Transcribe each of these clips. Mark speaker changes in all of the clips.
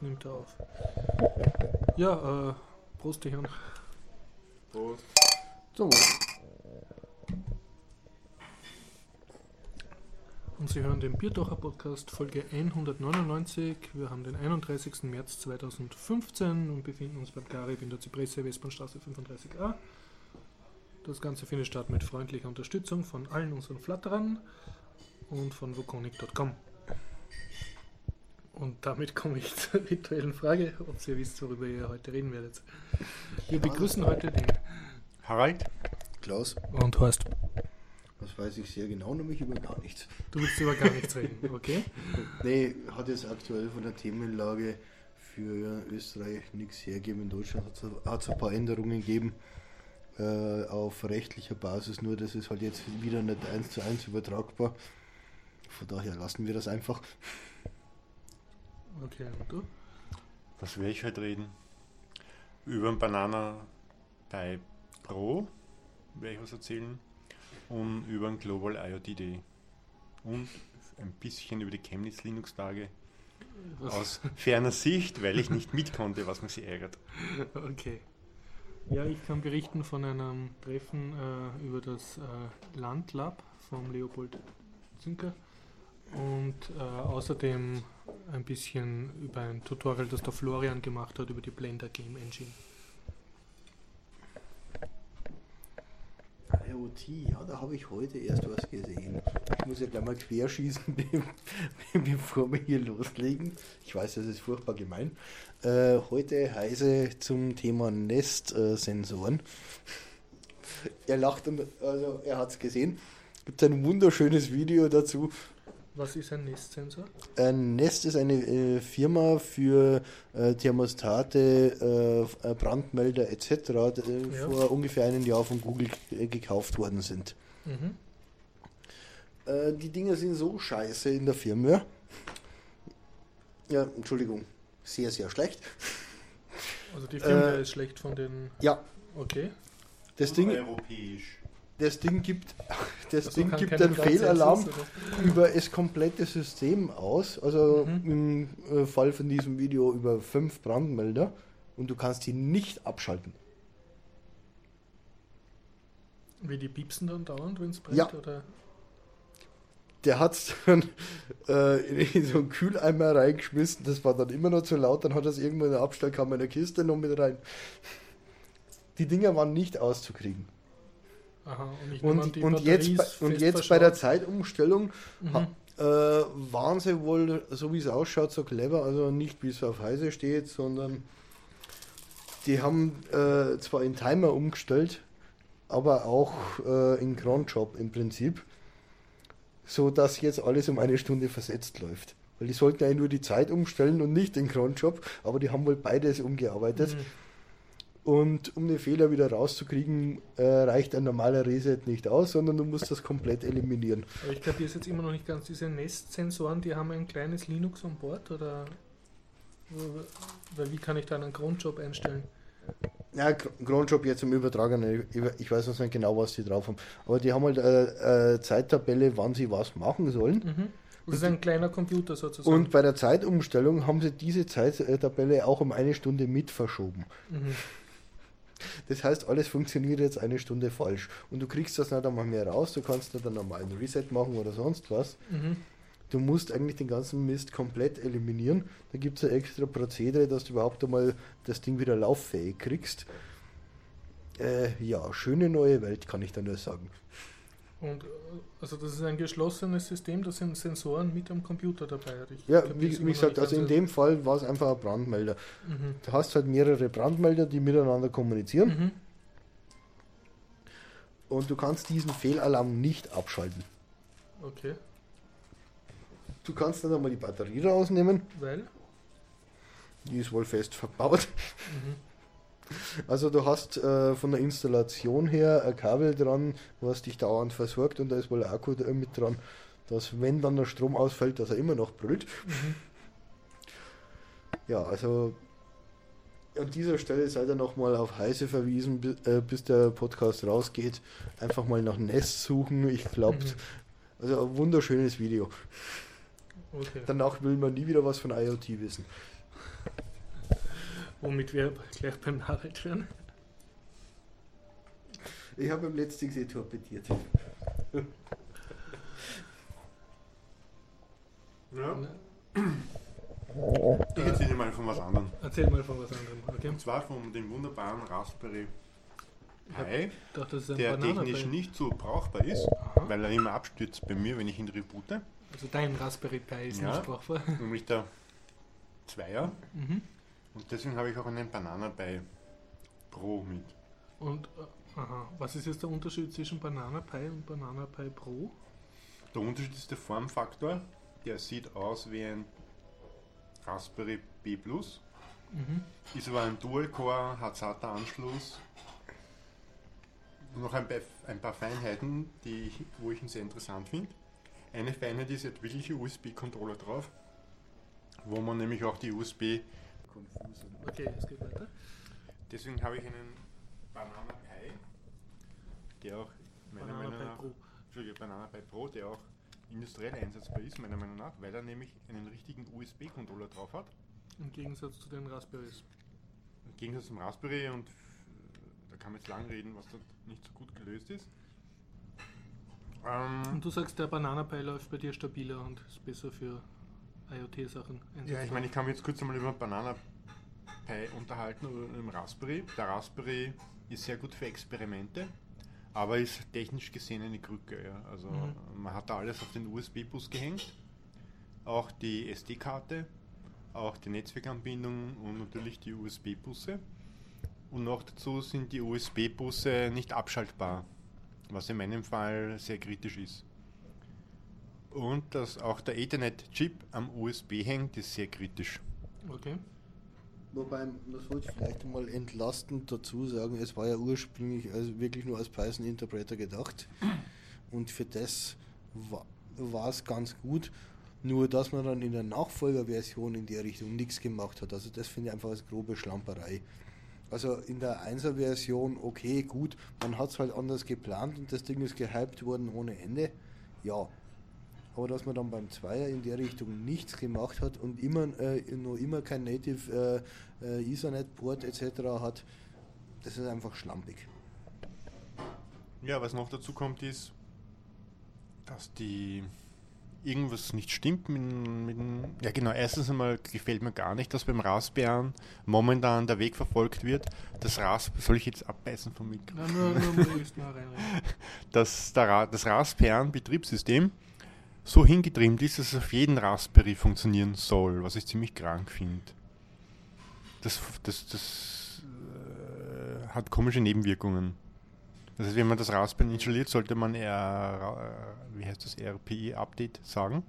Speaker 1: Nimmt er auf. Ja, äh, Prost, die Herren.
Speaker 2: Prost.
Speaker 3: So,
Speaker 1: Und Sie hören den Biertocher Podcast Folge 199. Wir haben den 31. März 2015 und befinden uns beim Garib in der Zypresse Westbahnstraße 35a. Das Ganze findet statt mit freundlicher Unterstützung von allen unseren Flatterern und von Voconic.com. Und damit komme ich zur rituellen Frage, ob ihr wisst, worüber ihr heute reden werdet. Wir begrüßen heute den
Speaker 2: Harald?
Speaker 3: Klaus,
Speaker 1: und Horst.
Speaker 3: das weiß ich sehr genau, nämlich über gar nichts.
Speaker 1: Du willst über gar nichts reden, okay?
Speaker 3: Nee, hat jetzt aktuell von der Themenlage für Österreich nichts hergegeben. In Deutschland hat es ein paar Änderungen gegeben äh, auf rechtlicher Basis, nur das ist halt jetzt wieder nicht eins zu eins übertragbar. Von daher lassen wir das einfach.
Speaker 1: Okay, und du?
Speaker 2: Was werde ich heute reden? Über ein Banana bei Pro werde ich was erzählen. Und über ein Global IoT Day. Und ein bisschen über die Chemnitz Linux Tage. Aus ferner Sicht, weil ich nicht mit konnte, was mich sehr ärgert.
Speaker 1: Okay. Ja, ich kann berichten von einem Treffen äh, über das äh, Landlab vom Leopold Zünker und äh, außerdem ein bisschen über ein Tutorial, das der Florian gemacht hat über die Blender Game Engine.
Speaker 3: IoT, ja, da habe ich heute erst was gesehen. Ich muss ja gleich mal querschießen, be- bevor wir hier loslegen. Ich weiß, das ist furchtbar gemein. Äh, heute heiße zum Thema Nest-Sensoren. Er lacht, und- also er hat es gesehen. Gibt ein wunderschönes Video dazu.
Speaker 1: Was ist ein Nestsensor?
Speaker 3: Äh, Nest ist eine äh, Firma für äh, Thermostate, äh, Brandmelder etc., die
Speaker 1: Ja.
Speaker 3: vor ungefähr einem Jahr von Google äh, gekauft worden sind.
Speaker 1: Mhm.
Speaker 3: Äh, die Dinger sind so scheiße in der Firmware. Ja, Entschuldigung, sehr, sehr schlecht.
Speaker 1: Also die Firma
Speaker 3: Äh,
Speaker 1: ist schlecht von den.
Speaker 3: Ja,
Speaker 1: Okay.
Speaker 3: das Ding,
Speaker 2: Europäisch.
Speaker 3: Das Ding gibt, das
Speaker 1: Also
Speaker 3: Ding gibt einen Fehlalarm über das komplette System aus. Also
Speaker 1: Mhm.
Speaker 3: im äh, Fall von diesem Video über fünf Brandmelder und du kannst die nicht abschalten.
Speaker 1: Wie die piepsen dann dauernd, wenn es brennt?
Speaker 3: Ja.
Speaker 1: Oder?
Speaker 3: Der hat es dann äh, in so einen Kühleimer reingeschmissen, das war dann immer noch zu laut, dann hat er es irgendwo in der Abstellkammer in der Kiste noch mit rein. Die Dinger waren nicht auszukriegen.
Speaker 1: Aha, und,
Speaker 3: Und, und, jetzt, und jetzt bei der. Zeitumstellung
Speaker 1: Mhm.
Speaker 3: ha, äh, waren sie wohl, so wie es ausschaut, so clever, also nicht wie es auf Heise steht, sondern die haben äh, zwar in Timer umgestellt, aber auch äh, in Cronjob im Prinzip, so dass jetzt alles um eine Stunde versetzt läuft. Weil die sollten ja nur die Zeit umstellen und nicht den Cronjob, aber die haben wohl beides umgearbeitet.
Speaker 1: Mhm.
Speaker 3: Und um den Fehler wieder rauszukriegen, äh, reicht ein normaler Reset nicht aus, sondern du musst das komplett eliminieren.
Speaker 1: Aber ich kapiere es jetzt immer noch nicht ganz. Diese Nest-Sensoren, die haben ein kleines Linux an Bord oder weil wie kann ich da einen Grundjob einstellen?
Speaker 3: Ja, Cronjob jetzt im Übertragenen, ich weiß noch nicht genau, was die drauf haben. Aber die haben halt äh, äh, Zeittabelle, wann sie was machen sollen.
Speaker 1: Mhm. Das ist ein kleiner Computer sozusagen.
Speaker 3: Und bei der Zeitumstellung haben sie diese Zeittabelle auch um eine Stunde mit verschoben.
Speaker 1: mhm.
Speaker 3: Das heißt, alles funktioniert jetzt eine Stunde falsch. Und du kriegst das nicht einmal mehr raus, du kannst nicht einen normalen Reset machen oder sonst was.
Speaker 1: Mhm.
Speaker 3: Du musst eigentlich den ganzen Mist komplett eliminieren. Da gibt es ein extra Prozedere, dass du überhaupt einmal das Ding wieder lauffähig kriegst. Äh, ja, schöne neue Welt, kann ich da nur sagen.
Speaker 1: Und also das ist ein geschlossenes System, da sind Sensoren mit am Computer dabei. Ich
Speaker 3: Ja, wie, wie gesagt, also in dem Fall war es einfach ein Brandmelder.
Speaker 1: Mhm.
Speaker 3: Du hast halt mehrere Brandmelder, die miteinander kommunizieren
Speaker 1: Mhm.
Speaker 3: und du kannst diesen Fehlalarm nicht abschalten.
Speaker 1: Okay,
Speaker 3: Du kannst dann einmal die Batterie rausnehmen,
Speaker 1: weil?
Speaker 3: die ist wohl fest verbaut.
Speaker 1: Mhm.
Speaker 3: Also du hast äh, von der Installation her ein Kabel dran, was dich dauernd versorgt und da ist wohl ein Akku mit dran, dass wenn dann der Strom ausfällt, dass er immer noch brüllt.
Speaker 1: Mhm.
Speaker 3: Ja, also an dieser Stelle seid ihr nochmal auf Heise verwiesen, bi- äh, bis der Podcast rausgeht. Einfach mal nach Nest suchen. Ich glaube,
Speaker 1: Mhm.
Speaker 3: also ein wunderschönes Video.
Speaker 1: Okay.
Speaker 3: Danach will man nie wieder was von IoT wissen.
Speaker 1: Womit wir gleich beim Harald werden.
Speaker 3: Ich habe beim letzten gesehen torpediert.
Speaker 2: Ja. Ich erzähle mal von was anderem.
Speaker 1: Erzähl mal von was anderem. Okay?
Speaker 2: Und zwar von dem wunderbaren Raspberry Pi,
Speaker 1: Ich dachte, das ist ein
Speaker 2: der
Speaker 1: Banana
Speaker 2: technisch
Speaker 1: Pi.
Speaker 2: nicht so brauchbar ist,
Speaker 1: Aha.
Speaker 2: weil er immer abstürzt bei mir, wenn ich ihn reboote.
Speaker 1: Also dein Raspberry Pi ist
Speaker 2: Ja.
Speaker 1: nicht brauchbar.
Speaker 2: Nämlich der Zweier.
Speaker 1: Mhm.
Speaker 2: Und deswegen habe ich auch einen Banana Pi Pro mit.
Speaker 1: Und äh, aha, was ist jetzt der Unterschied zwischen Banana Pi und Banana Pi Pro?
Speaker 2: Der Unterschied ist der Formfaktor. Der sieht aus wie ein Raspberry B Plus.
Speaker 1: Mhm.
Speaker 2: Ist aber ein Dual-Core, hat SATA-Anschluss. Noch ein paar, ein paar Feinheiten, die ich, wo ich ihn sehr interessant finde. Eine Feinheit ist, er hat wirkliche USB-Controller drauf, wo man nämlich auch die USB.
Speaker 1: Okay, es geht weiter.
Speaker 2: Deswegen habe ich einen Banana Pi, der auch meiner
Speaker 1: Banana
Speaker 2: Meinung nach,
Speaker 1: Pro.
Speaker 2: Entschuldige, Banana Pi Pro, der auch industriell einsetzbar ist, meiner Meinung nach, weil er nämlich einen richtigen USB-Controller drauf hat.
Speaker 1: Im Gegensatz zu den Raspberries.
Speaker 2: Im Gegensatz zum Raspberry und äh, da kann man jetzt lang reden, was dort nicht so gut gelöst ist. Ähm,
Speaker 1: Und du sagst, der Banana Pi läuft bei dir stabiler und ist besser für IoT-Sachen.
Speaker 2: ja, ich meine, ich kann mich jetzt kurz einmal über Banana Pi unterhalten oder im Raspberry. Der Raspberry ist sehr gut für Experimente, aber ist technisch gesehen eine Krücke. Ja. Also
Speaker 1: Mhm.
Speaker 2: man hat da alles auf den USB-Bus gehängt, auch die SD-Karte, auch die Netzwerkanbindung und natürlich die USB-Busse. Und noch dazu sind die USB-Busse nicht abschaltbar, was in meinem Fall sehr kritisch ist. Und dass auch der Ethernet-Chip am USB hängt, ist sehr kritisch.
Speaker 1: Okay.
Speaker 3: Wobei, das wollte ich vielleicht mal entlastend dazu sagen, es war ja ursprünglich also wirklich nur als Python Interpreter gedacht. Und für das wa- war es ganz gut. Nur, dass man dann in der Nachfolgerversion in der Richtung nichts gemacht hat. Also, das finde ich einfach als grobe Schlamperei. Also in der 1er Version, okay, gut, man hat es halt anders geplant und das Ding ist gehypt worden ohne Ende. Ja. Aber dass man dann beim Zweier in der Richtung nichts gemacht hat und immer äh, noch immer kein Native äh, äh, Ethernet-Port etc. hat, das ist einfach schlampig.
Speaker 2: Ja, was noch dazu kommt, ist, dass die irgendwas nicht stimmt mit, mit dem- Ja genau, erstens einmal gefällt mir gar nicht, dass beim Raspberry momentan der Weg verfolgt wird. Das Rasp soll ich jetzt abbeißen vom Mikro?
Speaker 1: Na, nur, nur reinreden.
Speaker 2: Dass der das Raspberry-Betriebssystem so hingetrimmt ist, dass es auf jeden Raspberry funktionieren soll, was ich ziemlich krank finde. Das, das, das äh, hat komische Nebenwirkungen. Das heißt, wenn man das Raspberry installiert, sollte man eher, äh, wie heißt das, RPI-Update sagen,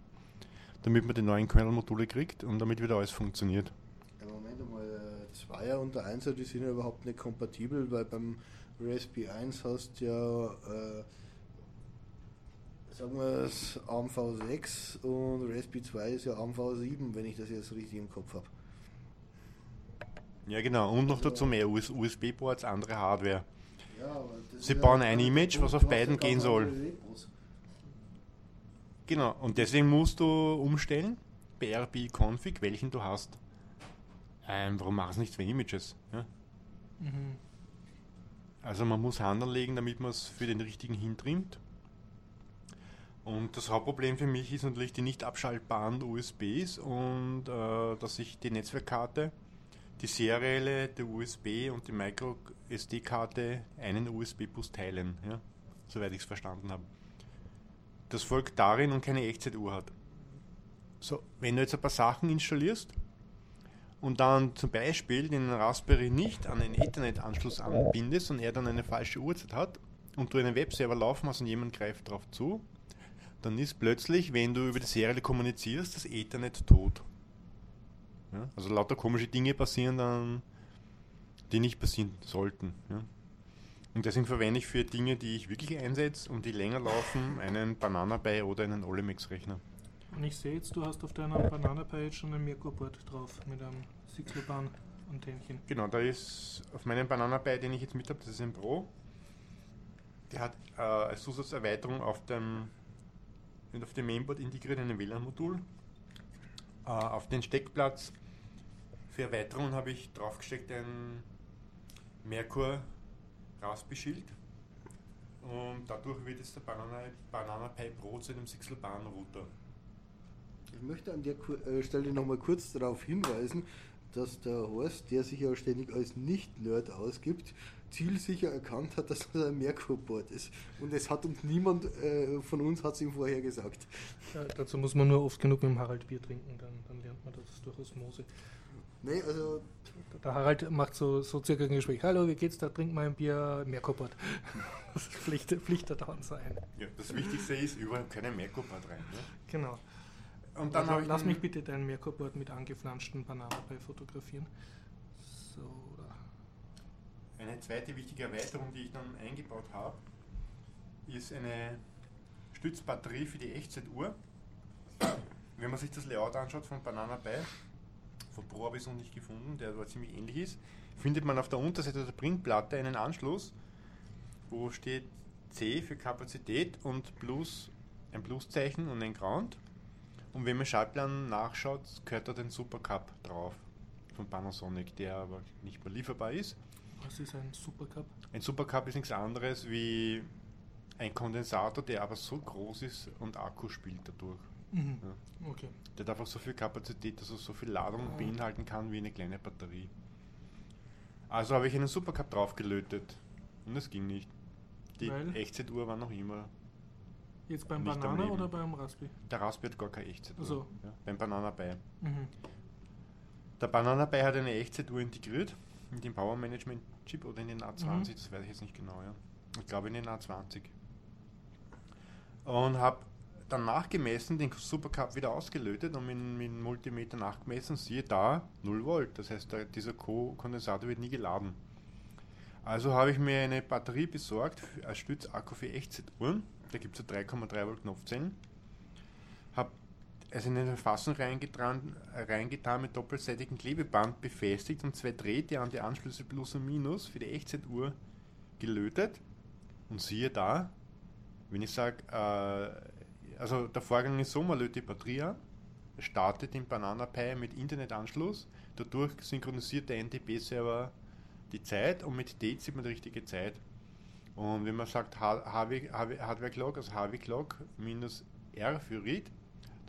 Speaker 2: damit man die neuen Kernel-Module kriegt und damit wieder alles funktioniert.
Speaker 3: Ja, Moment mal, der Zweier und der Einser, die sind ja überhaupt nicht kompatibel, weil beim Raspberry 1 hast du ja, äh, sagen wir es, AMV6 und Raspberry 2 ist ja AMV7, wenn ich das jetzt richtig im Kopf habe.
Speaker 2: Ja genau, und noch dazu mehr US USB-Ports, andere Hardware.
Speaker 3: Ja,
Speaker 2: Sie bauen
Speaker 3: ja-
Speaker 2: ein Image, was auf beiden gehen soll. Genau, und deswegen musst du umstellen, BRB-Config, welchen du hast. Ähm, warum machst du nicht zwei Images? Ja?
Speaker 1: Mhm.
Speaker 2: Also man muss Hand anlegen, damit man es für den richtigen hintrimmt. Und das Hauptproblem für mich ist natürlich die nicht abschaltbaren USBs und äh, dass ich die Netzwerkkarte, die serielle, der USB und die Micro SD-Karte einen USB-Bus teilen, ja? soweit ich es verstanden habe. Das folgt darin und keine Echtzeituhr hat. So, wenn du jetzt ein paar Sachen installierst und dann zum Beispiel den Raspberry nicht an einen Ethernet-Anschluss anbindest und er dann eine falsche Uhrzeit hat und du einen Webserver laufen hast und jemand greift darauf zu, dann ist plötzlich, wenn du über die Seriale kommunizierst, das Ethernet tot. Ja? Also lauter komische Dinge passieren dann, die nicht passieren sollten. Ja? Und deswegen verwende ich für Dinge, die ich wirklich einsetze und die länger laufen, einen Banana Pi oder einen Olimex-Rechner.
Speaker 1: Und ich sehe jetzt, du hast auf deiner Banana Pi jetzt schon ein Mirko-Board drauf mit einem Sixloban-Antennchen.
Speaker 2: Genau, da ist auf meinem Banana Pi, den ich jetzt mit habe, das ist ein Pro. Der hat äh, als Zusatzerweiterung auf dem, und auf dem Mainboard integriert ein WLAN-Modul. Äh, auf den Steckplatz Für Erweiterung habe ich draufgesteckt ein Merkur Schild. Und dadurch wird jetzt der Banana, Banana Pi Pro zu einem Sixelbahn-Router.
Speaker 3: Ich möchte an der äh, Stelle nochmal kurz darauf hinweisen, dass der Horst, der sich ja ständig als Nicht-Nerd ausgibt, zielsicher erkannt hat, dass das ein Merkur-Board ist. Und es hat uns niemand äh, von uns hat es ihm vorher gesagt.
Speaker 1: Ja, dazu muss man nur oft genug mit dem Harald Bier trinken, dann, dann lernt man das durch Osmose.
Speaker 3: Nee, also
Speaker 1: Der Harald macht so, so circa ein Gespräch. Hallo, wie geht's? Da trink mal ein Bier, Merkoport. Das pflicht, pflicht da dauernd sein.
Speaker 2: Ja, das Wichtigste ist, überall keine Merkur-Part rein. Ne?
Speaker 1: Genau.
Speaker 2: Und dann
Speaker 1: also, lass mich bitte dein Merkoport mit angeflanschten Bananenpie fotografieren.
Speaker 2: Eine zweite wichtige Erweiterung, die ich dann eingebaut habe, ist eine Stützbatterie für die Echtzeituhr. Wenn man sich das Layout anschaut von Banana Pi, von Pro habe ich es noch nicht gefunden, der aber ziemlich ähnlich ist, findet man auf der Unterseite der Printplatte einen Anschluss, wo steht C für Kapazität und Plus, ein Pluszeichen und ein Ground. Und wenn man Schaltplan nachschaut, gehört da den Supercup drauf von Panasonic, der aber nicht mehr lieferbar ist.
Speaker 1: Was ist ein Supercup?
Speaker 2: Ein Supercup ist nichts anderes wie ein Kondensator, der aber so groß ist und Akku spielt dadurch.
Speaker 1: Mhm.
Speaker 2: Ja.
Speaker 1: Okay.
Speaker 2: Der hat einfach so viel Kapazität, dass er so viel Ladung
Speaker 1: Ah.
Speaker 2: beinhalten kann wie eine kleine Batterie. Also habe ich einen Supercup draufgelötet und es ging nicht. Die
Speaker 1: Weil?
Speaker 2: Echtzeituhr war noch immer.
Speaker 1: Jetzt beim Banana oder beim Raspi?
Speaker 2: Der Raspberry hat gar keine Echtzeituhr.
Speaker 1: So.
Speaker 2: Ja, beim Banana Pi.
Speaker 1: Mhm.
Speaker 2: Der Banana Pi hat eine Echtzeituhr integriert in den Power Management Chip oder in den A20,
Speaker 1: Mhm.
Speaker 2: das weiß ich jetzt nicht genau. Ja. Ich glaube in den A20. Und habe dann nachgemessen, den Supercup wieder ausgelötet und mit, mit dem Multimeter nachgemessen, siehe da 0 Volt. Das heißt, der, dieser Co-Kondensator wird nie geladen. Also habe ich mir eine Batterie besorgt als Stützakku für Echtzeituhren. Da gibt es ja 3,3 Volt Knopfzellen. Es in eine Fassung reingetan, reingetan mit doppelseitigem Klebeband befestigt und zwei Drähte an die Anschlüsse Plus und Minus für die Echtzeituhr gelötet. Und siehe da, wenn ich sage, äh, also der Vorgang ist so, man lötet die Batterie an, startet den Banana Pi mit Internetanschluss, dadurch synchronisiert der NTP-Server die Zeit und mit D sieht man die richtige Zeit. Und wenn man sagt Hardware Clock, also HW Clock minus R für Read,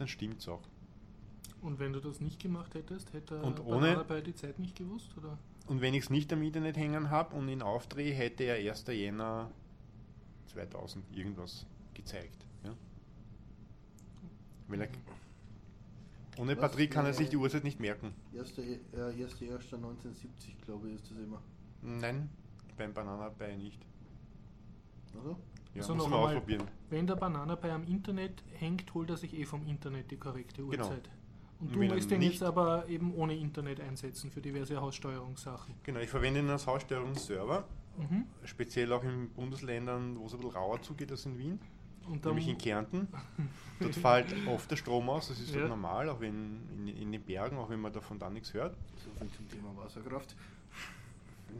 Speaker 2: dann stimmt es auch.
Speaker 1: Und wenn du das nicht gemacht hättest, hätte
Speaker 2: Und
Speaker 1: Banana
Speaker 2: ohne-
Speaker 1: Pi die Zeit nicht gewusst? Oder?
Speaker 2: Und wenn ich es nicht am Internet hängen habe und ihn aufdrehe, hätte er 1. Jänner 2000 irgendwas gezeigt. Ja? Weil er, ohne
Speaker 3: Was
Speaker 2: Batterie kann er sich die Uhrzeit nicht merken.
Speaker 3: 1.1.1970, glaube ich, ist das immer.
Speaker 2: Nein, beim Banana Pi nicht.
Speaker 3: Oder?
Speaker 2: Ja,
Speaker 1: Also
Speaker 2: muss
Speaker 1: noch
Speaker 2: man
Speaker 1: einmal,
Speaker 2: ausprobieren.
Speaker 1: Wenn der Banana Pi am Internet hängt, holt er sich eh vom Internet die korrekte
Speaker 2: Genau.
Speaker 1: Uhrzeit. Und
Speaker 2: Und
Speaker 1: du möchtest den
Speaker 2: nicht-
Speaker 1: jetzt aber eben ohne Internet einsetzen für diverse Haussteuerungssachen.
Speaker 2: Genau, ich verwende ihn als Haussteuerungsserver,
Speaker 1: Mhm.
Speaker 2: speziell auch in Bundesländern, wo es ein bisschen rauer zugeht als in Wien.
Speaker 1: Und dann,
Speaker 2: nämlich in Kärnten. Dort fällt oft der Strom aus, das ist
Speaker 1: Ja.
Speaker 2: dort normal, auch wenn in, in den Bergen, auch wenn man davon da nichts hört.
Speaker 3: So viel zum Thema Wasserkraft.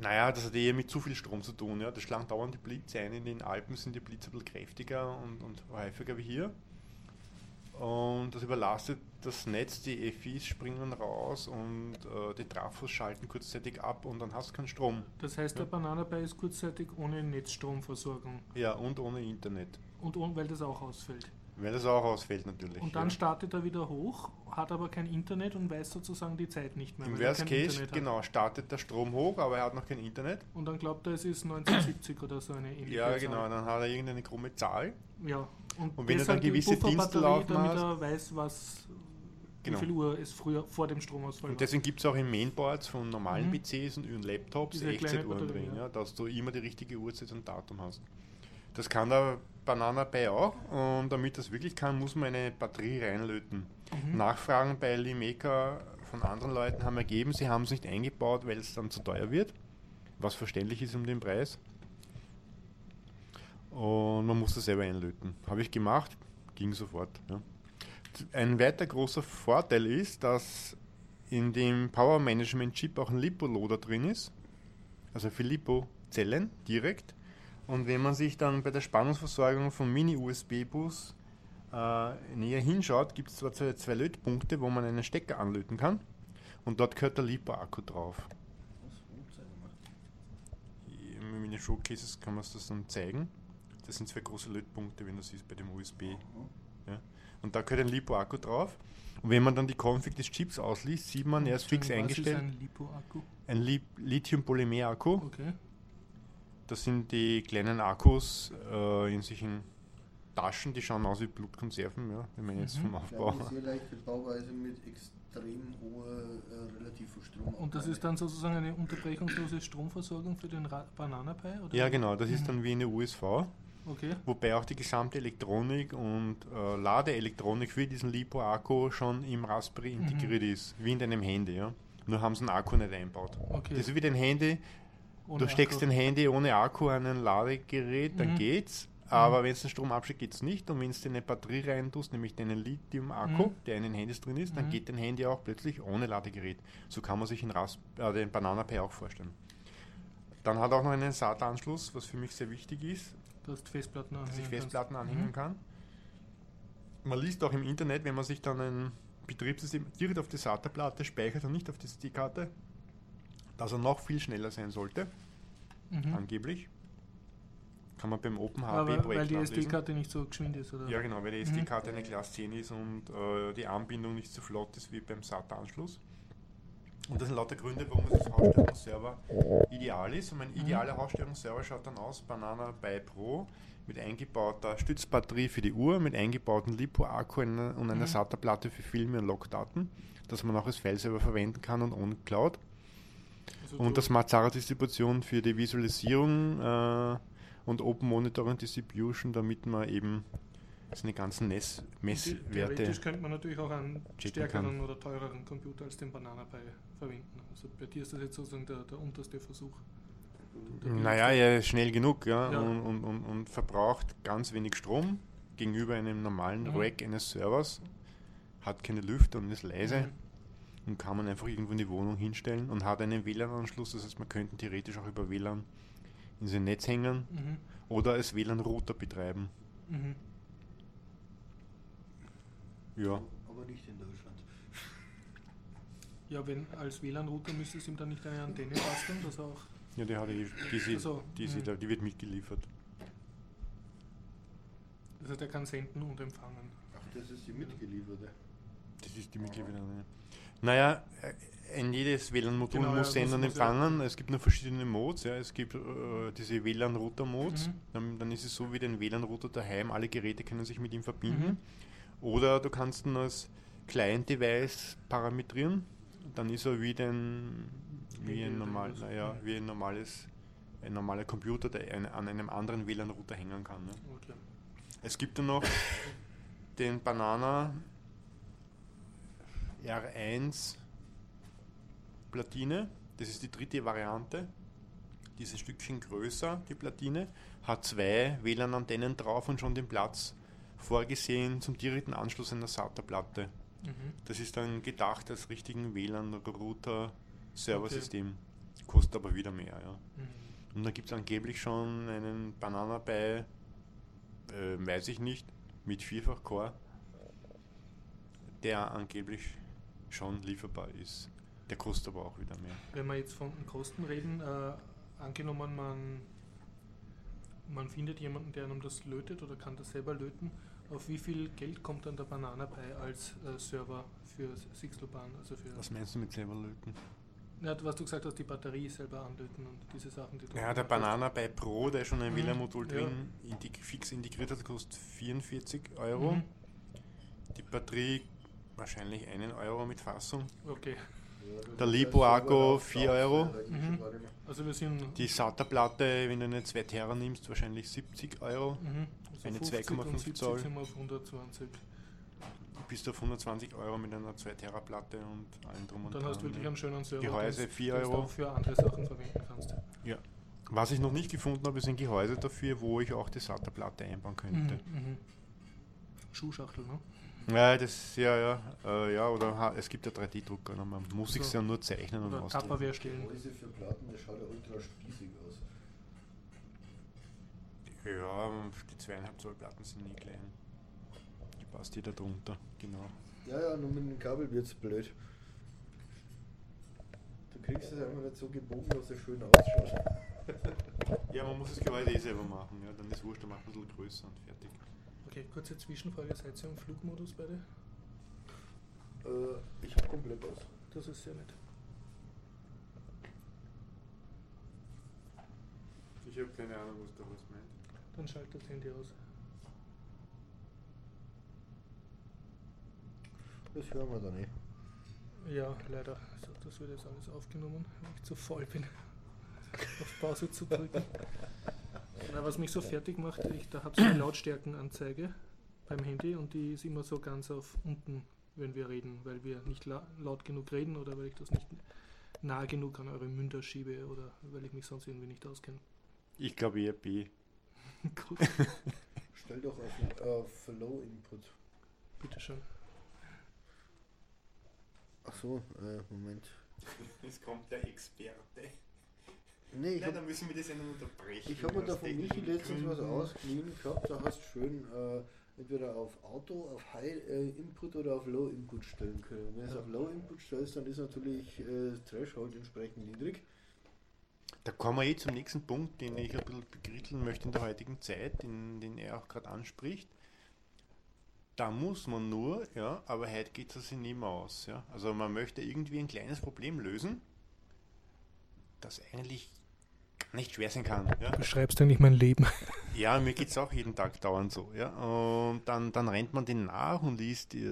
Speaker 2: Naja, das hat eher mit zu viel Strom zu tun. Ja. Da schlagen dauernd die Blitze ein. In den Alpen sind die Blitze ein bisschen kräftiger und, und häufiger wie hier. Und das überlastet das Netz, die FIs springen raus und äh, die Trafos schalten kurzzeitig ab und dann hast du keinen Strom.
Speaker 1: das heißt, der
Speaker 2: Ja.
Speaker 1: Banana Pi ist kurzzeitig ohne Netzstromversorgung.
Speaker 2: Ja, und ohne Internet.
Speaker 1: Und ohne, weil das auch ausfällt.
Speaker 2: Weil das auch ausfällt natürlich.
Speaker 1: Und dann
Speaker 2: ja.
Speaker 1: startet er wieder hoch, hat aber kein Internet und weiß sozusagen die Zeit nicht mehr.
Speaker 2: Im Worst Case, genau, startet der Strom hoch, aber er hat noch kein Internet.
Speaker 1: Und dann glaubt er, es ist 1970 oder so eine ähnliche
Speaker 2: Ja,
Speaker 1: Zahl.
Speaker 2: genau, dann hat er irgendeine krumme Zahl.
Speaker 1: Ja. Und,
Speaker 2: Und wenn er dann gewisse Dienste laufen
Speaker 1: damit er weiß, was,
Speaker 2: Genau.
Speaker 1: wie viel Uhr es früher vor dem Stromausfall
Speaker 2: Und deswegen gibt es auch in Mainboards von normalen
Speaker 1: Mhm.
Speaker 2: PCs und Laptops Echtzeituhren drin,
Speaker 1: ja.
Speaker 2: ja, dass du immer die richtige Uhrzeit und Datum hast. Das kann der Banana Pi auch und damit das wirklich kann, muss man eine Batterie reinlöten.
Speaker 1: Mhm.
Speaker 2: Nachfragen bei Limeca von anderen Leuten haben ergeben, sie haben es nicht eingebaut, weil es dann zu teuer wird, was verständlich ist um den Preis. Und man muss das selber einlöten. Habe ich gemacht, ging sofort. Ja. Ein weiter großer Vorteil ist, dass in dem Power Management Chip auch ein Lipo-Loader drin ist, also für Lipo-Zellen direkt. Und wenn man sich dann bei der Spannungsversorgung vom Mini-USB-Bus äh, näher hinschaut, gibt es zwar zwei, zwei Lötpunkte, wo man einen Stecker anlöten kann. und dort gehört der Lipo-Akku drauf. Mit den Showcases kann man es das dann zeigen. Das sind zwei große Lötpunkte, wenn du siehst, bei dem USB. Ja. Und da gehört ein Lipo-Akku drauf. Und wenn man dann die Config des Chips ausliest, sieht man, er ist fix
Speaker 1: Was
Speaker 2: eingestellt.
Speaker 1: ist ein Lipo-Akku?
Speaker 2: Ein Li Lithium-Polymer-Akku.
Speaker 1: Okay.
Speaker 2: Das sind die kleinen Akkus äh, in solchen Taschen, die schauen aus wie Blutkonserven, ja, wenn man jetzt
Speaker 1: Mhm.
Speaker 2: vom Aufbau.
Speaker 3: Sehr leichte Bauweise mit extrem hoher äh, relativer Strom.
Speaker 1: Und das ist dann sozusagen eine unterbrechungslose Stromversorgung für den Ra Banana Pi? Oder?
Speaker 2: Ja, genau, das ist
Speaker 1: Mhm.
Speaker 2: dann wie eine USV,
Speaker 1: Okay.
Speaker 2: wobei auch die gesamte Elektronik und äh, Ladeelektronik für diesen Lipo-Akku schon im Raspberry
Speaker 1: Mhm.
Speaker 2: integriert ist, wie in deinem Handy. Ja. Nur haben sie einen Akku nicht einbaut.
Speaker 1: Okay.
Speaker 2: Das ist wie dein Handy, du steckst
Speaker 1: Akku.
Speaker 2: dein Handy ohne Akku an ein Ladegerät, dann
Speaker 1: Mhm.
Speaker 2: geht's. Aber wenn es den Strom abschickt, geht es nicht. Und wenn du eine Batterie rein tust, nämlich deinen Lithium-Akku,
Speaker 1: Mhm.
Speaker 2: der in den Handys drin ist, dann
Speaker 1: Mhm.
Speaker 2: geht dein Handy auch plötzlich ohne Ladegerät. So kann man sich den, Ras äh, den Banana Pi auch vorstellen. Dann hat er auch noch einen SATA-Anschluss, was für mich sehr wichtig ist,
Speaker 1: Du hast Festplatten
Speaker 2: dass ich Festplatten
Speaker 1: kannst.
Speaker 2: anhängen
Speaker 1: Mhm.
Speaker 2: kann. Man liest auch im Internet, wenn man sich dann ein Betriebssystem direkt auf die SATA-Platte speichert und nicht auf die SD-Karte, dass er noch viel schneller sein sollte,
Speaker 1: Mhm.
Speaker 2: angeblich. Kann man beim
Speaker 1: Aber
Speaker 2: OpenHB-Projekt
Speaker 1: weil die. SD-Karte nicht so geschwind ist, oder?
Speaker 2: Ja, genau, weil die
Speaker 1: Mhm.
Speaker 2: SD-Karte eine Class 10 ist und äh, die Anbindung nicht so flott ist wie beim SATA-Anschluss. Und das sind lauter Gründe, warum das Hausstellungsserver ideal ist. Und mein idealer Hausstellungsserver schaut dann aus: Banana Pi Pro mit eingebauter Stützbatterie für die Uhr, mit eingebautem Lipo-Akku und einer
Speaker 1: Mhm.
Speaker 2: SATA-Platte für Filme und Logdaten, dass man auch als Fileserver verwenden kann und ohne Cloud. Und das Mazara-Distribution für die Visualisierung äh, und Open Monitoring Distribution, damit man eben seine ganzen NES-Messwerte.
Speaker 1: Theoretisch könnte man natürlich auch einen stärkeren
Speaker 2: kann.
Speaker 1: oder teureren Computer als den Banana Pi verwenden. Also bei dir ist das jetzt sozusagen der, der unterste Versuch. Der
Speaker 2: Naja, ist schnell genug ja,
Speaker 1: Ja.
Speaker 2: Und, und, und, und verbraucht ganz wenig Strom gegenüber einem normalen
Speaker 1: Mhm.
Speaker 2: Rack eines Servers, hat keine Lüfter und ist leise
Speaker 1: Mhm.
Speaker 2: Und kann man einfach irgendwo in die Wohnung hinstellen und hat einen WLAN-Anschluss, das heißt, man könnte theoretisch auch über WLAN in sein Netz hängen
Speaker 1: Mhm.
Speaker 2: oder als WLAN-Router betreiben.
Speaker 1: Mhm.
Speaker 2: Ja.
Speaker 3: Aber nicht in Deutschland.
Speaker 1: Ja, wenn als WLAN-Router müsste es ihm dann nicht eine Antenne basteln, dass er auch.
Speaker 2: Ja, die, hat die, die, sie,
Speaker 1: Also,
Speaker 2: die, sie
Speaker 1: mhm.
Speaker 2: die wird mitgeliefert.
Speaker 1: Das heißt, er kann senden und empfangen.
Speaker 3: Ach, das ist die mitgelieferte.
Speaker 2: Das ist die Mitglieder. Naja, ein jedes WLAN-Modul
Speaker 1: Genau, ja,
Speaker 2: muss senden und
Speaker 1: muss- muss ja-
Speaker 2: empfangen. Es gibt nur verschiedene Modes. Ja. Es gibt äh, diese WLAN-Router-Modes.
Speaker 1: Mhm.
Speaker 2: Dann, dann ist es so wie den WLAN-Router daheim. Alle Geräte können sich mit ihm verbinden.
Speaker 1: Mhm.
Speaker 2: Oder du kannst ihn als Client-Device parametrieren. Dann ist er wie, den, wie, ein, normal,
Speaker 1: irgendwas.
Speaker 2: naja, wie ein normales ein normaler Computer, der ein, an einem anderen WLAN-Router hängen kann. Ne?
Speaker 1: Okay.
Speaker 2: Es gibt dann noch den Banana R1 Platine. Das ist die dritte Variante. Dieses Stückchen größer, die Platine, hat zwei WLAN-Antennen drauf und schon den Platz vorgesehen zum direkten Anschluss einer SATA-Platte.
Speaker 1: Mhm.
Speaker 2: Das ist dann gedacht als richtigen WLAN-Router-Serversystem. Kostet aber wieder mehr, ja.
Speaker 1: Mhm.
Speaker 2: Und da gibt es angeblich schon einen Banana bei, äh, weiß ich nicht, mit Vierfach-Core, der angeblich schon lieferbar ist. Der kostet aber auch wieder mehr.
Speaker 1: Wenn wir jetzt von den Kosten reden, äh, angenommen man, man findet jemanden, der einem das lötet oder kann das selber löten, auf wie viel Geld kommt dann der Banana Pi als äh, Server für Sixloban? Also für
Speaker 2: Was meinst du mit selber löten?
Speaker 1: ja, was du gesagt hast, die Batterie selber anlöten und diese Sachen, die du
Speaker 2: Ja, der Banana bei Pro, der schon ein
Speaker 1: Mhm,
Speaker 2: WLAN-Modul
Speaker 1: ja.
Speaker 2: drin integ fix integriert hat, kostet 44 Euro.
Speaker 1: Mhm.
Speaker 2: Die Batterie wahrscheinlich einen Euro mit Fassung.
Speaker 1: Okay,
Speaker 2: Der Lipo-Akku 4 Euro.
Speaker 1: Mhm. also wir sind
Speaker 2: Die SATA-Platte, wenn du eine 2 Terra nimmst, wahrscheinlich 70 Euro.
Speaker 1: mhm, also
Speaker 2: eine
Speaker 1: 50 und
Speaker 2: 2,5
Speaker 1: 70
Speaker 2: Zoll.
Speaker 1: sind wir auf 120.
Speaker 2: Bist du auf 120 Euro mit einer 2 Terra Platte und allem drum und
Speaker 1: Dann hast du
Speaker 2: dran,
Speaker 1: wirklich einen schönen Server,
Speaker 2: Gehäuse
Speaker 1: den
Speaker 2: 4
Speaker 1: den du
Speaker 2: Euro.
Speaker 1: auch für andere Sachen verwenden kannst.
Speaker 2: Ja. Was ich noch nicht gefunden habe, ist ein Gehäuse dafür, wo ich auch die SATA-Platte einbauen könnte.
Speaker 1: Mhm, mhm. Schuhschachtel, ne?
Speaker 2: Ja, das ja, ja, äh, ja, oder es gibt ja 3D-Drucker, ne, man muss sich
Speaker 1: So.
Speaker 2: ja nur zeichnen und ausdrucken.
Speaker 1: Tupperware stellen.
Speaker 3: Gehäuse für Platten, das schaut ja ultra spießig aus.
Speaker 2: Ja, die zweieinhalb Zoll Platten sind nie klein. Die passt jeder drunter, genau.
Speaker 3: Ja, ja, nur mit dem Kabel wird es blöd. kriegst es einfach nicht so gebogen, dass es schön ausschaut.
Speaker 2: Ja, man muss das Gehäuse eh selber machen. Ja, dann ist wurscht, dann macht man ein bisschen größer und fertig.
Speaker 1: Okay, kurze Zwischenfrage. Seid ihr im Flugmodus beide?
Speaker 3: Äh, ich habe komplett aus.
Speaker 1: Das ist sehr nett.
Speaker 2: Ich habe keine Ahnung, was da was meint.
Speaker 1: Dann schaltet das Handy aus.
Speaker 3: Das hören wir dann eh.
Speaker 1: Ja, leider. Also, das wird jetzt alles aufgenommen, weil ich zu faul bin, auf Pause zu drücken. Na, was mich so fertig macht, ich, da habe ich eine Lautstärkenanzeige beim Handy und die ist immer so ganz auf unten, wenn wir reden, weil wir nicht la laut genug reden oder weil ich das nicht nah genug an eure Münder schiebe oder weil ich mich sonst irgendwie nicht auskenne.
Speaker 2: Ich glaube eher B.
Speaker 1: Gut,
Speaker 3: Stell doch auf, auf Low Input.
Speaker 1: bitteschön.
Speaker 3: Ach so, äh, Moment.
Speaker 2: Jetzt kommt der Experte.
Speaker 3: Nee, ich
Speaker 2: Nein,
Speaker 3: habe
Speaker 2: dann müssen wir das ja noch unterbrechen.
Speaker 3: Ich habe mir da von Michi letztens was ausgeliehen gehabt, da hast du schön äh, entweder auf Auto, auf High äh, Input oder auf Low Input stellen können. Wenn du es auf Low Input stellst, dann ist natürlich äh, Threshold entsprechend niedrig.
Speaker 2: Da kommen wir eh zum nächsten Punkt, den ich ein bisschen begritteln möchte in der heutigen Zeit, den, den er auch gerade anspricht. Da muss man nur, ja, aber heute geht es sich nicht mehr aus. Ja. Also man möchte irgendwie ein kleines Problem lösen, das eigentlich nicht schwer sein kann. Ja.
Speaker 1: Du beschreibst eigentlich mein Leben.
Speaker 2: Ja, mir geht es auch jeden Tag dauernd so. Ja? Und dann, dann rennt man den nach und liest äh,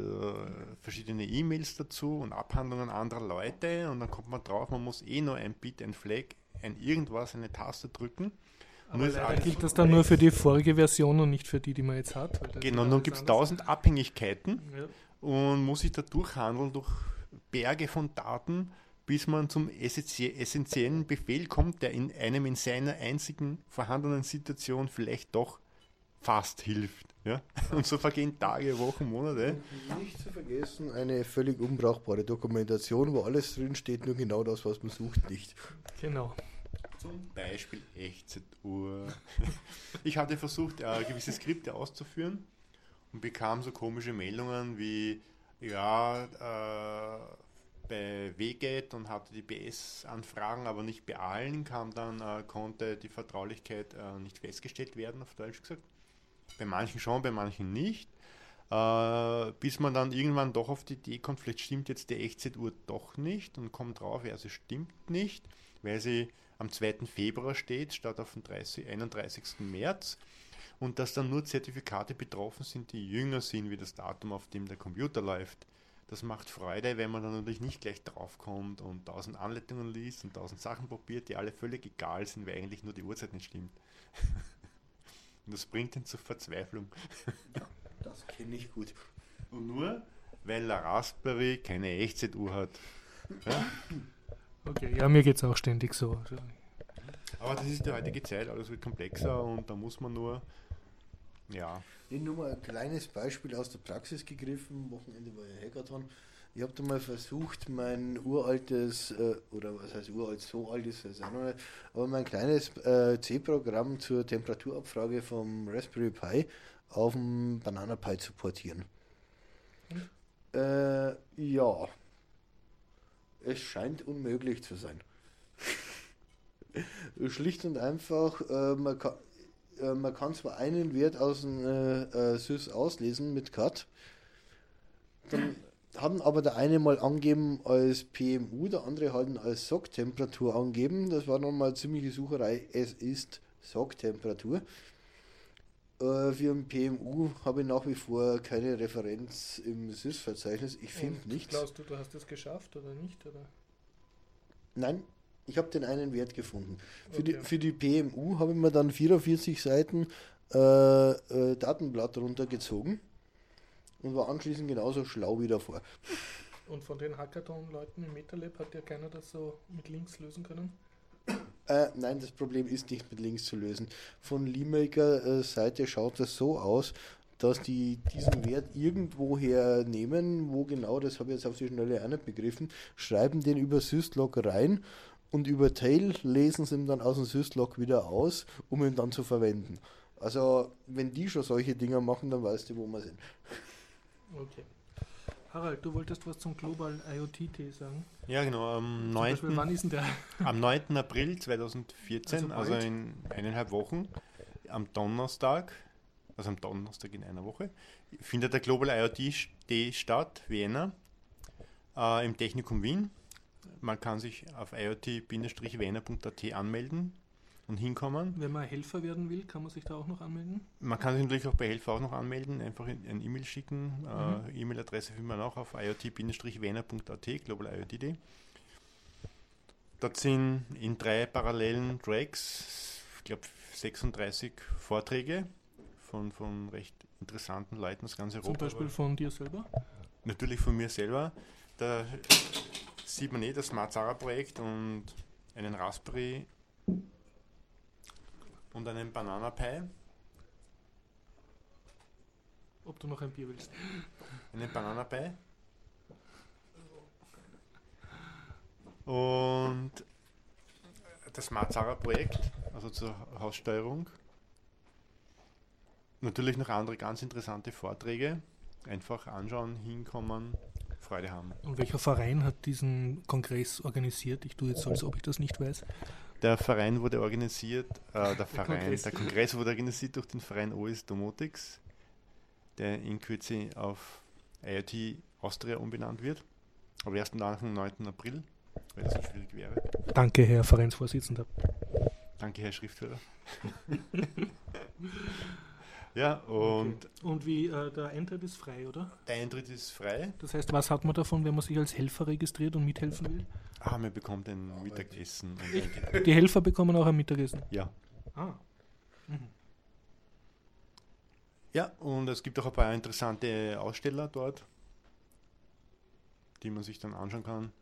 Speaker 2: verschiedene E-Mails dazu und Abhandlungen anderer Leute und dann kommt man drauf, man muss eh nur ein Bit, ein Flag, ein irgendwas, eine Taste drücken.
Speaker 1: Aber
Speaker 2: Nur alles
Speaker 1: gilt das dann nur für die vorige Version und nicht für die, die man jetzt hat.
Speaker 2: Genau, nun gibt es tausend Abhängigkeiten
Speaker 1: Ja.
Speaker 2: und muss sich da durchhandeln durch Berge von Daten, bis man zum essentie- essentiellen Befehl kommt, der in einem in seiner einzigen vorhandenen Situation vielleicht doch fast hilft. Ja? Und so vergehen Tage, Wochen, Monate.
Speaker 3: Und nicht zu vergessen, eine völlig unbrauchbare Dokumentation, wo alles drin steht, nur genau das, was man sucht, nicht.
Speaker 1: Genau.
Speaker 2: Zum Beispiel Echtzeit-Uhr. Ich hatte versucht, äh, gewisse Skripte auszuführen und bekam so komische Meldungen wie, ja, äh, bei WGET und hatte die BS-Anfragen, aber nicht bei allen, kam dann, äh, konnte die Vertraulichkeit äh, nicht festgestellt werden, auf Deutsch gesagt. Bei manchen schon, bei manchen nicht. Äh, bis man dann irgendwann doch auf die Idee kommt, vielleicht stimmt jetzt die Echtzeituhr doch nicht und kommt drauf, ja, sie stimmt nicht, weil sie am 2. Februar steht, statt auf den 30, 31. März und dass dann nur Zertifikate betroffen sind, die jünger sind wie das Datum, auf dem der Computer läuft. Das macht Freude, wenn man dann natürlich nicht gleich draufkommt und tausend Anleitungen liest und tausend Sachen probiert, die alle völlig egal sind, weil eigentlich nur die Uhrzeit nicht stimmt. und das bringt ihn zur Verzweiflung.
Speaker 3: Das kenne ich gut.
Speaker 2: Und nur, weil der Raspberry keine Echtzeituhr hat. Ja?
Speaker 1: Okay, ja, mir geht es auch ständig so.
Speaker 2: Aber das ist die heutige Zeit, alles wird komplexer und da muss man nur, ja,
Speaker 3: Nee, nur mal ein kleines Beispiel aus der Praxis gegriffen. Wochenende war ja Hackathon. Ich habe da mal versucht, mein uraltes, äh, oder was heißt uralt, so alt ist es auch noch nicht, aber mein kleines äh, C-Programm zur Temperaturabfrage vom Raspberry Pi auf dem Banana Pi zu portieren. Äh, ja. Es scheint unmöglich zu sein. Schlicht und einfach, äh, man kann, äh, man kann zwar einen Wert aus dem äh, äh, Sys auslesen mit Cut, dann haben aber der eine mal angeben als PMU, der andere halt als SOC-Temperatur angeben. Das war nochmal ziemliche Sucherei. Es ist SOC-Temperatur. Äh, für ein PMU habe ich nach wie vor keine Referenz im Sys-Verzeichnis. Ich finde nichts.
Speaker 1: Glaubst du, du hast es geschafft oder nicht? Oder?
Speaker 3: Nein, ich habe den einen Wert gefunden. Für, die,
Speaker 1: Okay.
Speaker 3: für die PMU habe ich mir dann 44 Seiten äh, äh, Datenblatt runtergezogen und war anschließend genauso schlau wie davor.
Speaker 1: Und von den Hackathon-Leuten im MetaLab hat ja keiner das so mit Links lösen können?
Speaker 3: Äh, nein, das Problem ist nicht mit Links zu lösen. Von LeeMaker äh, Seite schaut das so aus, dass die diesen Wert irgendwoher nehmen, wo genau, das habe ich jetzt auf die Schnelle auch nicht begriffen, schreiben den über Syslog rein und über Tail lesen sie ihn dann aus dem Syslog wieder aus, um ihn dann zu verwenden. Also, wenn die schon solche Dinger machen, dann weißt du, wo wir sind.
Speaker 1: Okay. Harald, du wolltest was zum Global IoT-T sagen.
Speaker 2: Ja, genau. Am
Speaker 1: Zum
Speaker 2: 9.
Speaker 1: Beispiel, wann ist denn der?
Speaker 2: Am 9. April 2014,
Speaker 1: Also
Speaker 2: also, in eineinhalb Wochen, am Donnerstag, also am Donnerstag in einer Woche, findet der Global IoT Day statt, Vienna, äh, im Technikum Wien. Man kann sich auf iot-vienna.at anmelden und hinkommen.
Speaker 1: Wenn man Helfer werden will, kann man sich da auch noch anmelden?
Speaker 2: Man kann sich natürlich auch bei Helfer auch noch anmelden, einfach in- ein E-Mail schicken. Äh, E-Mail-Adresse findet man auch auf iot-vienna.at, Global IoT Day. Dort sind in drei parallelen Tracks, ich glaube 36 Vorträge von, von recht interessanten Leuten aus ganz Europa.
Speaker 1: Zum Beispiel von dir selber?
Speaker 2: Natürlich von mir selber. Da sieht man eh das Smart Zara Projekt und einen Raspberry und einen Banana Pi.
Speaker 1: Ob du noch ein Bier willst.
Speaker 2: Einen Banana Pi. Und das Smart Zara Projekt, also zur Haussteuerung. Natürlich noch andere ganz interessante Vorträge. Einfach anschauen, hinkommen, Freude haben.
Speaker 1: Und welcher Verein hat diesen Kongress organisiert? Ich tue jetzt so, als ob ich das nicht weiß.
Speaker 2: Der Verein wurde organisiert, äh, der Verein,
Speaker 1: Kongress.
Speaker 2: der Kongress wurde organisiert durch den Verein OS Domotics, der in Kürze auf IoT Austria umbenannt wird. Aber erst nach dem 9. April, weil das so schwierig wäre.
Speaker 1: Danke, Herr Vereinsvorsitzender.
Speaker 2: Danke, Herr Schriftführer. ja, und
Speaker 1: Und wie äh, der Eintritt ist frei, oder?
Speaker 2: der Eintritt ist frei.
Speaker 1: Das heißt, was hat man davon, wenn man sich als Helfer registriert und mithelfen will?
Speaker 2: Ah, man bekommt ein Mittagessen. Und ein.
Speaker 1: Die Helfer bekommen auch ein Mittagessen.
Speaker 2: ja.
Speaker 1: Ah. Mhm.
Speaker 2: ja, und es gibt auch ein paar interessante Aussteller dort, die man sich dann anschauen kann.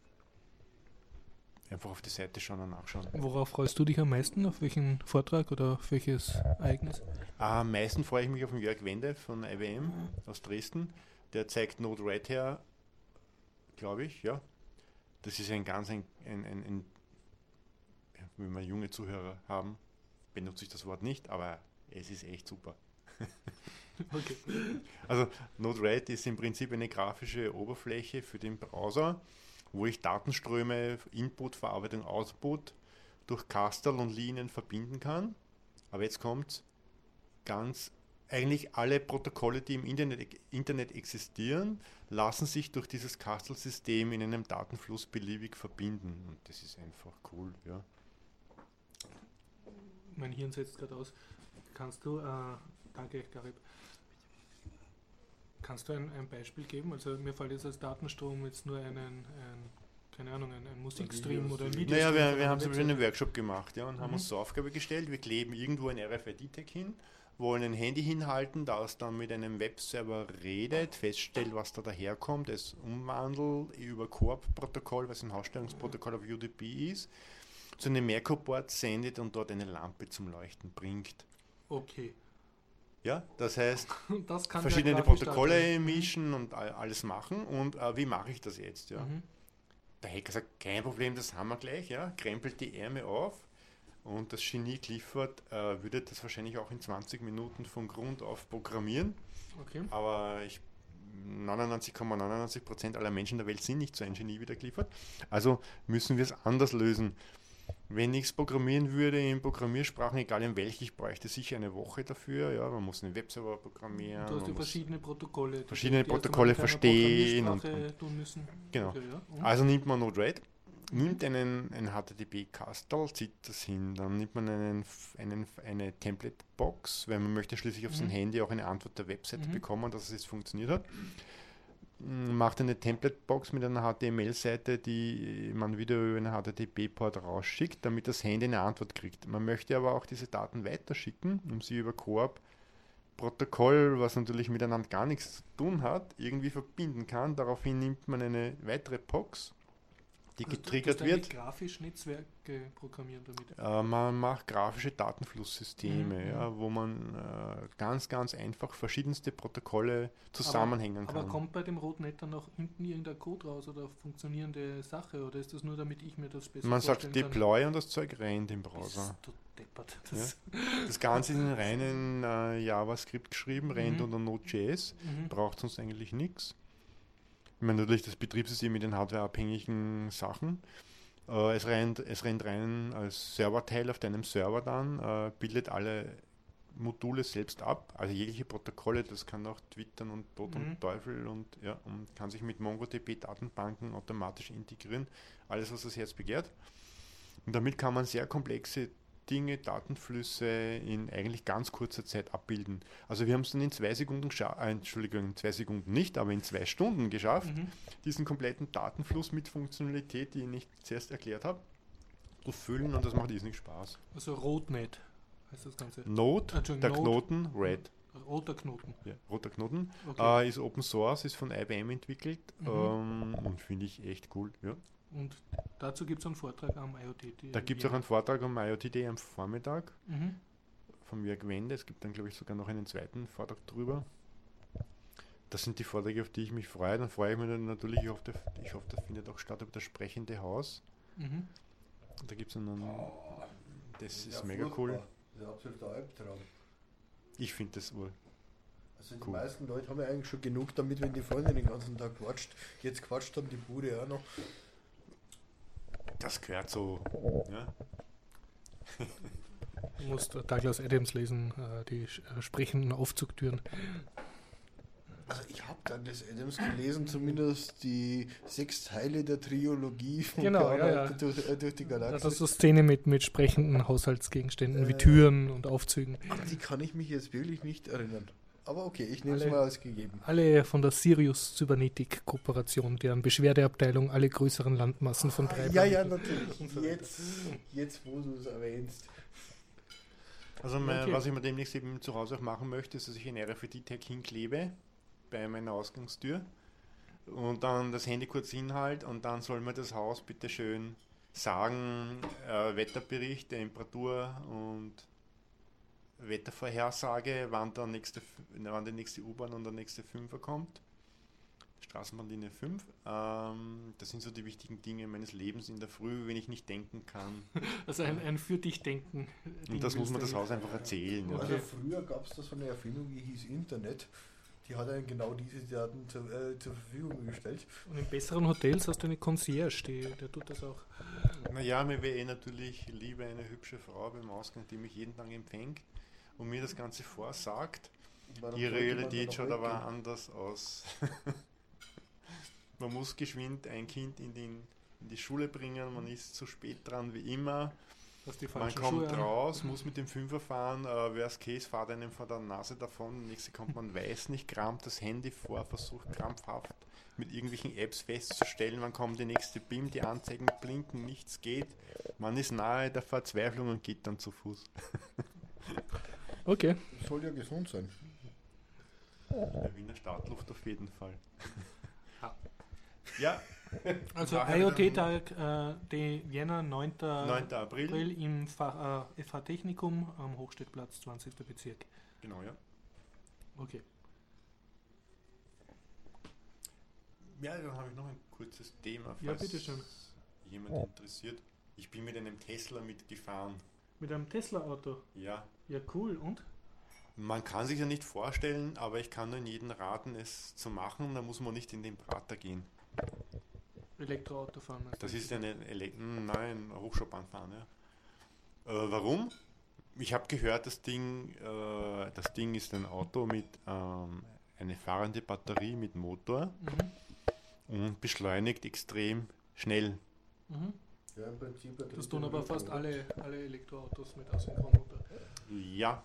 Speaker 2: Einfach auf die Seite schauen und nachschauen.
Speaker 1: Worauf freust du dich am meisten? Auf welchen Vortrag oder auf welches Ereignis?
Speaker 2: Am meisten freue ich mich auf den Jörg Wende von IWM aus Dresden. Der zeigt Node Red her, glaube ich, ja. Das ist ein ganz ein, ein, ein, ein wenn wir junge Zuhörer haben, benutze ich das Wort nicht, aber es ist echt super.
Speaker 1: Okay.
Speaker 2: Also Node-RED ist im Prinzip eine grafische Oberfläche für den Browser, wo ich Datenströme, Input, Verarbeitung, Output durch Castle und Linien verbinden kann. Aber jetzt kommt ganz eigentlich alle Protokolle, die im Internet, Internet existieren, lassen sich durch dieses Castle-System in einem Datenfluss beliebig verbinden. Und das ist einfach cool, ja.
Speaker 1: Mein Hirn setzt gerade aus. Kannst du, äh, danke Garib, kannst du ein, ein Beispiel geben? Also mir fällt jetzt als Datenstrom jetzt nur einen, ein, keine Ahnung, ein, ein Musikstream oder ein Video.
Speaker 2: Naja, wir, wir haben zum Beispiel einen Workshop gemacht ja, und haben uns zur Aufgabe gestellt, wir kleben irgendwo ein RFID-Tag hin, wollen ein Handy hinhalten, das dann mit einem Webserver redet, feststellt, was da daherkommt, es umwandelt über Coop-Protokoll, was ein Hausstellungsprotokoll auf UDP ist, zu einem Merkur-Board sendet und dort eine Lampe zum Leuchten bringt.
Speaker 1: Okay.
Speaker 2: Ja, das heißt,
Speaker 1: Das kann
Speaker 2: verschiedene Protokolle mischen und all- alles machen und äh, wie mache ich das jetzt? Ja?
Speaker 1: Mhm.
Speaker 2: Der Hacker sagt, kein Problem, das haben wir gleich, ja, krempelt die Ärmel auf und das Genie Clifford äh, würde das wahrscheinlich auch in 20 Minuten von Grund auf programmieren,
Speaker 1: Okay.
Speaker 2: aber ich 99,99% aller Menschen der Welt sind nicht so ein Genie wie der Clifford, also müssen wir es anders lösen. Wenn ich es programmieren würde in Programmiersprachen, egal in welche, ich bräuchte sicher eine Woche dafür. Ja, man muss einen Webserver programmieren.
Speaker 1: Du hast ja verschiedene Protokolle.
Speaker 2: verschiedene Protokolle verstehen und-
Speaker 1: Programmiersprache tun müssen.
Speaker 2: Genau.
Speaker 1: Okay, ja. Und?
Speaker 2: Also nimmt man Node-RED, nimmt einen, einen HTTP-Castle, zieht das hin, dann nimmt man einen, einen, eine Template-Box, weil man möchte schließlich auf sein
Speaker 1: Mhm.
Speaker 2: Handy auch eine Antwort der Webseite
Speaker 1: Mhm.
Speaker 2: bekommen, dass es jetzt funktioniert hat. M, Macht eine Template-Box mit einer HTML-Seite, die man wieder über einen HTTP-Port rausschickt, damit das Handy eine Antwort kriegt. Man möchte aber auch diese Daten weiterschicken, um sie über Coop Protokoll, was natürlich miteinander gar nichts zu tun hat, irgendwie verbinden kann. Daraufhin nimmt man eine weitere Box, die
Speaker 1: Also du-
Speaker 2: getriggert
Speaker 1: du
Speaker 2: wird.
Speaker 1: musst eigentlich grafisch Netzwerke programmieren damit.
Speaker 2: Äh, man macht grafische Datenflusssysteme,
Speaker 1: Mhm,
Speaker 2: ja, wo man äh, ganz, ganz einfach verschiedenste Protokolle zusammenhängen
Speaker 1: Aber
Speaker 2: kann.
Speaker 1: kommt bei dem Rotnet dann noch hinten irgendein Code raus oder funktionierende Sache oder ist das nur, damit ich mir das besser
Speaker 2: Man sagt
Speaker 1: vorstellen kann?
Speaker 2: Deploy und das Zeug rennt im Browser.
Speaker 1: Bist du deppert. Das,
Speaker 2: Das Ganze ist in reinen äh, JavaScript geschrieben, rennt
Speaker 1: Mhm.
Speaker 2: unter Node.js,
Speaker 1: mhm.
Speaker 2: braucht sonst eigentlich nichts. Ich meine natürlich das Betriebssystem mit den hardwareabhängigen Sachen. Äh, es, rennt, es rennt rein als Serverteil auf deinem Server dann, äh, bildet alle Module selbst ab, also jegliche Protokolle, das kann auch twittern und Tod
Speaker 1: Mhm.
Speaker 2: und Teufel und ja, und kann sich mit MongoDB-Datenbanken automatisch integrieren, alles was das Herz begehrt. Und damit kann man sehr komplexe Dinge, Datenflüsse in eigentlich ganz kurzer Zeit abbilden. Also wir haben es dann in zwei Sekunden geschafft, äh, Entschuldigung, in zwei Sekunden nicht, aber in zwei Stunden geschafft,
Speaker 1: Mhm.
Speaker 2: diesen kompletten Datenfluss mit Funktionalität, die ich nicht zuerst erklärt habe, zu füllen und das macht riesig Spaß.
Speaker 1: Also Roadnet heißt das Ganze. Entschuldigung,
Speaker 2: der
Speaker 1: Node.
Speaker 2: Knoten, Red,
Speaker 1: Roter Knoten.
Speaker 2: ja, roter Knoten,
Speaker 1: Okay.
Speaker 2: äh, ist Open Source, ist von IBM entwickelt
Speaker 1: Mhm.
Speaker 2: ähm, und finde ich echt cool. Ja.
Speaker 1: Und dazu gibt es einen Vortrag am IoT.
Speaker 2: Da gibt es auch einen Vortrag am IoT Day am Vormittag
Speaker 1: Mhm.
Speaker 2: von Jörg Wende. Es gibt dann, glaube ich, sogar noch einen zweiten Vortrag drüber. Das sind die Vorträge, auf die ich mich freue. Dann freue ich mich dann natürlich, ich hoffe, der- ich hoffe das findet auch statt, über das sprechende Haus.
Speaker 1: Mhm.
Speaker 2: Da gibt es einen. Das ist
Speaker 3: Ja,
Speaker 2: mega
Speaker 3: furchtbar.
Speaker 2: cool.
Speaker 3: Das ist ein absoluter Albtraum.
Speaker 2: Ich finde das wohl.
Speaker 3: Also die
Speaker 2: Cool.
Speaker 3: meisten Leute haben ja eigentlich schon genug damit, wenn die Freundin den ganzen Tag quatscht. Jetzt quatscht dann die Bude auch noch.
Speaker 2: Das gehört so. Ja.
Speaker 1: Du musst Douglas Adams lesen, äh, die äh, sprechenden Aufzugtüren.
Speaker 3: Also ich habe das Adams gelesen, zumindest die sechs Teile der Trilogie von
Speaker 1: Genau, ja, ja.
Speaker 3: Durch, äh, durch die
Speaker 1: Das
Speaker 3: Galaxie.
Speaker 1: ist so Szene mit, mit sprechenden Haushaltsgegenständen wie
Speaker 3: Äh,
Speaker 1: Türen und Aufzügen.
Speaker 3: An die kann ich mich jetzt wirklich nicht erinnern. Aber okay, ich nehme es mal als gegeben.
Speaker 1: Alle von der Sirius Cybernetic Kooperation, deren Beschwerdeabteilung alle größeren Landmassen von drei
Speaker 3: Ah, Ja, ja, natürlich. Jetzt, jetzt wo du es erwähnst.
Speaker 2: Also, mein,
Speaker 1: Okay.
Speaker 2: was ich mir demnächst eben zu Hause auch machen möchte, ist, dass ich ein RFID-Tag hinklebe bei meiner Ausgangstür und dann das Handy kurz hinhalt und dann soll mir das Haus bitte schön sagen, äh, Wetterbericht, Temperatur und Wettervorhersage, wann, der nächste, wann die nächste U-Bahn und der nächste Fünfer kommt. Straßenbahnlinie 5. Ähm, das sind so die wichtigen Dinge meines Lebens in der Früh, wenn ich nicht denken kann.
Speaker 1: Also ein, ein für dich denken.
Speaker 2: Und das muss man das Haus einfach erzählen.
Speaker 1: Okay.
Speaker 3: Also früher gab es da so eine Erfindung, die hieß Internet. Die hat einem genau diese Daten zur, äh, zur Verfügung gestellt.
Speaker 1: Und in besseren Hotels hast du eine Concierge, die, der tut das auch.
Speaker 2: Naja, mir wäre eh natürlich lieber eine hübsche Frau beim Ausgang, die mich jeden Tag empfängt und mir das Ganze vorsagt.
Speaker 3: Warum
Speaker 2: Die Realität schaut aber
Speaker 3: weggehen?
Speaker 2: anders aus. man muss geschwind ein Kind in, den, in die Schule bringen, man ist zu spät dran wie immer. Man kommt
Speaker 1: Schuhe an.
Speaker 2: raus, muss mit dem Fünfer fahren, äh, worst case, fahrt einem vor der Nase davon, der nächste kommt, man weiß nicht, kramt das Handy vor, versucht krampfhaft mit irgendwelchen Apps festzustellen, wann kommt die nächste BIM, die Anzeigen blinken, nichts geht, man ist nahe der Verzweiflung und geht dann zu Fuß.
Speaker 1: Okay.
Speaker 3: Soll ja gesund sein.
Speaker 2: Der Wiener Startluft auf jeden Fall.
Speaker 1: Ah.
Speaker 2: Ja,
Speaker 1: Also IoT-Tag, äh, die Jänner 9.
Speaker 2: 9. April.
Speaker 1: April im Fach, äh, FH Technikum am Hochstädtplatz, 20. Bezirk.
Speaker 2: Genau, ja.
Speaker 1: Okay.
Speaker 2: Ja, dann habe ich noch ein kurzes Thema,
Speaker 1: Ja,
Speaker 2: falls
Speaker 1: bitteschön.
Speaker 2: jemand interessiert. Ich bin mit einem Tesla mitgefahren.
Speaker 1: Mit einem Tesla-Auto.
Speaker 2: Ja,
Speaker 1: Ja, cool. Und?
Speaker 2: Man kann sich ja nicht vorstellen, aber ich kann nur jeden raten, es zu machen. Da muss man nicht in den Prater gehen.
Speaker 1: Elektroauto fahren.
Speaker 2: Das ist eine Ele nein, Hochschulbahn fahren. Ja. Äh, warum? Ich habe gehört, das Ding, äh, das Ding ist ein Auto mit ähm, eine fahrende Batterie mit Motor
Speaker 1: Mhm.
Speaker 2: und beschleunigt extrem schnell.
Speaker 1: Mhm.
Speaker 3: Ja, im Prinzip
Speaker 1: Das tun aber fast alle, alle Elektroautos mit Asynchronmotor.
Speaker 2: Ja,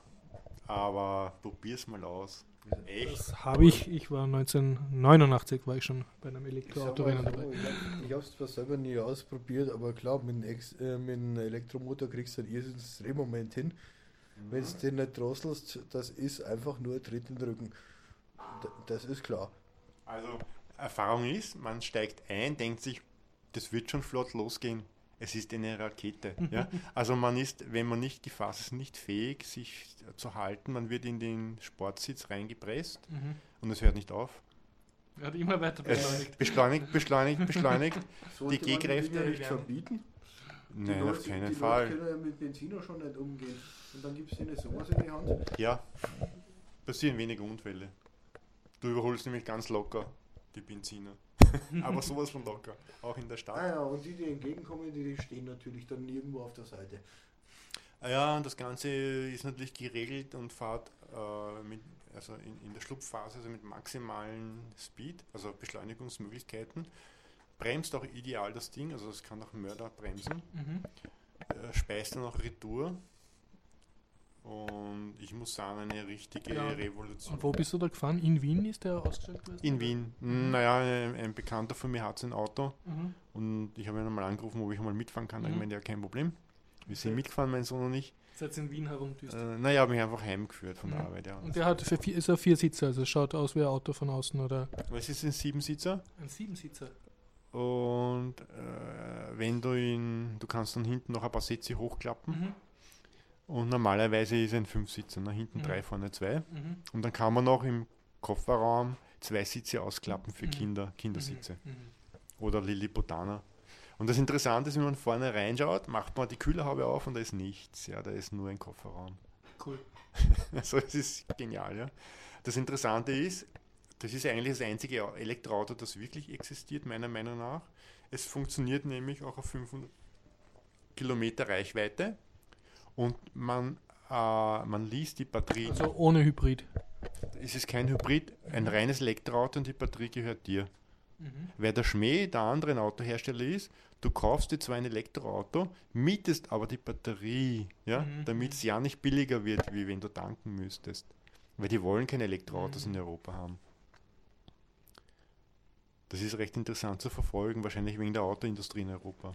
Speaker 2: aber probier's mal aus. Echt?
Speaker 1: Das habe ich. Ich war 1989 war ich schon bei einem Elektroautorennen
Speaker 3: so,
Speaker 1: dabei.
Speaker 3: Ich hab- ich habe es zwar selber nie ausprobiert, aber klar, mit einem, Ex äh, mit einem Elektromotor kriegst du einen irrsinniges Drehmoment hin. Wenn du den nicht drosselst, das ist einfach nur Tritt in den Rücken. D das ist klar.
Speaker 2: Also, Erfahrung ist, man steigt ein, denkt sich, das wird schon flott losgehen. Es ist eine Rakete. ja? Also man ist, wenn man nicht gefasst ist, nicht fähig, sich zu halten. Man wird in den Sportsitz reingepresst
Speaker 1: Mhm.
Speaker 2: und es hört nicht auf.
Speaker 1: Er hat immer weiter
Speaker 2: Es
Speaker 1: beschleunigt.
Speaker 2: beschleunigt, beschleunigt, beschleunigt.
Speaker 3: Sollte man
Speaker 2: G-Kräfte
Speaker 3: Dinge nicht
Speaker 2: werden-
Speaker 3: verbieten? Die
Speaker 2: Nein,
Speaker 3: Leute-
Speaker 2: auf keinen
Speaker 3: die
Speaker 2: Fall.
Speaker 3: Leute können ja mit Benzin auch schon nicht umgehen. Und dann gibst du ihnen sowas in die Hand.
Speaker 2: Ja, passieren wenige Unfälle. Du überholst nämlich ganz locker die Benziner. aber sowas von locker, auch in der Stadt.
Speaker 3: Ah ja, und die, die entgegenkommen, die stehen natürlich dann irgendwo auf der Seite.
Speaker 2: Ah Ja, und das Ganze ist natürlich geregelt und fährt äh, mit, also in, in der Schlupfphase, also mit maximalen Speed, also Beschleunigungsmöglichkeiten. Bremst auch ideal das Ding, also es kann auch Mörder bremsen.
Speaker 1: Mhm.
Speaker 2: Äh, speist dann auch Retour. Und ich muss sagen, eine richtige
Speaker 1: Ja.
Speaker 2: Revolution.
Speaker 1: Und wo bist du da gefahren? In Wien ist der ausgestellt gewesen?
Speaker 2: In Wien. Naja, ein, ein Bekannter von mir hat ein Auto
Speaker 1: Mhm.
Speaker 2: und ich habe ihn einmal angerufen, ob ich mal mitfahren kann.
Speaker 1: Mhm.
Speaker 2: meinte, ja, kein Problem. Wir sind
Speaker 1: Okay.
Speaker 2: mitgefahren, mein Sohn und ich.
Speaker 1: Seid ihr in Wien herumdüst.
Speaker 2: Äh, naja, habe mich einfach heimgeführt von der
Speaker 1: Mhm.
Speaker 2: Arbeit. Ja.
Speaker 1: Und der hat vier, ist er vier Sitze, also schaut aus wie ein Auto von außen oder
Speaker 2: Was ist ein Siebensitzer?
Speaker 1: ein Siebensitzer.
Speaker 2: Und äh, wenn du ihn, du kannst dann hinten noch ein paar Sitze hochklappen.
Speaker 1: Mhm.
Speaker 2: Und normalerweise ist ein Fünfsitzer, nach hinten
Speaker 1: Mhm.
Speaker 2: drei, vorne zwei.
Speaker 1: Mhm.
Speaker 2: Und dann kann man noch im Kofferraum zwei Sitze ausklappen für
Speaker 1: Mhm.
Speaker 2: Kinder, Kindersitze.
Speaker 1: Mhm.
Speaker 2: Oder Lilliputaner. Und das Interessante ist, wenn man vorne reinschaut, macht man die Kühlerhaube auf und da ist nichts. Ja, da ist nur ein Kofferraum.
Speaker 1: Cool.
Speaker 2: Also es ist genial, ja. Das Interessante ist, das ist eigentlich das einzige Elektroauto, das wirklich existiert, meiner Meinung nach. Es funktioniert nämlich auch auf 500 Kilometer Reichweite und man, äh, man liest die Batterie.
Speaker 1: Also ohne Hybrid.
Speaker 2: es ist kein Hybrid, ein reines Elektroauto und die Batterie gehört dir.
Speaker 1: Mhm.
Speaker 2: Wer der Schmäh der anderen Autohersteller ist, du kaufst dir zwar ein Elektroauto, mietest aber die Batterie, ja,
Speaker 1: Mhm.
Speaker 2: damit es ja nicht billiger wird, wie wenn du tanken müsstest. Weil die wollen keine Elektroautos
Speaker 1: Mhm.
Speaker 2: in Europa haben. Das ist recht interessant zu verfolgen, wahrscheinlich wegen der Autoindustrie in Europa.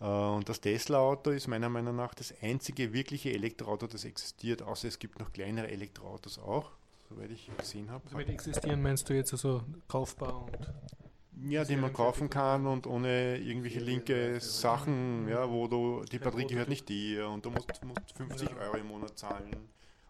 Speaker 2: Äh, Und das Tesla-Auto ist meiner Meinung nach das einzige wirkliche Elektroauto, das existiert, außer es gibt noch kleinere Elektroautos auch, soweit ich gesehen habe.
Speaker 1: Also mit existieren meinst du jetzt also kaufbar und
Speaker 2: Ja, die man kaufen kann und ohne irgendwelche linke Sachen, ja, wo du, die Batterie gehört nicht dir und du musst, musst 50
Speaker 1: Ja.
Speaker 2: Euro im Monat zahlen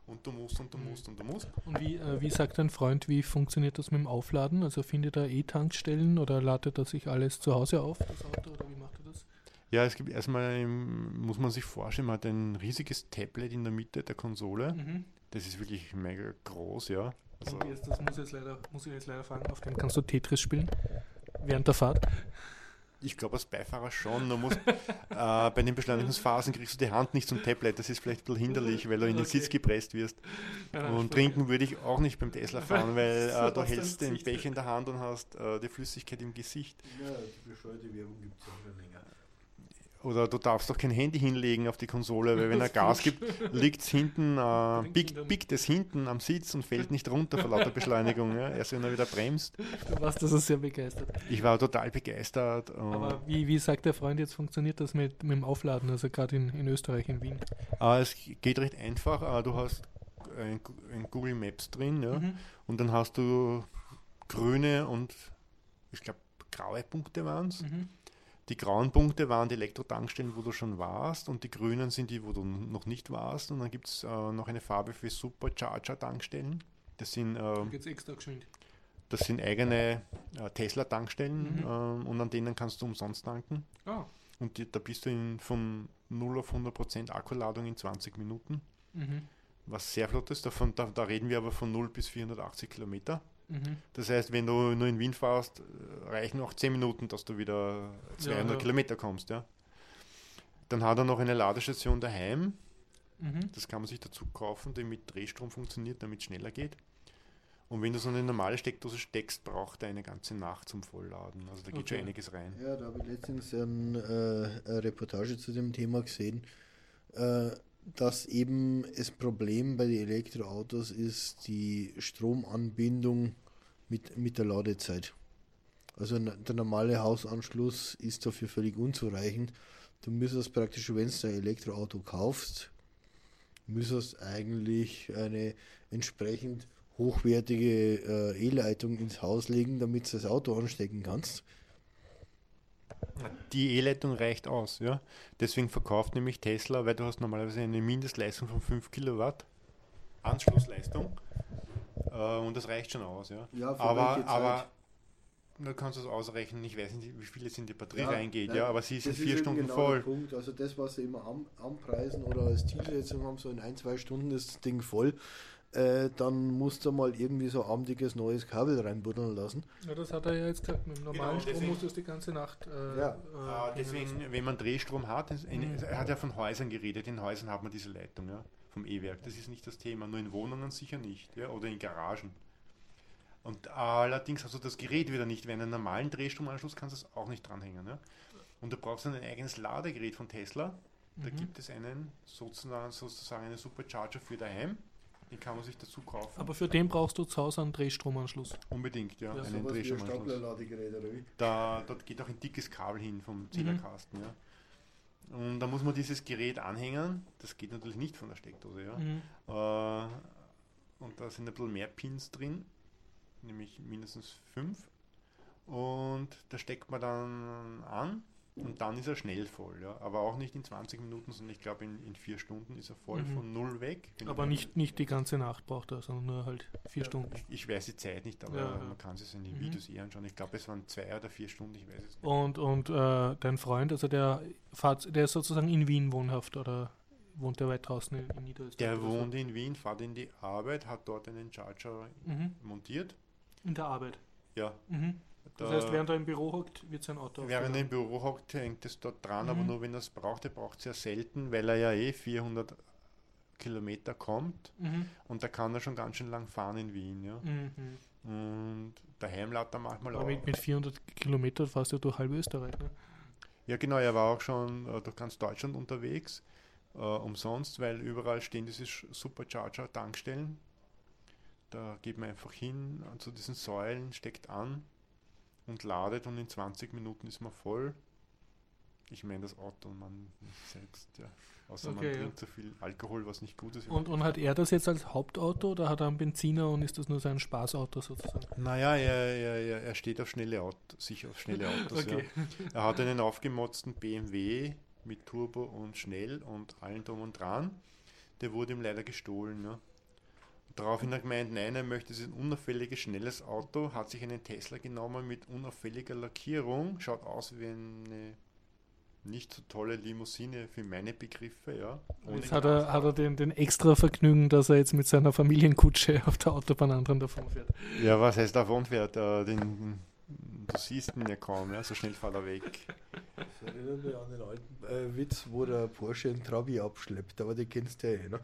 Speaker 2: und du musst und du musst und du musst.
Speaker 1: Und wie, äh, wie sagt dein Freund, wie funktioniert das mit dem Aufladen? Also findet er E-Tankstellen oder ladet er sich alles zu Hause auf, das Auto, oder wie macht er das?
Speaker 2: Ja, es gibt erstmal, muss man sich vorstellen, man hat ein riesiges Tablet in der Mitte der Konsole.
Speaker 1: Mhm.
Speaker 2: Das ist wirklich mega groß, ja. Also,
Speaker 1: ist das muss, ich jetzt leider, muss ich jetzt leider fragen, auf dem kannst du Tetris spielen? Während der Fahrt?
Speaker 2: ich glaube als Beifahrer schon. Du musst, äh, bei den Beschleunigungsphasen kriegst du die Hand nicht zum Tablet. Das ist vielleicht ein bisschen hinderlich, weil du in den
Speaker 1: Okay.
Speaker 2: Sitz gepresst wirst. Und trinken würde ich auch nicht beim Tesla fahren, weil äh, du hältst den. Becher in der Hand und hast äh, die Flüssigkeit im Gesicht.
Speaker 3: Ja, die bescheuerte Werbung gibt es auch schon länger.
Speaker 2: Oder du darfst doch kein Handy hinlegen auf die Konsole, weil wenn er Gas gibt, liegt es hinten, äh, biegt, biegt es hinten am Sitz und fällt nicht runter vor lauter Beschleunigung. Ja? Erst wenn er wieder bremst.
Speaker 1: Du warst also sehr begeistert.
Speaker 2: Ich war total begeistert.
Speaker 1: Aber wie, wie sagt der Freund, jetzt funktioniert das mit, mit dem Aufladen, also gerade in, in Österreich, in Wien?
Speaker 2: äh, es geht recht einfach. Äh, du hast ein, ein Google Maps drin ja?
Speaker 1: Mhm.
Speaker 2: und dann hast du grüne und ich glaube graue Punkte waren es.
Speaker 1: Mhm.
Speaker 2: Die grauen Punkte waren die Elektrotankstellen, wo du schon warst, und die grünen sind die, wo du noch nicht warst. Und dann gibt es äh, noch eine Farbe für Supercharger-Tankstellen. Das sind, äh,
Speaker 1: geht's extra geschwind.
Speaker 2: das sind eigene äh, Tesla-Tankstellen
Speaker 1: Mhm.
Speaker 2: ähm, und an denen kannst du umsonst tanken.
Speaker 1: Ah.
Speaker 2: Und die, da bist du in, von 0 auf 100% Akkuladung in 20 Minuten,
Speaker 1: Mhm.
Speaker 2: was sehr flott ist. Davon, da, da reden wir aber von 0 bis 480 Kilometer.
Speaker 1: Mhm.
Speaker 2: Das heißt, wenn du nur in Wien fährst, äh, reichen auch 10 Minuten, dass du wieder 200
Speaker 1: ja.
Speaker 2: Kilometer kommst. Ja. Dann hat er noch eine Ladestation daheim.
Speaker 1: Mhm.
Speaker 2: Das kann man sich dazu kaufen, die mit Drehstrom funktioniert, damit es schneller geht. Und wenn du so eine normale Steckdose steckst, braucht er eine ganze Nacht zum Vollladen. Also da geht schon
Speaker 1: Okay.
Speaker 2: einiges rein.
Speaker 3: Ja, da habe ich letztens ein, äh, eine Reportage zu dem Thema gesehen, äh, dass eben das Problem bei den Elektroautos ist die Stromanbindung mit, mit der Ladezeit. Also der normale Hausanschluss ist dafür völlig unzureichend. Du müsstest praktisch, wenn du ein Elektroauto kaufst, müsstest eigentlich eine entsprechend hochwertige äh, E-Leitung ins Haus legen, damit du das Auto anstecken kannst.
Speaker 2: Die E-Leitung reicht aus, ja. Deswegen verkauft nämlich Tesla, weil du hast normalerweise eine Mindestleistung von 5 Kilowatt Anschlussleistung. Äh, und das reicht schon aus, ja.
Speaker 3: Ja,
Speaker 2: aber, aber du kannst es ausrechnen, ich weiß nicht, wie viel jetzt in die Batterie reingeht,
Speaker 3: nein,
Speaker 2: ja, aber sie ist in vier
Speaker 3: eben
Speaker 2: Stunden
Speaker 3: genau
Speaker 2: voll.
Speaker 3: Punkt. Also das, was sie immer an, anpreisen oder als Zielsetzung haben, so in ein, zwei Stunden ist das Ding voll. Äh, dann musst du mal irgendwie so armdiges neues Kabel reinbuddeln lassen.
Speaker 1: Ja, das hat er ja jetzt gesagt. Mit dem normalen
Speaker 2: Genau,
Speaker 1: Strom
Speaker 2: deswegen-
Speaker 1: muss das die ganze Nacht. Äh,
Speaker 3: Ja.
Speaker 1: äh,
Speaker 2: Ah, deswegen,
Speaker 1: lassen.
Speaker 2: wenn man Drehstrom hat, es- in,
Speaker 1: Mhm.
Speaker 2: er hat ja von Häusern geredet, in Häusern hat man diese Leitung ja, vom E-Werk. Das ist nicht das Thema, nur in Wohnungen sicher nicht ja, oder in Garagen. Und allerdings hast du das Gerät wieder nicht, wenn einen normalen Drehstromanschluss kannst du es auch nicht dranhängen. Ja. Und du brauchst dann ein eigenes Ladegerät von Tesla. Da
Speaker 1: Mhm.
Speaker 2: gibt es einen sozusagen, sozusagen einen Supercharger für daheim. Den kann man sich dazu kaufen.
Speaker 1: Aber für den brauchst du zu Hause einen Drehstromanschluss.
Speaker 2: Unbedingt, ja,
Speaker 1: Ja,
Speaker 2: einen Drehstromanschluss.
Speaker 3: Staplerladegerät oder wie?
Speaker 2: Da, dort geht auch ein dickes Kabel hin vom Zählerkasten. Ja. Und da muss man dieses Gerät anhängen. Das geht natürlich nicht von der Steckdose. Ja.
Speaker 1: Mhm.
Speaker 2: Äh, und da sind ein bisschen mehr Pins drin, nämlich mindestens fünf. Und da steckt man dann an und dann ist er schnell voll. Ja. Aber auch nicht in 20 Minuten, sondern ich glaube in, in vier Stunden ist er voll
Speaker 1: Mhm.
Speaker 2: von null weg.
Speaker 1: Aber nicht, nicht die ganze Nacht braucht er, sondern nur halt vier Stunden.
Speaker 2: Ich, ich weiß die Zeit nicht, aber
Speaker 1: Ja, ja.
Speaker 2: man kann es in den
Speaker 1: Mhm.
Speaker 2: Videos eher anschauen. Ich glaube, es waren zwei oder vier Stunden, ich weiß es nicht.
Speaker 1: Und, und äh, dein Freund, also der, fahrt, der ist sozusagen in Wien wohnhaft oder wohnt der weit draußen in, in Niederösterreich?
Speaker 2: Der wohnt in Wien, fährt in die Arbeit, hat dort einen Charger
Speaker 1: Mhm.
Speaker 2: montiert.
Speaker 1: In der Arbeit.
Speaker 2: Ja,
Speaker 1: Mhm. Das
Speaker 2: da-
Speaker 1: heißt, während er im Büro hockt, wird sein Auto
Speaker 2: während er im. Büro hockt, hängt es dort dran, aber
Speaker 1: Mhm.
Speaker 2: nur wenn er es braucht. Er braucht es ja selten, weil er ja eh 400 Kilometer kommt
Speaker 1: Mhm.
Speaker 2: und da kann er schon ganz schön lang fahren in Wien. Ja.
Speaker 1: Mhm.
Speaker 2: Und daheim lädt er manchmal
Speaker 1: Aber
Speaker 2: auch.
Speaker 1: mit, mit 400 Kilometern fährst du durch halb Österreich. Ne?
Speaker 2: Ja, genau, er war auch schon äh, durch ganz Deutschland unterwegs, äh, umsonst, weil überall stehen diese Supercharger-Tankstellen. Da geht man einfach hin zu diesen Säulen, steckt an und ladet und in 20 Minuten ist man voll. Ich meine das Auto, man nicht selbst, ja. Außer
Speaker 1: Okay,
Speaker 2: man
Speaker 1: ja.
Speaker 2: trinkt zu viel Alkohol, was nicht gut ist.
Speaker 1: Und, und hat er das jetzt als Hauptauto oder hat er einen Benziner und ist das nur sein Spaßauto sozusagen?
Speaker 2: Naja, er, er, er, er steht auf schnelle Autos, sich auf schnelle Autos.
Speaker 1: Okay.
Speaker 2: Ja. Er hat einen aufgemotzten BMW mit Turbo und schnell und allen drum und dran. Der wurde ihm leider gestohlen. Ja. Daraufhin hat er gemeint, nein, er möchte ein unauffälliges, schnelles Auto, hat sich einen Tesla genommen mit unauffälliger Lackierung, schaut aus wie eine nicht so tolle Limousine für meine Begriffe, ja. Ohne
Speaker 1: Jetzt hat er, hat er den, den extra Vergnügen, dass er jetzt mit seiner Familienkutsche auf der Autobahn anderen davon fährt.
Speaker 2: Ja, was heißt davon fährt? Äh, den, du siehst ihn ja kaum, ja, so schnell fährt er weg.
Speaker 3: Das erinnert mich an den alten äh, Witz, wo der Porsche einen Trabi abschleppt, aber die kennst du ja eh, ne?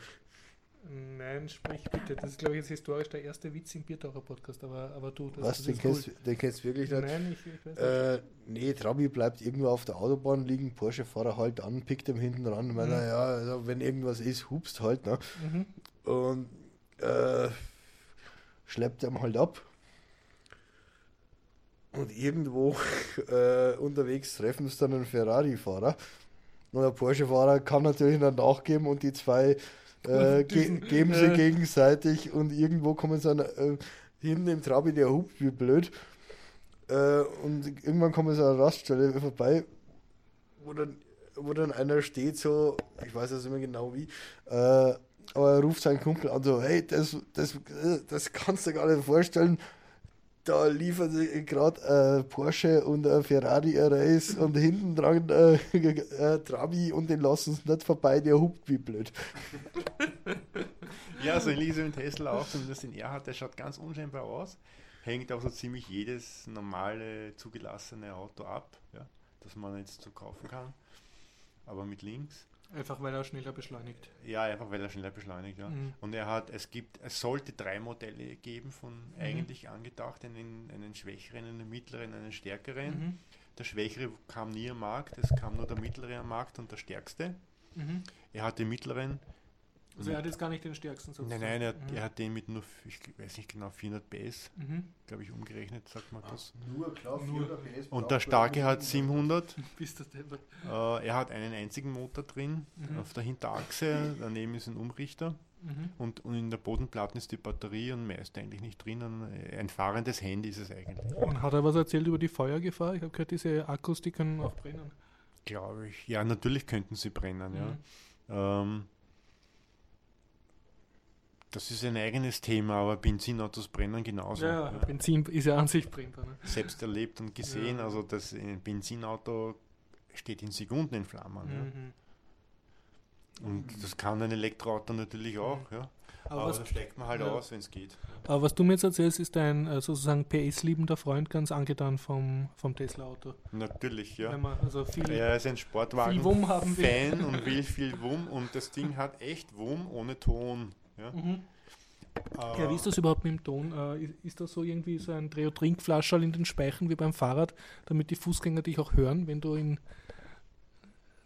Speaker 1: Nein, sprich bitte. Das ist, glaube ich, jetzt historisch der erste Witz im Biertaucher Podcast, aber, aber du, das,
Speaker 3: Was,
Speaker 1: das
Speaker 3: den
Speaker 1: ist
Speaker 3: kennst,
Speaker 1: cool.
Speaker 3: den kennst du wirklich nicht?
Speaker 1: Nein, ich, ich weiß nicht.
Speaker 3: Äh, nee, Trabi bleibt irgendwo auf der Autobahn liegen, Porsche-Fahrer halt an, pickt ihm hinten ran, weil
Speaker 1: Mhm.
Speaker 3: er, ja, also wenn irgendwas ist, hupst halt, ne?
Speaker 1: Mhm.
Speaker 3: Und äh, schleppt ihm halt ab. Und irgendwo äh, unterwegs treffen sie dann einen Ferrari-Fahrer. Und der Porsche-Fahrer kann natürlich dann nachgeben und die zwei äh, ge geben sie gegenseitig und irgendwo kommen sie dann äh, hinten im Trabi, der hupt wie blöd. Äh, und irgendwann kommen sie an einer Raststelle vorbei, wo dann, wo dann einer steht, so, ich weiß nicht mehr genau wie, äh, aber er ruft seinen Kumpel an, so, hey, das, das, äh, das kannst du dir gar nicht vorstellen. Da liefern sie gerade äh, Porsche und äh, Ferrari RS und hinten dran äh, Trabi und den lassen sie nicht vorbei, der hupt wie blöd.
Speaker 2: Ja, so ähnlich ist es mit Tesla auch, zumindest den er hat, der schaut ganz unscheinbar aus, hängt auch so ziemlich jedes normale zugelassene Auto ab, ja, das man jetzt so kaufen kann, aber mit links.
Speaker 1: Einfach weil er schneller beschleunigt.
Speaker 2: Ja, einfach weil er schneller beschleunigt, ja.
Speaker 1: Mhm.
Speaker 2: Und er hat, es gibt, es sollte drei Modelle geben von eigentlich angedacht, einen, einen schwächeren, einen mittleren, einen stärkeren.
Speaker 1: Mhm.
Speaker 2: Der schwächere kam nie am Markt, es kam nur der mittlere am Markt und der stärkste.
Speaker 1: Mhm.
Speaker 2: Er hat den mittleren.
Speaker 1: Also er hat jetzt gar nicht den stärksten sozusagen.
Speaker 2: Nein, nein, er, hat-
Speaker 1: Mhm.
Speaker 2: er hat den mit nur, ich weiß nicht genau, 400 PS,
Speaker 1: Mhm.
Speaker 2: glaube ich, umgerechnet, sagt man das.
Speaker 3: Nur klar,
Speaker 1: Nur-
Speaker 3: PS
Speaker 2: Und der starke hat 700.
Speaker 1: Bist.
Speaker 2: Äh, er hat einen einzigen Motor drin
Speaker 1: Mhm.
Speaker 2: auf der Hinterachse, daneben ist ein Umrichter.
Speaker 1: Mhm.
Speaker 2: Und, und in der Bodenplatte ist die Batterie und mehr ist eigentlich nicht drinnen. Ein fahrendes Handy ist es eigentlich,
Speaker 1: Und hat er was erzählt über die Feuergefahr? Ich habe gehört, diese Akkus, die können auch brennen.
Speaker 2: glaube ich. Ja, natürlich könnten sie brennen.
Speaker 1: Mhm.
Speaker 2: Ja. Ähm, das ist ein eigenes Thema, aber Benzinautos brennen genauso.
Speaker 1: Ja,
Speaker 2: ja.
Speaker 1: Benzin ist ja an sich brennbar. Ne?
Speaker 2: Selbst erlebt und gesehen,
Speaker 1: Ja.
Speaker 2: also das ein Benzinauto steht in Sekunden in Flammen. Ja.
Speaker 1: Mhm.
Speaker 2: Und das kann ein Elektroauto natürlich auch, ja.
Speaker 1: Aber,
Speaker 2: Aber,
Speaker 1: was,
Speaker 2: steigt man halt
Speaker 1: ja.
Speaker 2: aus, wenn es geht.
Speaker 1: aber was du mir jetzt erzählst, ist dein äh, sozusagen PS-liebender Freund ganz angetan vom, vom Tesla-Auto.
Speaker 2: Natürlich, ja.
Speaker 1: Also viel,
Speaker 2: Er ist ein. Sportwagen-Fan und will viel Wumm und das Ding hat echt Wumm ohne Ton. Ja,
Speaker 1: Mhm.
Speaker 2: Äh,
Speaker 1: Ja, wie ist das überhaupt mit dem Ton? Äh, ist, ist das so irgendwie so ein Dreh- und Trinkflascherl in den Speichen wie beim Fahrrad, damit die Fußgänger dich auch hören, wenn du in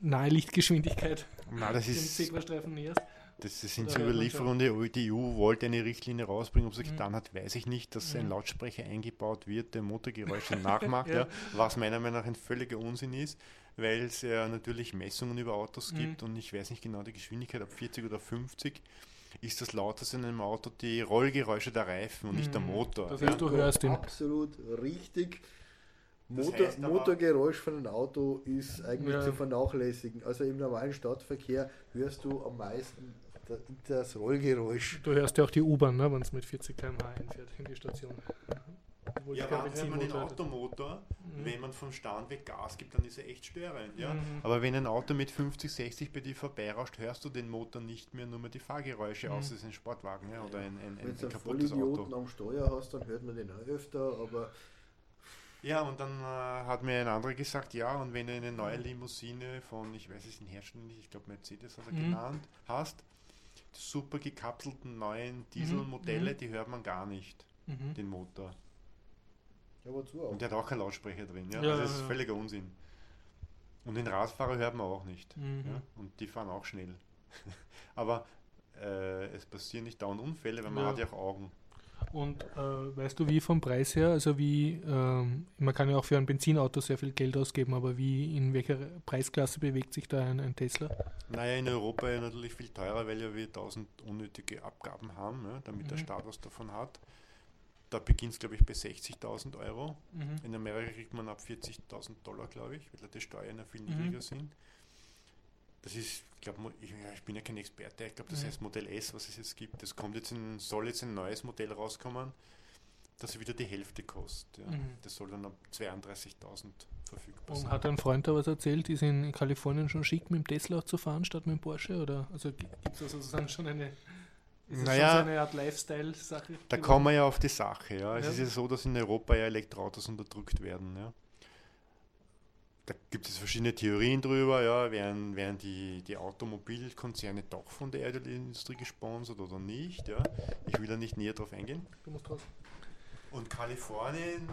Speaker 1: nahe Lichtgeschwindigkeit
Speaker 2: Na, das
Speaker 1: den
Speaker 2: ist,
Speaker 1: Zebrastreifen näherst?
Speaker 2: das sind so Überlieferungen, die die EU wollte eine Richtlinie rausbringen. Ob sie
Speaker 1: Mhm.
Speaker 2: getan hat, weiß ich nicht, dass ein
Speaker 1: Mhm.
Speaker 2: Lautsprecher eingebaut wird, der Motorgeräusche nachmacht,
Speaker 1: Ja.
Speaker 2: ja. was meiner Meinung nach ein völliger Unsinn ist, weil es ja natürlich Messungen über Autos
Speaker 1: Mhm.
Speaker 2: gibt und ich weiß nicht genau die Geschwindigkeit, ab 40 oder 50 ist das lauteste in einem Auto die Rollgeräusche der Reifen und nicht der
Speaker 1: Mhm.
Speaker 2: Motor.
Speaker 1: Das
Speaker 2: ja.
Speaker 1: heißt, du hörst ihn.
Speaker 3: Absolut richtig.
Speaker 2: Das
Speaker 3: Motor,
Speaker 2: heißt aber-
Speaker 3: Motorgeräusch von einem Auto ist eigentlich
Speaker 1: Ja.
Speaker 3: zu vernachlässigen. Also im normalen Stadtverkehr hörst du am meisten da- das Rollgeräusch.
Speaker 1: Du hörst ja auch die U-Bahn, ne, wenn es mit 40 km/h einfährt in die Station. Obwohl
Speaker 2: Ja,
Speaker 1: die
Speaker 2: aber wenn man den. Automotor,
Speaker 1: Mhm.
Speaker 2: wenn man vom Stand weg Gas gibt, dann ist er echt störend. Ja?
Speaker 1: Mhm.
Speaker 2: Aber wenn ein Auto mit 50, 60 bei dir vorbeirauscht, hörst du den Motor nicht mehr, nur mehr die Fahrgeräusche
Speaker 1: Mhm.
Speaker 2: aus. Das ist ein Sportwagen ja? oder ein, ein,
Speaker 3: Wenn
Speaker 2: ein,
Speaker 3: du
Speaker 2: ein
Speaker 3: einen
Speaker 2: kaputtes Auto.
Speaker 3: am Steuer hast, dann hört man den auch öfter, aber
Speaker 2: Ja, und dann äh, hat mir ein anderer gesagt, ja, und wenn du eine neue Limousine von, ich weiß es den Hersteller nicht, ich glaube Mercedes hat er
Speaker 1: Mhm.
Speaker 2: genannt, hast, super gekapselten neuen Dieselmodelle,
Speaker 1: Mhm.
Speaker 2: die hört man gar nicht,
Speaker 1: Mhm.
Speaker 2: den Motor.
Speaker 3: Ja, wozu auch?
Speaker 2: Und der hat auch keinen Lautsprecher drin. Ja?
Speaker 1: Ja,
Speaker 2: also das ist
Speaker 1: ja.
Speaker 2: völliger Unsinn. Und den Radfahrer hört man auch nicht.
Speaker 1: Mhm.
Speaker 2: Ja? Und die fahren auch schnell. Aber äh, es passieren nicht dauernd Unfälle, weil man
Speaker 1: Ja.
Speaker 2: hat ja auch Augen.
Speaker 1: Und äh, weißt du, wie vom Preis her, also wie, ähm, man kann ja auch für ein Benzinauto sehr viel Geld ausgeben, aber wie, in welcher Preisklasse bewegt sich da ein, ein Tesla?
Speaker 2: Naja, in Europa ja natürlich viel teurer, weil ja wir 1000 unnötige Abgaben haben, ja, damit der
Speaker 1: Mhm.
Speaker 2: Staat was davon hat. Da beginnt es, glaube ich, bei 60.000 Euro.
Speaker 1: Mhm.
Speaker 2: In Amerika kriegt man ab 40.000 Dollar, glaube ich, weil da die Steuern ja viel
Speaker 1: Mhm.
Speaker 2: niedriger sind. Das ist, ich glaube, ich, bin ja kein Experte, ich glaube, das
Speaker 1: Mhm.
Speaker 2: heißt Modell S, was es jetzt gibt. Das kommt jetzt ein, soll jetzt ein neues Modell rauskommen, das wieder die Hälfte kostet. Ja.
Speaker 1: Mhm.
Speaker 2: Das soll dann ab 32.000 verfügbar
Speaker 1: Und
Speaker 2: sein.
Speaker 1: hat ein Freund da was erzählt, ist in Kalifornien schon schick, mit dem Tesla zu fahren statt mit dem Porsche? Oder also gibt es da sozusagen schon eine, ist
Speaker 2: Naja,
Speaker 1: schon so eine Art Lifestyle-Sache?
Speaker 2: Da
Speaker 1: geworden?
Speaker 2: kommen wir ja auf die Sache. Ja. Es
Speaker 1: Ja.
Speaker 2: ist ja so, dass in Europa ja Elektroautos unterdrückt werden. Ja. Da gibt es verschiedene Theorien drüber. Ja. Werden, werden die, die Automobilkonzerne doch von der Erdölindustrie gesponsert oder nicht? Ja. Ich will da nicht näher drauf eingehen.
Speaker 1: Du musst raus.
Speaker 2: Und Kalifornien,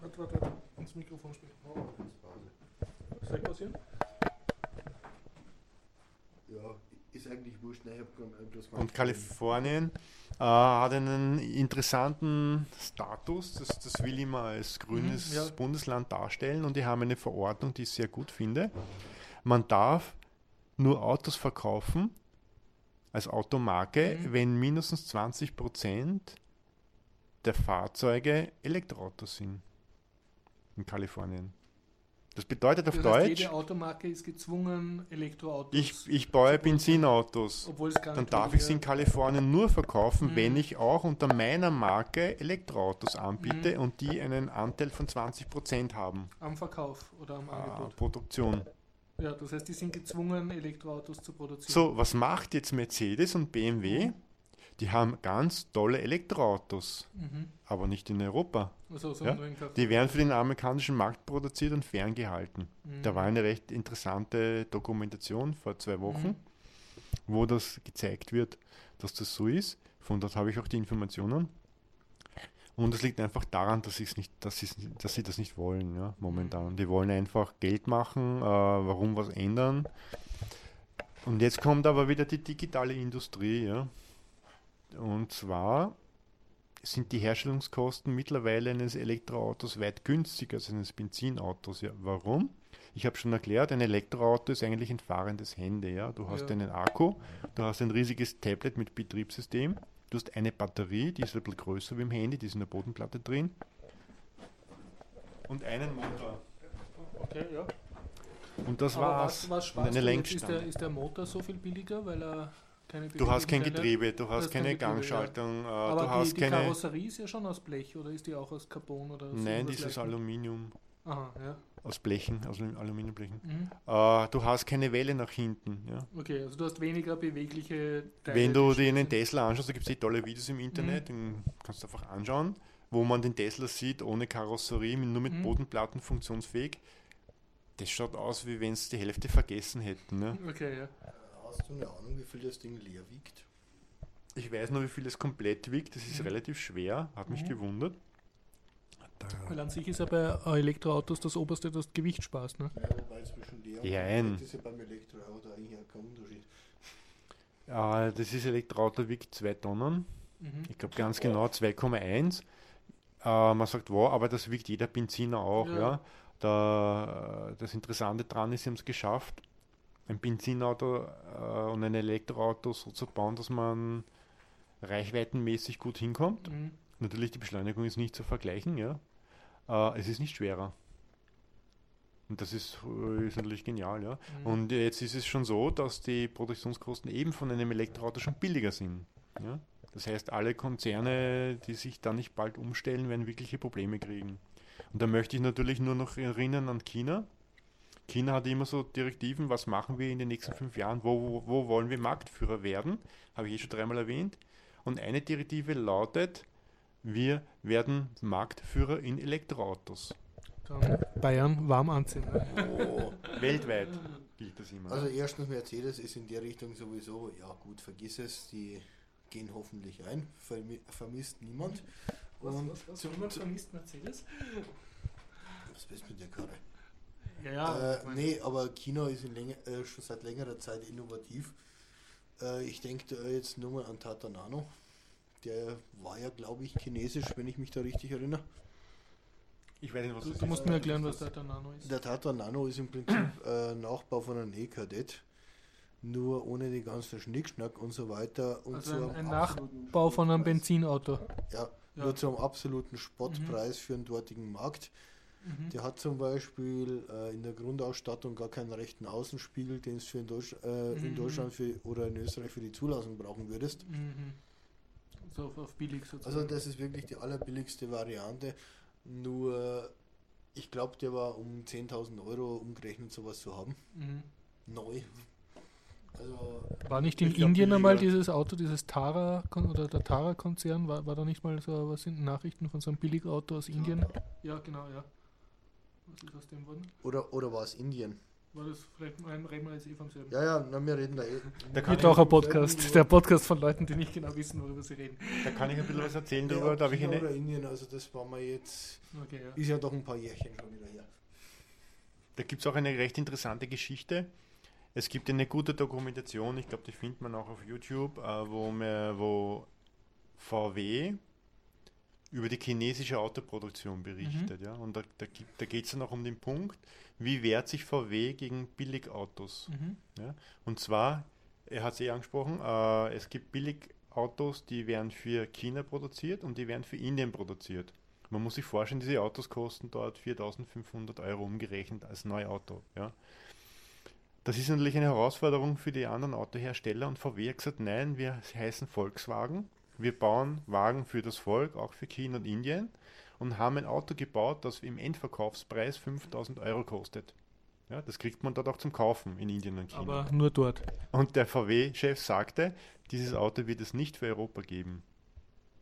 Speaker 1: Warte, warte, warte. Ins Mikrofon sprechen. Soll ich pausieren?
Speaker 3: Ja, ist eigentlich wurscht. Nein, ich
Speaker 2: und Kalifornien äh, hat einen interessanten Status. Das, das will immer als grünes
Speaker 1: Mhm, ja.
Speaker 2: Bundesland darstellen und die haben eine Verordnung, die ich sehr gut finde. Man darf nur Autos verkaufen als Automarke,
Speaker 1: Mhm.
Speaker 2: wenn mindestens 20 Prozent der Fahrzeuge Elektroautos sind in Kalifornien. Das bedeutet auf
Speaker 1: Das heißt,
Speaker 2: Deutsch,
Speaker 1: jede Automarke ist gezwungen, Elektroautos.
Speaker 2: ich, ich baue Benzinautos.
Speaker 1: Obwohl es gar
Speaker 2: Dann darf ich sie in Kalifornien nur verkaufen,
Speaker 1: Mhm.
Speaker 2: wenn ich auch unter meiner Marke Elektroautos anbiete
Speaker 1: Mhm.
Speaker 2: und die einen Anteil von 20% haben.
Speaker 1: am Verkauf oder am
Speaker 2: Äh,
Speaker 1: Angebot.
Speaker 2: Produktion.
Speaker 1: Ja, das heißt, die sind gezwungen, Elektroautos zu produzieren.
Speaker 2: So, was macht jetzt Mercedes und BMW? Die haben ganz tolle Elektroautos,
Speaker 1: Mhm.
Speaker 2: aber nicht in Europa.
Speaker 1: Also, so
Speaker 2: Ja. Die werden für den amerikanischen Markt produziert und ferngehalten.
Speaker 1: Mhm.
Speaker 2: Da war eine recht interessante Dokumentation vor zwei Wochen,
Speaker 1: Mhm.
Speaker 2: wo das gezeigt wird, dass das so ist. Von dort habe ich auch die Informationen. Und es liegt einfach daran, dass, nicht, dass, dass sie das nicht wollen, ja, momentan. Die wollen einfach Geld machen, äh, warum was ändern. Und jetzt kommt aber wieder die digitale Industrie, ja. Und zwar sind die Herstellungskosten mittlerweile eines Elektroautos weit günstiger als eines Benzinautos. Ja, warum? Ich habe schon erklärt, ein Elektroauto ist eigentlich ein fahrendes Handy. Ja? Du hast
Speaker 1: Ja.
Speaker 2: einen Akku, du hast ein riesiges Tablet mit Betriebssystem, du hast eine Batterie, die ist ein bisschen größer wie im Handy, die ist in der Bodenplatte drin. Und einen Motor.
Speaker 1: Okay, ja.
Speaker 2: Und das
Speaker 1: Aber
Speaker 2: war's.
Speaker 1: was, was
Speaker 2: Und eine
Speaker 1: jetzt? Ist der,
Speaker 2: Lenkstange.
Speaker 1: ist der Motor so viel billiger, weil er
Speaker 2: Du hast kein Getriebe, du hast
Speaker 1: hast kein
Speaker 2: keine
Speaker 1: Getriebe, ja.
Speaker 2: Gangschaltung, äh,
Speaker 1: Aber
Speaker 2: du hast
Speaker 1: die, die
Speaker 2: keine.
Speaker 1: Karosserie ist ja schon aus Blech oder ist die auch aus Carbon oder
Speaker 2: Nein,
Speaker 1: was
Speaker 2: dieses
Speaker 1: Leichtes?
Speaker 2: Aluminium.
Speaker 1: Aha, ja.
Speaker 2: aus Blechen, aus Alum- Aluminiumblechen.
Speaker 1: Mhm.
Speaker 2: Äh, du hast keine Welle nach hinten. Ja.
Speaker 1: Okay, also du hast weniger bewegliche Teile.
Speaker 2: Wenn du
Speaker 1: die
Speaker 2: dir einen. Tesla anschaust, da gibt es eh tolle Videos im Internet,
Speaker 1: Mhm.
Speaker 2: den kannst du einfach anschauen, wo man den Tesla sieht, ohne Karosserie, nur mit
Speaker 1: Mhm.
Speaker 2: Bodenplatten funktionsfähig. Das schaut aus, wie wenn es die Hälfte vergessen hätten. Ne?
Speaker 1: Okay, ja.
Speaker 3: Hast du eine Ahnung, wie viel das Ding leer wiegt?
Speaker 2: Ich weiß nur, wie viel es komplett wiegt. Das ist
Speaker 1: Mhm.
Speaker 2: relativ schwer, hat mich
Speaker 1: Mhm.
Speaker 2: gewundert.
Speaker 1: Weil an sich ist ja bei Elektroautos das oberste, das Gewicht sparst, ne?
Speaker 3: Ja, wobei zwischen leer
Speaker 2: Ja,
Speaker 3: und
Speaker 2: ein.
Speaker 3: ist ja beim Elektroauto eigentlich kein Unterschied.
Speaker 2: äh, das ist Elektroauto, wiegt 2 Tonnen.
Speaker 1: Mhm.
Speaker 2: Ich glaube ganz genau 2,1. Äh, man sagt, wow, aber das wiegt jeder Benziner auch.
Speaker 1: Ja.
Speaker 2: Ja. Da, das Interessante daran ist, sie haben es geschafft, ein Benzinauto äh, und ein Elektroauto so zu bauen, dass man reichweitenmäßig gut hinkommt.
Speaker 1: Mhm.
Speaker 2: Natürlich, die Beschleunigung ist nicht zu vergleichen, ja. Äh, es ist nicht schwerer. Und das ist, äh, ist natürlich genial, ja.
Speaker 1: Mhm.
Speaker 2: Und jetzt ist es schon so, dass die Produktionskosten eben von einem Elektroauto schon billiger sind. Ja? Das heißt, alle Konzerne, die sich da nicht bald umstellen, werden wirkliche Probleme kriegen. Und da möchte ich natürlich nur noch erinnern an China. China hat immer so Direktiven, was machen wir in den nächsten fünf Jahren, wo, wo, wo wollen wir Marktführer werden, habe ich eh schon dreimal erwähnt. Und eine Direktive lautet, wir werden Marktführer in Elektroautos.
Speaker 1: Dann Bayern warm anziehen.
Speaker 3: Oh.
Speaker 2: Weltweit gilt das immer.
Speaker 3: Also erstens Mercedes ist in der Richtung sowieso, ja gut, vergiss es, die gehen hoffentlich ein, vermi vermisst niemand. Und zum-
Speaker 1: Niemand
Speaker 3: zum-
Speaker 1: vermisst Mercedes?
Speaker 3: was ist mit der Karre?
Speaker 1: Ja, ja.
Speaker 3: äh, nee, aber China ist in länger, äh, schon seit längerer Zeit innovativ. Äh, ich denke jetzt nur mal an Tata Nano. Der war ja, glaube ich, chinesisch, wenn ich mich da richtig erinnere.
Speaker 2: ich weiß nicht, was
Speaker 1: Du,
Speaker 2: das
Speaker 1: du
Speaker 2: ist.
Speaker 1: musst mir erklären, was der Nano ist.
Speaker 3: Der Tata Nano ist im Prinzip äh, Nachbau von einem E-Kadett, nur ohne die ganzen Schnickschnack und so weiter. Und
Speaker 1: Also ein, ein Nachbau von einem. Benzinauto.
Speaker 3: Ja,
Speaker 1: Ja.
Speaker 3: nur zum absoluten Spottpreis für den dortigen Markt.
Speaker 1: Mhm.
Speaker 3: Der hat zum Beispiel äh, in der Grundausstattung gar keinen rechten Außenspiegel, den es für in, Deutsch, äh, in
Speaker 1: Mhm.
Speaker 3: Deutschland für, oder in Österreich für die Zulassung brauchen würdest.
Speaker 1: Mhm. So auf, auf billig sozusagen.
Speaker 3: Also das ist wirklich die allerbilligste Variante. Nur, ich glaube, der war um 10.000 Euro umgerechnet, sowas zu haben.
Speaker 1: mhm.
Speaker 3: Neu. Also,
Speaker 1: War nicht in Indien einmal dieses Auto, dieses Tara oder der Tara-Konzern, war, war da nicht mal so was in Nachrichten von so einem Billigauto aus Indien? Ja, genau, ja. Was ist aus dem worden?
Speaker 3: oder, oder war es Indien?
Speaker 1: War das, vielleicht reden reden wir jetzt eh vom selben?
Speaker 3: Ja, ja, na, wir reden da eh.
Speaker 2: Da kann
Speaker 1: Wird auch ein Podcast, der Podcast von Leuten, die nicht genau wissen, worüber sie reden.
Speaker 2: Da kann ich ein bisschen was erzählen
Speaker 3: Ja,
Speaker 2: darüber. Da habe ich
Speaker 3: China
Speaker 2: eine,
Speaker 3: oder Indien, also das war mal jetzt,
Speaker 1: Okay, ja.
Speaker 3: ist ja doch ein paar Jährchen schon wieder her.
Speaker 2: Da gibt es auch eine recht interessante Geschichte. Es gibt eine gute Dokumentation, ich glaube, die findet man auch auf YouTube, äh, wo, mir, wo VW über die chinesische Autoproduktion berichtet. Ja? Und da, da, da geht es dann auch um den Punkt, wie wehrt sich VW gegen Billigautos.
Speaker 1: Mhm.
Speaker 2: Und zwar, er hat es eh angesprochen, äh, es gibt Billigautos, die werden für China produziert und die werden für Indien produziert. Man muss sich vorstellen, diese Autos kosten dort 4.500 Euro umgerechnet als Neuauto. Ja. Das ist natürlich eine Herausforderung für die anderen Autohersteller und VW hat gesagt, nein, wir heißen Volkswagen. Wir bauen Wagen für das Volk, auch für China und Indien und haben ein Auto gebaut, das im Endverkaufspreis 5000 Euro kostet. Ja, das kriegt man dort auch zum Kaufen in Indien und China.
Speaker 1: Aber nur dort.
Speaker 2: Und der VW-Chef sagte, dieses Auto wird es nicht für Europa geben.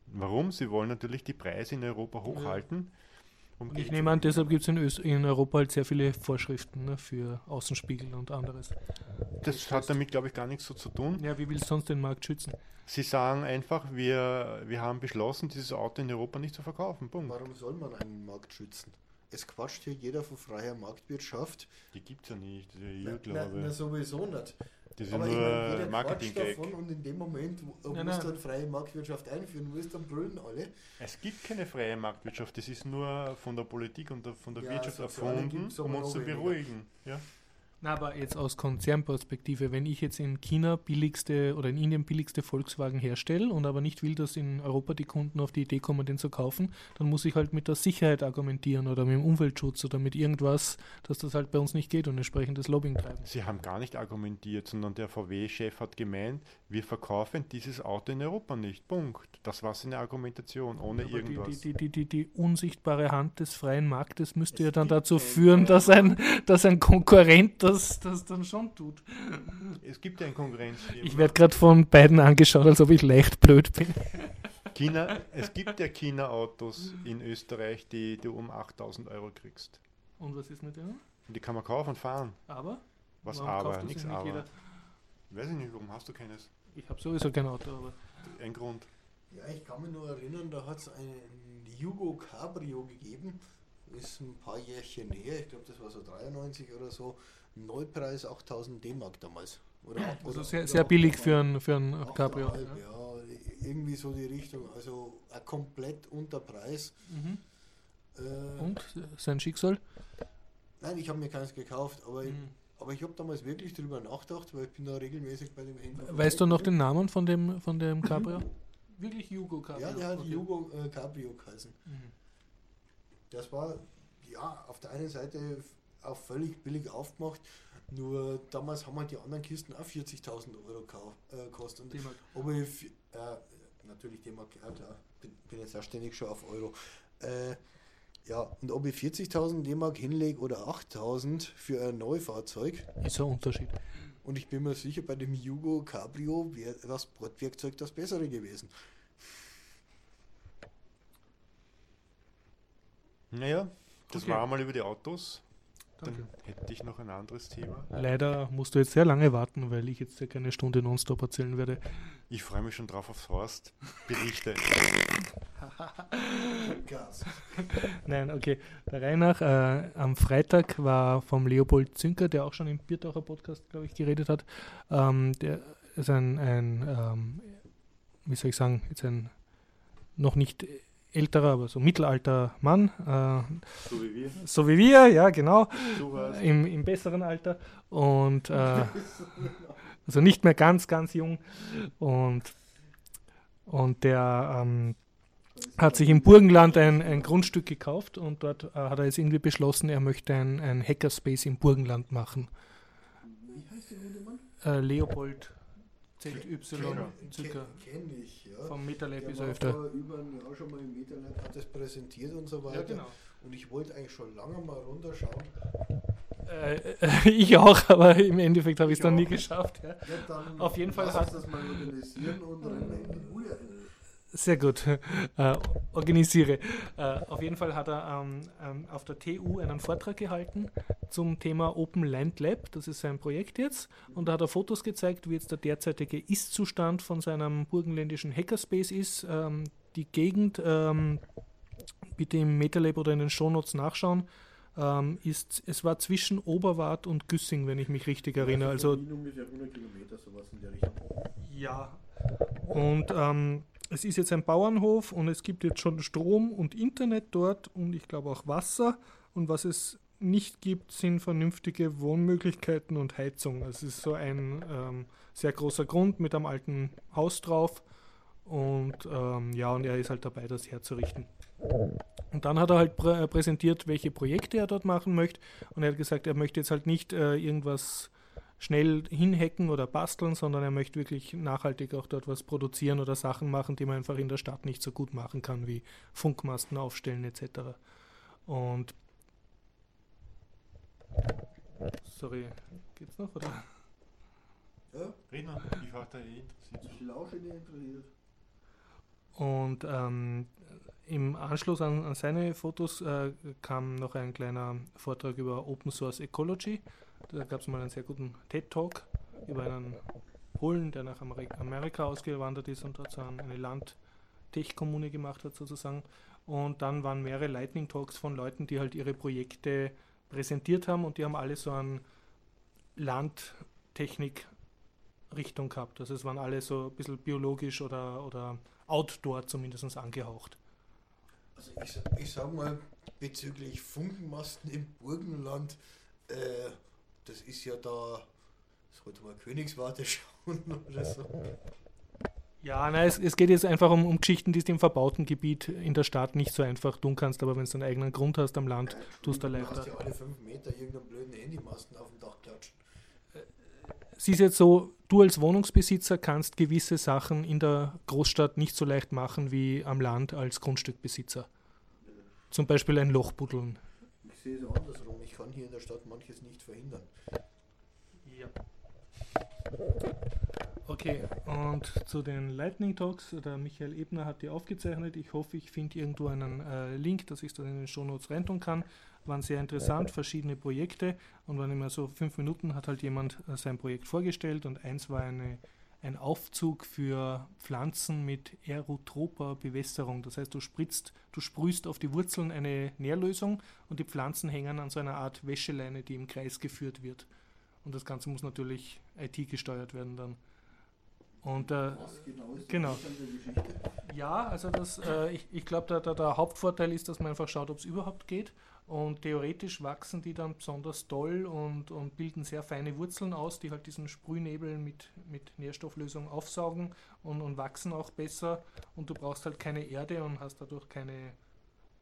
Speaker 2: Warum? Sie wollen natürlich die Preise in Europa hochhalten. Um
Speaker 1: Und ich nehme an, deshalb gibt es in, Öst- in Europa halt sehr viele Vorschriften ne, für Außenspiegel und anderes.
Speaker 2: Das hat damit, glaube ich, gar nichts so zu tun.
Speaker 1: Ja, wie willst du sonst den Markt schützen?
Speaker 2: Sie sagen einfach, wir, wir haben beschlossen, dieses Auto in Europa nicht zu verkaufen. Punkt.
Speaker 3: Warum soll man einen Markt schützen? Es quatscht hier jeder von freier Marktwirtschaft.
Speaker 2: Die gibt es ja nicht, diese
Speaker 3: Na, na, na,
Speaker 2: Irrglaube.
Speaker 3: sowieso nicht.
Speaker 2: Das ist
Speaker 3: Aber
Speaker 2: nur
Speaker 3: ich quatscht
Speaker 2: Marketing-Gag.
Speaker 3: davon und in dem Moment, wo wo
Speaker 1: Nein,
Speaker 3: musst du eine freie Marktwirtschaft einführen willst, dann brüllen alle.
Speaker 2: Es gibt keine freie Marktwirtschaft, das ist nur von der Politik und der, von der
Speaker 3: Ja,
Speaker 2: Wirtschaft erfunden, um uns zu
Speaker 3: weniger.
Speaker 2: beruhigen. Ja?
Speaker 1: Na, aber jetzt aus Konzernperspektive, wenn ich jetzt in China billigste oder in Indien billigste Volkswagen herstelle und aber nicht will, dass in Europa die Kunden auf die Idee kommen, den zu kaufen, dann muss ich halt mit der Sicherheit argumentieren oder mit dem Umweltschutz oder mit irgendwas, dass das halt bei uns nicht geht und entsprechendes Lobbying treiben.
Speaker 2: Sie haben gar nicht argumentiert, sondern der VW-Chef hat gemeint, wir verkaufen dieses Auto in Europa nicht. Punkt. Das war seine Argumentation, ohne
Speaker 1: Aber
Speaker 2: irgendwas.
Speaker 1: Die, die, die, die, die unsichtbare Hand des freien Marktes müsste ja dann dazu führen, dass ein, dass ein Konkurrent das, das dann schon tut.
Speaker 2: Es gibt ja ein Konkurrenzfirma.
Speaker 1: Ich werde gerade von beiden angeschaut, als ob ich leicht blöd bin.
Speaker 2: China, es gibt ja China-Autos in Österreich, die du um 8000 Euro kriegst.
Speaker 1: Und was ist mit denen?
Speaker 2: Die kann man kaufen und fahren.
Speaker 1: Aber?
Speaker 2: Was
Speaker 1: Warum
Speaker 2: aber?
Speaker 1: das
Speaker 2: Nichts
Speaker 1: nicht
Speaker 2: aber.
Speaker 1: jeder?
Speaker 2: Weiß ich nicht, warum hast du keines?
Speaker 1: Ich habe sowieso kein Auto, aber.
Speaker 2: Ein Grund.
Speaker 3: Ja, ich kann mich nur erinnern, da hat es einen Yugo Cabrio gegeben. Ist ein paar Jährchen her, ich glaube, das war so 93 oder so. Neupreis 8000 D-Mark damals. Oder,
Speaker 1: Also
Speaker 3: oder-
Speaker 1: sehr,
Speaker 3: oder
Speaker 1: sehr billig
Speaker 3: 8,5.
Speaker 1: für ein, für ein Cabrio.
Speaker 3: 8,5, Ja, irgendwie so die Richtung. Also ein komplett unter Preis.
Speaker 1: Mhm.
Speaker 3: Äh,
Speaker 1: Und sein Schicksal?
Speaker 3: Nein, ich habe mir keins gekauft, aber,
Speaker 1: Mhm.
Speaker 3: aber ich habe damals wirklich drüber nachgedacht, weil ich bin da regelmäßig bei dem Händler.
Speaker 1: Weißt du noch den Namen von dem, von dem Cabrio? Wirklich Yugo Cabrio?
Speaker 3: Ja, der hat
Speaker 1: Okay.
Speaker 3: Yugo äh, Cabrio geheißen.
Speaker 1: Mhm.
Speaker 3: Das war, ja, auf der einen Seite auch völlig billig aufgemacht, nur damals haben halt die anderen Kisten auch 40.000 Euro äh, gekostet. Und
Speaker 1: D-Mark.
Speaker 3: ob ich, f- äh, natürlich D-Mark, ja klar, bin, bin jetzt auch ständig schon auf Euro. Äh, ja, und ob ich 40.000 D-Mark hinlege oder 8.000 für ein Neufahrzeug,
Speaker 1: Ist ein Unterschied.
Speaker 3: und ich bin mir sicher, bei dem Yugo Cabrio wäre das Bordwerkzeug das bessere gewesen.
Speaker 2: Naja, das
Speaker 1: Okay.
Speaker 2: war mal über die Autos.
Speaker 1: Danke.
Speaker 2: Dann hätte ich noch ein anderes Thema.
Speaker 1: Leider musst du jetzt sehr lange warten, weil ich jetzt circa eine Stunde nonstop erzählen werde.
Speaker 2: Ich freue mich schon drauf aufs Horst. Berichte.
Speaker 3: Gas.
Speaker 1: Nein, okay. Der Reihe nach, äh, am Freitag war vom Leopold Zünker, der auch schon im Biertaucher Podcast, glaube ich, geredet hat. Ähm, der ist ein, ein ähm, wie soll ich sagen, jetzt ein noch nicht älterer, aber so mittelalter Mann, äh,
Speaker 2: So wie wir.
Speaker 1: so wie wir, ja, genau, im, im besseren Alter und äh, also nicht mehr ganz, ganz jung und, und der ähm, hat sich im Burgenland ein, ein Grundstück gekauft und dort äh, hat er jetzt irgendwie beschlossen, er möchte ein, ein Hackerspace im Burgenland machen.
Speaker 3: Wie heißt der Mann?
Speaker 1: Äh, Leopold ZY.
Speaker 2: Zücker.
Speaker 3: Kenne ich, ja.
Speaker 1: Vom Metalab ist er öfter.
Speaker 3: vor über ein Jahr schon mal im Metalab, hat das präsentiert und so weiter.
Speaker 1: Ja, genau.
Speaker 3: Und ich wollte eigentlich schon lange mal runterschauen.
Speaker 1: Äh, äh, ich auch, aber im Endeffekt habe ich es dann nie
Speaker 3: auch.
Speaker 1: geschafft. Ja.
Speaker 3: Ja, dann
Speaker 1: Auf jeden Fall hat-
Speaker 3: das mal organisieren und rennen in die Bude.
Speaker 1: Sehr gut. Äh, organisiere. Äh, auf jeden Fall hat er ähm, ähm, auf der TU einen Vortrag gehalten zum Thema Open Land Lab. Das ist sein Projekt jetzt. Und da hat er Fotos gezeigt, wie jetzt der derzeitige Ist-Zustand von seinem burgenländischen Hackerspace ist. Ähm, die Gegend, ähm, bitte im MetaLab oder in den Shownotes nachschauen, ähm, ist, es war zwischen Oberwart und Güssing, wenn ich mich richtig erinnere. Also
Speaker 3: ungefähr 100 Kilometer, sowas in der Richtung.
Speaker 1: ja. Und ähm, es ist jetzt ein Bauernhof und es gibt jetzt schon Strom und Internet dort und ich glaube auch Wasser. Und was es nicht gibt, sind vernünftige Wohnmöglichkeiten und Heizung. Es ist so ein ähm, sehr großer Grund mit einem alten Haus drauf. Und ähm, ja, und er ist halt dabei, das herzurichten. Und dann hat er halt prä präsentiert, welche Projekte er dort machen möchte. Und er hat gesagt, er möchte jetzt halt nicht äh, irgendwas schnell hinhacken oder basteln, sondern er möchte wirklich nachhaltig auch dort was produzieren oder Sachen machen, die man einfach in der Stadt nicht so gut machen kann, wie Funkmasten aufstellen etc. Und sorry, geht's noch oder?
Speaker 3: Ja,
Speaker 2: Red noch, ich war da eh interessiert.
Speaker 3: ich lausche dir interessiert.
Speaker 1: Und ähm, im Anschluss an, an seine Fotos äh, kam noch ein kleiner Vortrag über Open Source Ecology. Da gab es mal einen sehr guten TED-Talk über einen Polen, der nach Amerika, ausgewandert ist und dort so ein- eine Land-Tech-Kommune gemacht hat sozusagen. Und dann waren mehrere Lightning-Talks von Leuten, die halt ihre Projekte präsentiert haben und die haben alle so eine Landtechnik-Richtung gehabt. Also es waren alle so ein bisschen biologisch oder, oder Outdoor zumindest angehaucht.
Speaker 3: Also ich, ich sag mal, bezüglich Funkenmasten im Burgenland, äh, das ist ja da, sollte man Königswarte schauen oder so.
Speaker 1: Ja, nein, es, es geht jetzt einfach um, um Geschichten, die du im verbauten Gebiet in der Stadt nicht so einfach tun kannst, aber wenn du einen eigenen Grund hast am Land, tust du
Speaker 3: Du
Speaker 1: leichter.
Speaker 3: hast ja alle fünf Meter irgendeinen blöden Handymasten auf dem Dach klatschen.
Speaker 1: Es ist jetzt so, du als Wohnungsbesitzer kannst gewisse Sachen in der Großstadt nicht so leicht machen wie am Land als Grundstückbesitzer. Zum Beispiel ein Loch buddeln.
Speaker 3: Ich sehe es andersrum. Ich kann hier in der Stadt manches nicht verhindern.
Speaker 1: Okay, und zu den Lightning Talks, der Michael Ebner hat die aufgezeichnet. Ich hoffe, ich finde irgendwo einen äh, Link, dass ich es dann in den Shownotes reintun kann. Waren sehr interessant, verschiedene Projekte. Und waren immer so fünf Minuten, hat halt jemand äh, sein Projekt vorgestellt. Und eins war eine, ein Aufzug für Pflanzen mit aerotroper Bewässerung. Das heißt, du spritzt, du sprühst auf die Wurzeln eine Nährlösung und die Pflanzen hängen an so einer Art Wäscheleine, die im Kreis geführt wird. Und das Ganze muss natürlich IT gesteuert werden dann. Und äh,
Speaker 3: Was genau ist
Speaker 1: Genau.
Speaker 3: Geschichte?
Speaker 1: ja, also das, äh, ich, ich glaube, der, der, der Hauptvorteil ist, dass man einfach schaut, ob es überhaupt geht. Und theoretisch wachsen die dann besonders toll und, und bilden sehr feine Wurzeln aus, die halt diesen Sprühnebel mit, mit Nährstofflösung aufsaugen und, und wachsen auch besser. Und du brauchst halt keine Erde und hast dadurch keine,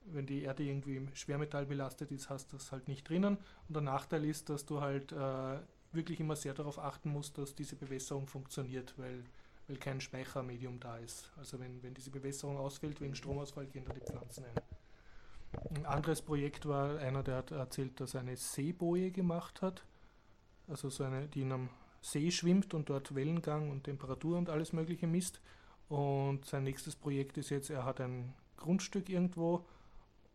Speaker 1: wenn die Erde irgendwie im Schwermetall belastet ist, hast du das halt nicht drinnen. Und der Nachteil ist, dass du halt äh, wirklich immer sehr darauf achten musst, dass diese Bewässerung funktioniert, weil, weil kein Speichermedium da ist. Also wenn, wenn diese Bewässerung ausfällt wegen Stromausfall, gehen da die Pflanzen ein. Ein anderes Projekt war einer, der hat erzählt, dass er eine Seeboje gemacht hat. Also so eine, die in einem See schwimmt und dort Wellengang und Temperatur und alles Mögliche misst. Und sein nächstes Projekt ist jetzt, er hat ein Grundstück irgendwo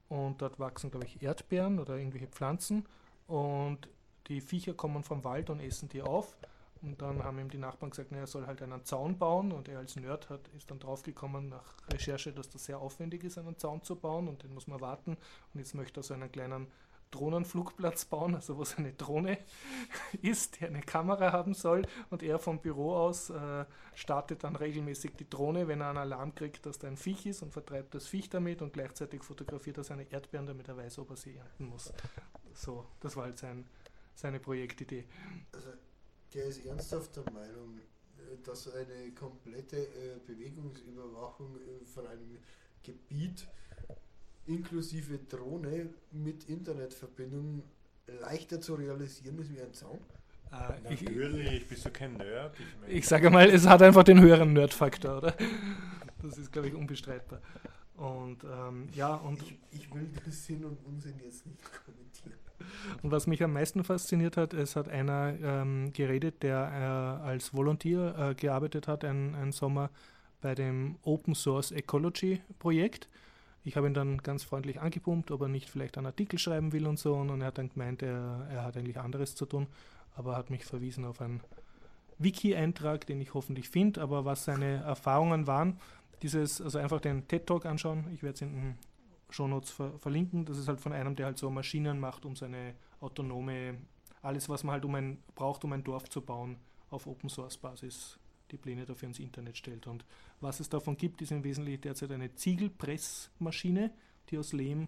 Speaker 1: und dort wachsen, glaube ich, Erdbeeren oder irgendwelche Pflanzen. Und die Viecher kommen vom Wald und essen die auf. Und dann haben ihm die Nachbarn gesagt, er soll halt einen Zaun bauen. Und er als Nerd hat, ist dann draufgekommen nach Recherche, dass das sehr aufwendig ist, einen Zaun zu bauen. Und den muss man warten. Und jetzt möchte er so einen kleinen Drohnenflugplatz bauen, also wo es eine Drohne ist, die eine Kamera haben soll. Und er vom Büro aus äh, startet dann regelmäßig die Drohne, wenn er einen Alarm kriegt, dass da ein Viech ist und vertreibt das Viech damit und gleichzeitig fotografiert er seine Erdbeeren, damit er weiß, ob er sie ernten muss. So, das war halt sein, seine Projektidee.
Speaker 3: Also, der ist ernsthaft der Meinung, äh, dass eine komplette äh, Bewegungsüberwachung äh, von einem Gebiet inklusive Drohne mit Internetverbindung leichter zu realisieren ist wie ein Zaun.
Speaker 1: Ich,
Speaker 2: Natürlich, bist du kein Nerd? Ich, mein,
Speaker 1: ich sage mal, es hat einfach den höheren Nerd-Faktor, oder? Das ist, glaube ich, unbestreitbar. Und ähm, ja, und
Speaker 3: Ich, ich will das Sinn und Unsinn jetzt nicht kommentieren.
Speaker 1: Und was mich am meisten fasziniert hat, es hat einer ähm, geredet, der äh, als Volunteer äh, gearbeitet hat, ein, ein Sommer bei dem Open Source Ecology Projekt. Ich habe ihn dann ganz freundlich angepumpt, ob er nicht vielleicht einen Artikel schreiben will und so. Und er hat dann gemeint, er, er hat eigentlich anderes zu tun, aber hat mich verwiesen auf einen Wiki-Eintrag, den ich hoffentlich finde. Aber was seine Erfahrungen waren, dieses, also einfach den TED-Talk anschauen, ich werde es in den Shownotes ver verlinken. Das ist halt von einem, der halt so Maschinen macht, um seine autonome, alles was man halt um ein, braucht, um ein Dorf zu bauen, auf Open Source Basis die Pläne dafür ins Internet stellt. Und was es davon gibt, ist im Wesentlichen derzeit eine Ziegelpressmaschine, die aus Lehm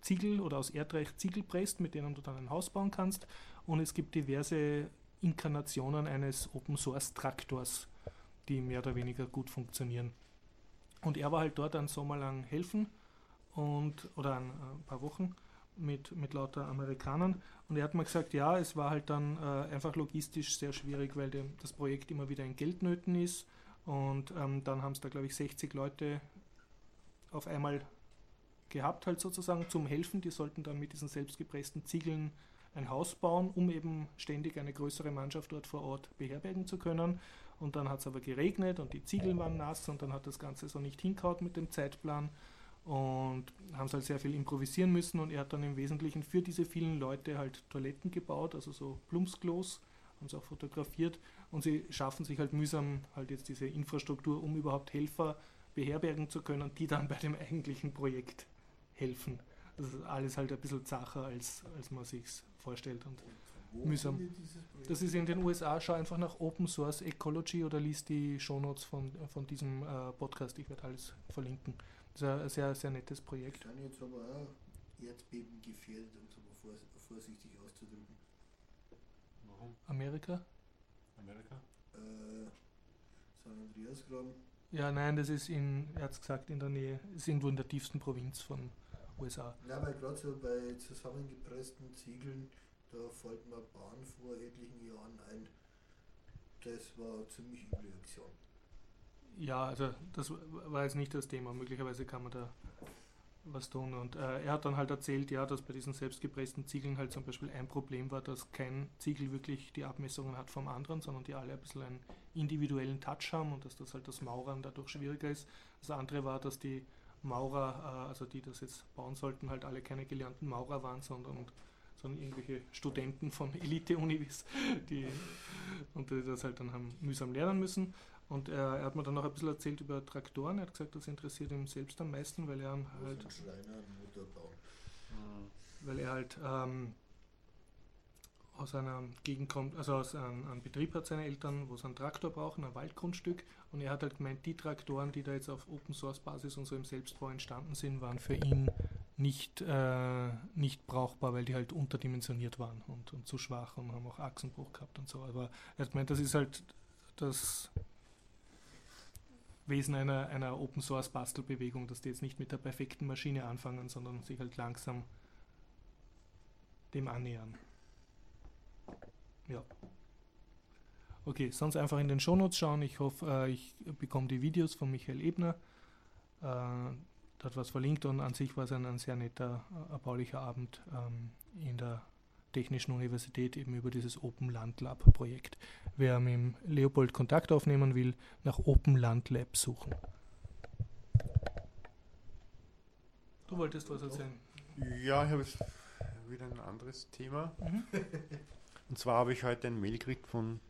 Speaker 1: Ziegel oder aus Erdreich Ziegel presst, mit denen du dann ein Haus bauen kannst. Und es gibt diverse Inkarnationen eines Open Source Traktors, die mehr oder weniger gut funktionieren. Und er war halt dort einen Sommer lang helfen und oder ein, ein paar Wochen mit, mit lauter Amerikanern. Und er hat mir gesagt, ja, es war halt dann äh, einfach logistisch sehr schwierig, weil dem, das Projekt immer wieder in Geldnöten ist. Und ähm, dann haben es da, glaube ich, 60 Leute auf einmal gehabt, halt sozusagen zum Helfen. Die sollten dann mit diesen selbstgepressten Ziegeln ein Haus bauen, um eben ständig eine größere Mannschaft dort vor Ort beherbergen zu können. Und dann hat es aber geregnet und die Ziegel waren nass und dann hat das Ganze so nicht hinkaut mit dem Zeitplan und haben es halt sehr viel improvisieren müssen und er hat dann im Wesentlichen für diese vielen Leute halt Toiletten gebaut, also so Plumpsklos, haben es auch fotografiert und sie schaffen sich halt mühsam halt jetzt diese Infrastruktur, um überhaupt Helfer beherbergen zu können, die dann bei dem eigentlichen Projekt helfen. Das ist alles halt ein bisschen zacher, als, als man sich vorstellt. Und Mühsam. das ist in den USA, schau einfach nach Open Source Ecology oder liest die Shownotes von, von diesem äh, Podcast. Ich werde alles verlinken. Das ist ein sehr, sehr nettes Projekt.
Speaker 3: sind jetzt aber auch Erdbeben gefährdet, um es mal vors vorsichtig auszudrücken.
Speaker 1: Amerika?
Speaker 2: Amerika?
Speaker 3: Äh, San Andreas Graben.
Speaker 1: Ja, nein, das ist in, er hat es gesagt, in der Nähe, ist irgendwo in der tiefsten Provinz von USA.
Speaker 3: Ja, weil gerade so bei zusammengepressten Ziegeln, da fällt mir Bahn vor etlichen Jahren ein. Das war eine ziemlich üble Aktion.
Speaker 1: Ja, also das war jetzt nicht das Thema. Möglicherweise kann man da was tun. Und äh, er hat dann halt erzählt, ja, dass bei diesen selbstgepressten Ziegeln halt zum Beispiel ein Problem war, dass kein Ziegel wirklich die Abmessungen hat vom anderen, sondern die alle ein bisschen einen individuellen Touch haben und dass das halt das Maurern dadurch schwieriger ist. Das andere war, dass die Maurer, äh, also die das jetzt bauen sollten, halt alle keine gelernten Maurer waren, sondern, sondern irgendwelche Studenten von Elite-Unis, die und das halt dann haben mühsam lernen müssen. Und er, er hat mir dann noch ein bisschen erzählt über Traktoren. Er hat gesagt, das interessiert ihn selbst am meisten, weil er halt,
Speaker 3: bauen.
Speaker 1: weil er halt ähm, aus einer Gegend kommt, also aus einem, einem Betrieb hat seine Eltern, wo sie einen Traktor brauchen, ein Waldgrundstück. Und er hat halt gemeint, die Traktoren, die da jetzt auf Open Source Basis und so im Selbstbau entstanden sind, waren für ihn nicht, äh, nicht brauchbar, weil die halt unterdimensioniert waren und, und zu schwach und haben auch Achsenbruch gehabt und so. Aber er hat gemeint, das ist halt das Wesen einer, einer Open Source Bastelbewegung, dass die jetzt nicht mit der perfekten Maschine anfangen, sondern sich halt langsam dem annähern. Ja. Okay, sonst einfach in den Shownotes schauen. Ich hoffe, äh, ich bekomme die Videos von Michael Ebner. Äh, da hat was verlinkt und an sich war es ein, ein sehr netter, äh, erbaulicher Abend ähm, in der Technischen Universität eben über dieses Open Land Lab Projekt. Wer mit dem Leopold Kontakt aufnehmen will, nach Open Land Lab suchen. Du wolltest was erzählen?
Speaker 2: Ja, ich habe jetzt wieder ein anderes Thema.
Speaker 1: Mhm.
Speaker 2: Und zwar habe ich heute ein Mail gekriegt von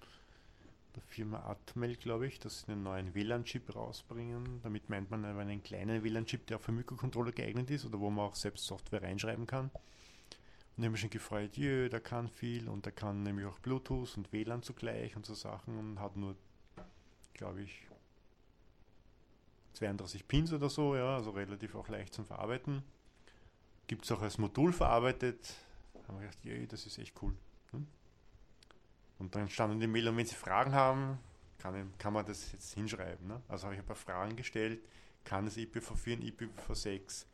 Speaker 2: der Firma Atmel, glaube ich, dass sie einen neuen WLAN-Chip rausbringen. Damit meint man aber einen kleinen WLAN-Chip, der auch für Mikrocontroller geeignet ist oder wo man auch selbst Software reinschreiben kann. Und ich habe mich schon gefreut, jö, der kann viel und der kann nämlich auch Bluetooth und WLAN zugleich und so Sachen und hat nur, glaube ich, 32 Pins oder so, ja, also relativ auch leicht zum Verarbeiten. Gibt es auch als Modul verarbeitet. Da haben wir gedacht, jö, das ist echt cool. Hm? Und dann stand in der Mail, und wenn Sie Fragen haben, kann, kann man das jetzt hinschreiben. Ne? Also habe ich ein paar Fragen gestellt. Kann es IPv4 und IPv6?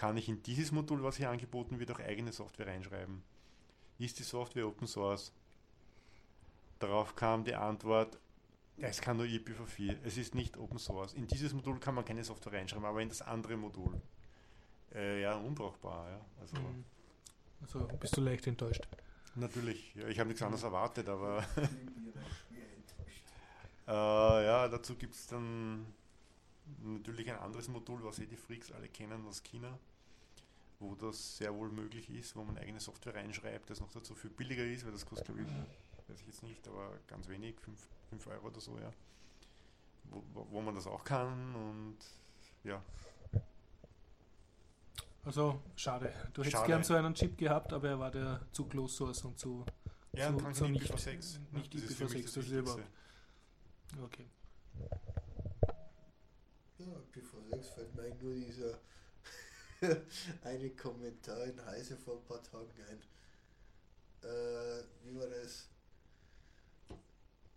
Speaker 2: Kann ich in dieses Modul, was hier angeboten wird, auch eigene Software reinschreiben? Ist die Software Open Source? Darauf kam die Antwort, es kann nur IPv4, es ist nicht Open Source. In dieses Modul kann man keine Software reinschreiben, aber in das andere Modul. Äh, ja, unbrauchbar. Ja. Also,
Speaker 1: Mhm. Also bist du leicht enttäuscht.
Speaker 2: Natürlich, ja, ich habe nichts anderes erwartet, aber. Äh, ja, dazu gibt es dann natürlich ein anderes Modul, was eh die Freaks alle kennen aus China, wo das sehr wohl möglich ist, wo man eigene Software reinschreibt, das noch dazu viel billiger ist, weil das kostet, glaube ich, weiß ich jetzt nicht, aber ganz wenig, 5 Euro oder so, ja. Wo, wo- man das auch kann und ja,
Speaker 1: Also schade. Du hättest
Speaker 2: Schade.
Speaker 1: gern so einen Chip gehabt, aber er war der zu Close Source und zu.
Speaker 2: ja
Speaker 1: so
Speaker 2: kein
Speaker 1: nicht-
Speaker 2: IPv6.
Speaker 1: nicht
Speaker 2: das ist für mich
Speaker 1: IPv6,
Speaker 2: das
Speaker 1: das ist
Speaker 2: Wichtigste.
Speaker 1: Okay.
Speaker 3: Ja, IPv6 fällt mir eigentlich nur dieser eine Kommentar in Heise vor ein paar Tagen ein. Äh, wie war das?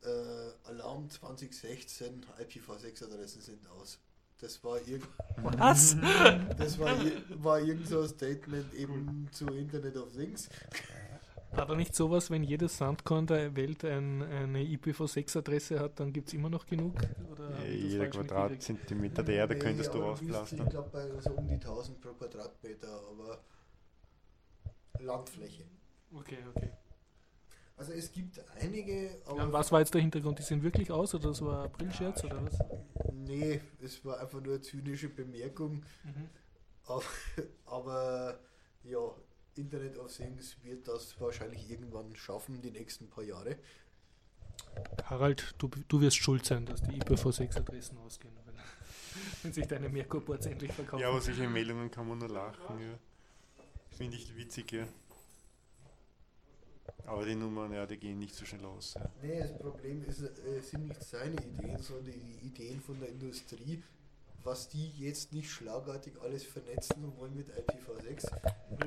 Speaker 3: Äh, Alarm 2016, IPv6-Adressen sind aus. Das war, irg
Speaker 1: Was?
Speaker 3: das war, war irgend so ein Statement eben zu Internet of Things.
Speaker 1: War da nicht sowas, wenn jedes Sandkorn der Welt ein, eine IPv6-Adresse hat, dann gibt es immer noch genug? Oder
Speaker 2: Ja, jeder? Quadratzentimeter der Erde
Speaker 3: Nee,
Speaker 2: könntest du ausplastern.
Speaker 3: Ich glaube bei so um die 1000 pro Quadratmeter, aber Landfläche.
Speaker 1: Okay, okay.
Speaker 3: Also es gibt einige, aber
Speaker 1: Ja, und was war jetzt der Hintergrund? Die sind wirklich aus oder das war April-Scherz oder was?
Speaker 3: nee, es war einfach nur eine zynische Bemerkung.
Speaker 1: Mhm.
Speaker 3: Aber, aber ja, Internet of Things wird das wahrscheinlich irgendwann schaffen, die nächsten paar Jahre.
Speaker 1: Harald, du, du wirst schuld sein, dass die IPv6-Adressen ausgehen, wenn, wenn sich deine Merkur-Boards endlich verkaufen.
Speaker 2: Ja, aber solche Meldungen kann man nur lachen, ja. Finde ich witzig, ja. Aber die Nummern, ja, die gehen nicht so schnell aus. Ja.
Speaker 3: Nee, das Problem ist, äh, sind nicht seine Ideen, sondern die Ideen von der Industrie, was die jetzt nicht schlagartig alles vernetzen wollen mit IPv6.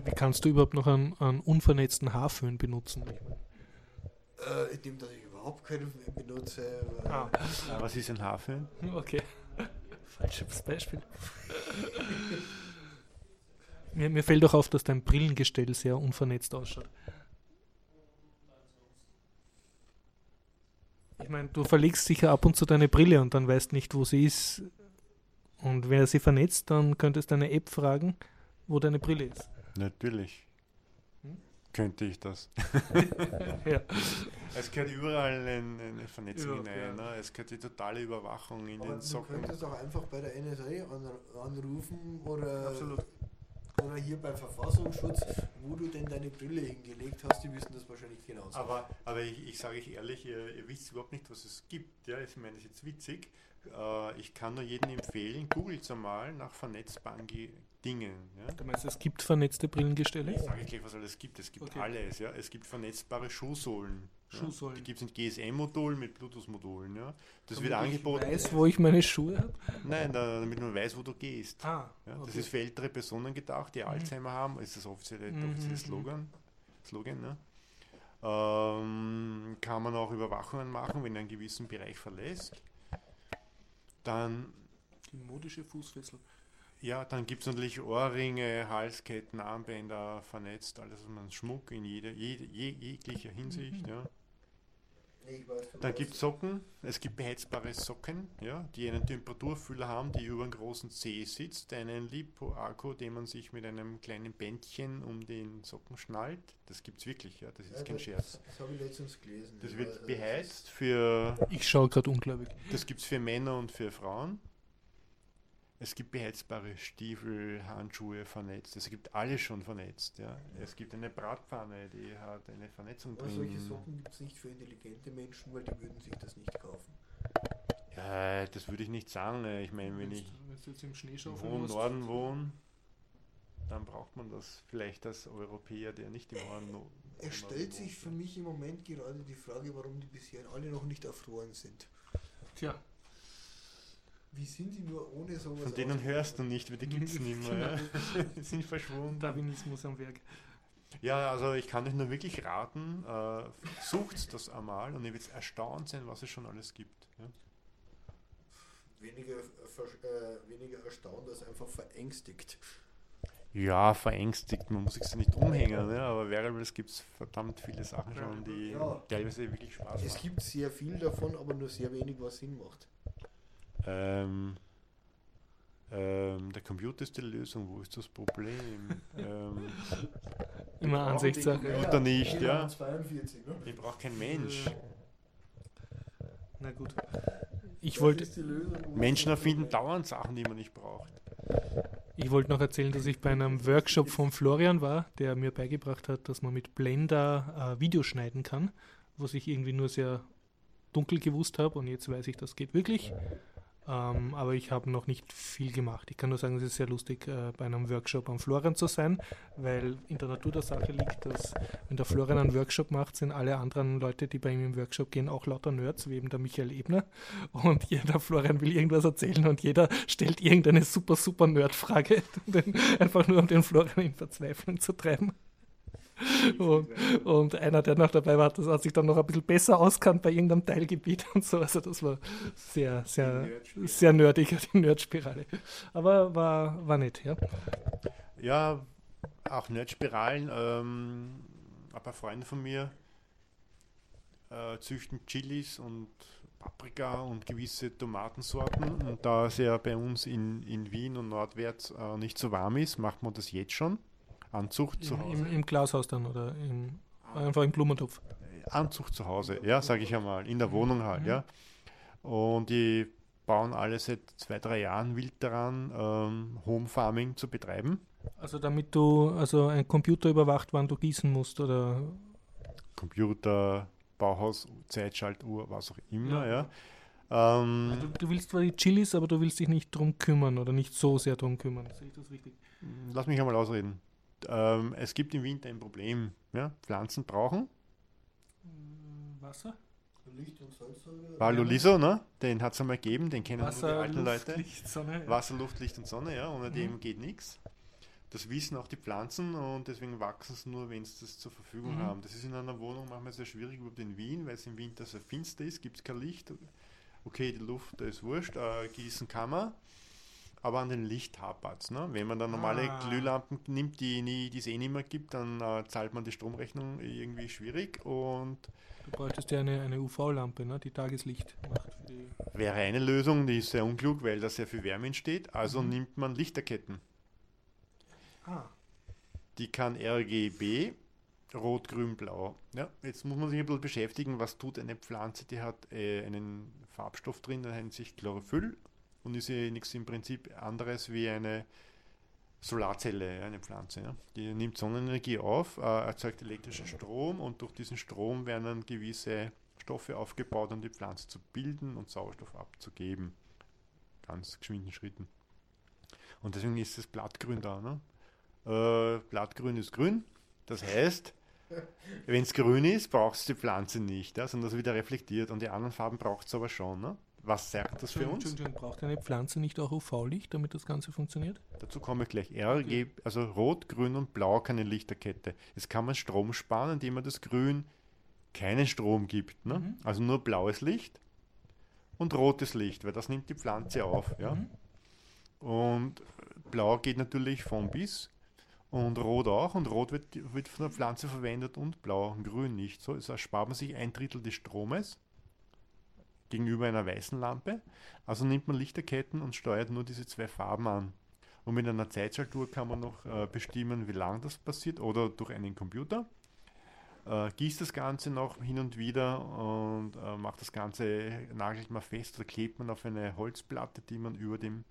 Speaker 1: Wie kannst du überhaupt noch einen, einen unvernetzten Haarföhn benutzen?
Speaker 3: Äh, indem dass ich überhaupt keinen benutze.
Speaker 1: Ah,
Speaker 2: Was ist ein Haarföhn?
Speaker 1: okay. Falsches Beispiel. mir, mir fällt auch auf, dass dein Brillengestell sehr unvernetzt ausschaut. Ich meine, du verlegst sicher ab und zu deine Brille und dann weißt nicht, wo sie ist. Und wenn er sie vernetzt, dann könntest du deine App fragen, wo deine Brille ist.
Speaker 2: Natürlich.
Speaker 1: Hm?
Speaker 2: Könnte ich das.
Speaker 1: Ja.
Speaker 2: Es gehört überall eine, eine Vernetzung
Speaker 1: Ja,
Speaker 2: hinein.
Speaker 1: ja.
Speaker 2: Ne? Es gehört die totale Überwachung in
Speaker 3: Aber
Speaker 2: den
Speaker 3: du
Speaker 2: Socken.
Speaker 3: könntest auch einfach bei der NSA an, anrufen oder,
Speaker 1: Absolut.
Speaker 3: oder hier beim Verfassungsschutz, wo du denn deine Brille hingelegt hast, die wissen das wahrscheinlich genauso.
Speaker 2: Aber, aber ich, ich sage euch ehrlich, ihr, ihr wisst überhaupt nicht, was es gibt. Ja, ich meine, das ist jetzt witzig. Äh, ich kann nur jedem empfehlen, googelt einmal nach vernetzbaren Ge- Dingen. Ja?
Speaker 1: Du meinst, es gibt vernetzte Brillengestelle?
Speaker 2: Ich sage gleich, was alles gibt. Es gibt
Speaker 1: Okay.
Speaker 2: alles. Ja? Es gibt vernetzbare Schuhsohlen.
Speaker 1: Schuhsohlen.
Speaker 2: Ja? Die gibt es in GSM-Modulen mit Bluetooth-Modulen. Ja? Das wird
Speaker 1: Damit
Speaker 2: angeboten.
Speaker 1: Ich weiß, wo ich meine Schuhe habe.
Speaker 2: Nein, da, damit man weiß, wo du gehst.
Speaker 1: Ah,
Speaker 2: Ja, Das
Speaker 1: okay.
Speaker 2: ist für ältere Personen gedacht, die Alzheimer haben, ist das offizielle,
Speaker 1: Mhm,
Speaker 2: offizielle
Speaker 1: mhm.
Speaker 2: Slogan. Slogan ne? ähm, kann man auch Überwachungen machen, wenn er einen gewissen Bereich verlässt. Dann,
Speaker 1: die modische Fußfessel.
Speaker 2: ja, dann gibt es natürlich Ohrringe, Halsketten, Armbänder, vernetzt, alles, was man Schmuck in jeder, jede, je, jeglicher Hinsicht.
Speaker 1: Mhm.
Speaker 2: Ja.
Speaker 3: Nee, ich weiß, du
Speaker 2: Dann gibt es Socken, es gibt beheizbare Socken, ja, die einen Temperaturfühler haben, die über einen großen Zeh sitzt, einen Lipo-Akku, den man sich mit einem kleinen Bändchen um den Socken schnallt. Das gibt es wirklich, ja, das ist
Speaker 3: Ja,
Speaker 2: kein
Speaker 3: das-
Speaker 2: Scherz.
Speaker 3: Das habe ich letztens gelesen.
Speaker 2: Das wird
Speaker 3: also
Speaker 2: beheizt für,
Speaker 1: Ich schaue gerade ungläubig.
Speaker 2: das gibt es für Männer und für Frauen. Es gibt beheizbare Stiefel, Handschuhe vernetzt. Es gibt alles schon vernetzt. Ja. Es gibt eine Bratpfanne, die hat eine Vernetzung
Speaker 3: Aber solche
Speaker 2: drin.
Speaker 3: Socken gibt es nicht für intelligente Menschen, weil die würden sich das nicht kaufen.
Speaker 2: Ja, das würde ich nicht sagen. ne. Ich meine, wenn ich
Speaker 1: im
Speaker 2: hohen. Norden wohnen, dann braucht man das vielleicht als Europäer, der nicht im hohen No-
Speaker 3: Es
Speaker 2: Norden
Speaker 3: stellt sich für
Speaker 2: wohnt.
Speaker 3: mich im Moment gerade die Frage, warum die bisher alle noch nicht erfroren sind.
Speaker 1: Tja,
Speaker 3: Wie sind die nur ohne sowas
Speaker 2: Von denen hörst du nicht, weil die gibt es nicht mehr. Ja. Die sind verschwunden.
Speaker 1: Darwinismus am Werk.
Speaker 2: Ja, also ich kann euch nur wirklich raten, äh, sucht das einmal und ihr werdet erstaunt sein, was es schon alles gibt. Ja.
Speaker 3: Weniger, äh, weniger erstaunt als einfach verängstigt.
Speaker 2: Ja, verängstigt, man muss sich so nicht umhängen, ne? aber Variables gibt es verdammt viele Sachen schon, die
Speaker 3: Ja.
Speaker 2: teilweise wirklich Spaß
Speaker 3: Es
Speaker 2: machen.
Speaker 3: gibt sehr viel davon, aber nur sehr wenig, was Sinn macht.
Speaker 2: Ähm, ähm, der Computer ist die Lösung, wo ist das Problem? ähm,
Speaker 1: Immer Ansichtssache.
Speaker 2: Oder nicht, ja?
Speaker 3: 42, ne?
Speaker 2: ich brauche kein Mensch.
Speaker 1: Na gut. Ich wollte
Speaker 2: Menschen erfinden dauernd Sachen, die man nicht braucht.
Speaker 1: ich wollte noch erzählen, dass ich bei einem Workshop von Florian war, der mir beigebracht hat, dass man mit Blender äh, Videos schneiden kann, was ich irgendwie nur sehr dunkel gewusst habe und jetzt weiß ich, das geht wirklich. Ähm, aber ich habe noch nicht viel gemacht. Ich kann nur sagen, es ist sehr lustig, äh, bei einem Workshop am Florian zu sein, weil in der Natur der Sache liegt, dass wenn der Florian einen Workshop macht, sind alle anderen Leute, die bei ihm im Workshop gehen, auch lauter Nerds, wie eben der Michael Ebner. Und jeder Florian will irgendwas erzählen und jeder stellt irgendeine super, super Nerd-Frage, einfach nur um den Florian in Verzweiflung zu treiben. Und, und einer, der noch dabei war, das hat sich dann noch ein bisschen besser auskannt bei irgendeinem Teilgebiet und so. Also das war sehr, sehr, sehr nerdig, die Nerdspirale. Aber war, war nett, ja.
Speaker 2: Ja, auch Nerdspiralen. Ähm, ein paar Freunde von mir äh, züchten Chilis und Paprika und gewisse Tomatensorten. Und da es ja bei uns in, in Wien und nordwärts äh, nicht so warm ist, macht man das jetzt schon. Anzucht zu
Speaker 1: Im,
Speaker 2: Hause.
Speaker 1: im, Im Glashaus dann oder im, einfach im Blumentopf.
Speaker 2: Anzucht zu Hause, ja, sage ich einmal, in der Wohnung halt, ja. Und die bauen alle seit zwei, drei Jahren wild daran, ähm, Home Farming zu betreiben.
Speaker 1: Also damit du, also ein Computer überwacht, wann du gießen musst oder
Speaker 2: Computer, Bauhaus, Zeitschaltuhr, was auch immer,
Speaker 1: Ja.
Speaker 2: ja. Ähm,
Speaker 1: du, du willst zwar die Chilis, aber du willst dich nicht drum kümmern oder nicht so sehr drum kümmern. Sehe ich das richtig?
Speaker 2: lass mich einmal ausreden. Ähm, es gibt im Winter ein Problem. Ja? Pflanzen brauchen.
Speaker 1: Äh, Wasser?
Speaker 3: Licht und Salzsäure.
Speaker 2: Valuliso, ne? den hat es einmal gegeben, den kennen nur die
Speaker 1: Wasser,
Speaker 2: alten
Speaker 1: Luft,
Speaker 2: Leute.
Speaker 1: Licht, Sonne. ja.
Speaker 2: Wasser, Luft, Licht und Sonne, ja, ohne
Speaker 1: Mhm.
Speaker 2: dem geht nichts. Das wissen auch die Pflanzen und deswegen wachsen sie nur, wenn sie das zur Verfügung
Speaker 1: Mhm.
Speaker 2: haben. Das ist in einer Wohnung manchmal sehr schwierig, überhaupt in Wien, weil es im Winter sehr finster ist, gibt es kein Licht. Okay, die Luft, da ist wurscht, äh, gießen kann man, aber an den Licht hapert. Ne? Wenn man dann normale
Speaker 1: Ah.
Speaker 2: Glühlampen nimmt, die nie- die es eh nicht mehr gibt, dann äh, zahlt man die Stromrechnung irgendwie schwierig und
Speaker 1: Du bräuchtest ja eine, eine UV-Lampe, ne, die Tageslicht macht. Die
Speaker 2: wäre eine Lösung, die ist sehr unklug, weil da sehr viel Wärme entsteht. Also
Speaker 1: Mhm.
Speaker 2: nimmt man Lichterketten.
Speaker 1: ah,
Speaker 2: Die kann RGB, Rot, Grün, Blau. Ja, jetzt muss man sich ein bisschen beschäftigen, was tut eine Pflanze, die hat äh, einen Farbstoff drin, der nennt sich Chlorophyll und ist ja nichts im Prinzip anderes wie eine Solarzelle, eine Pflanze. Ja. Die nimmt Sonnenenergie auf, äh, erzeugt elektrischen Strom und durch diesen Strom werden dann gewisse Stoffe aufgebaut, um die Pflanze zu bilden und Sauerstoff abzugeben. Ganz geschwinden Schritten. Und deswegen ist das Blattgrün da. Ne? Äh, Blattgrün ist grün. Das heißt, wenn es grün ist, braucht es die Pflanze nicht, ja, sondern das wieder reflektiert. Und die anderen Farben braucht es aber schon. Ne? Was sagt das für uns?
Speaker 1: Entschuldigung, braucht eine Pflanze nicht auch UV-Licht, damit das Ganze funktioniert?
Speaker 2: Dazu komme ich gleich. RG, also Rot, Grün und Blau keine Lichterkette. Jetzt kann man Strom sparen, indem man das Grün keinen Strom gibt. Ne?
Speaker 1: Mhm.
Speaker 2: Also nur blaues Licht und rotes Licht, weil das nimmt die Pflanze auf. Ja?
Speaker 1: Mhm.
Speaker 2: Und blau geht natürlich von bis und rot auch. Und rot wird, wird von der Pflanze verwendet und blau und grün nicht. So also spart man sich ein Drittel des Stromes gegenüber einer weißen Lampe. Also nimmt man Lichterketten und steuert nur diese zwei Farben an. Und mit einer Zeitschaltuhr kann man noch äh, bestimmen, wie lang das passiert oder durch einen Computer. Äh, gießt das Ganze noch hin und wieder und äh, macht das Ganze, nagelt man fest oder klebt man auf eine Holzplatte, die man über dem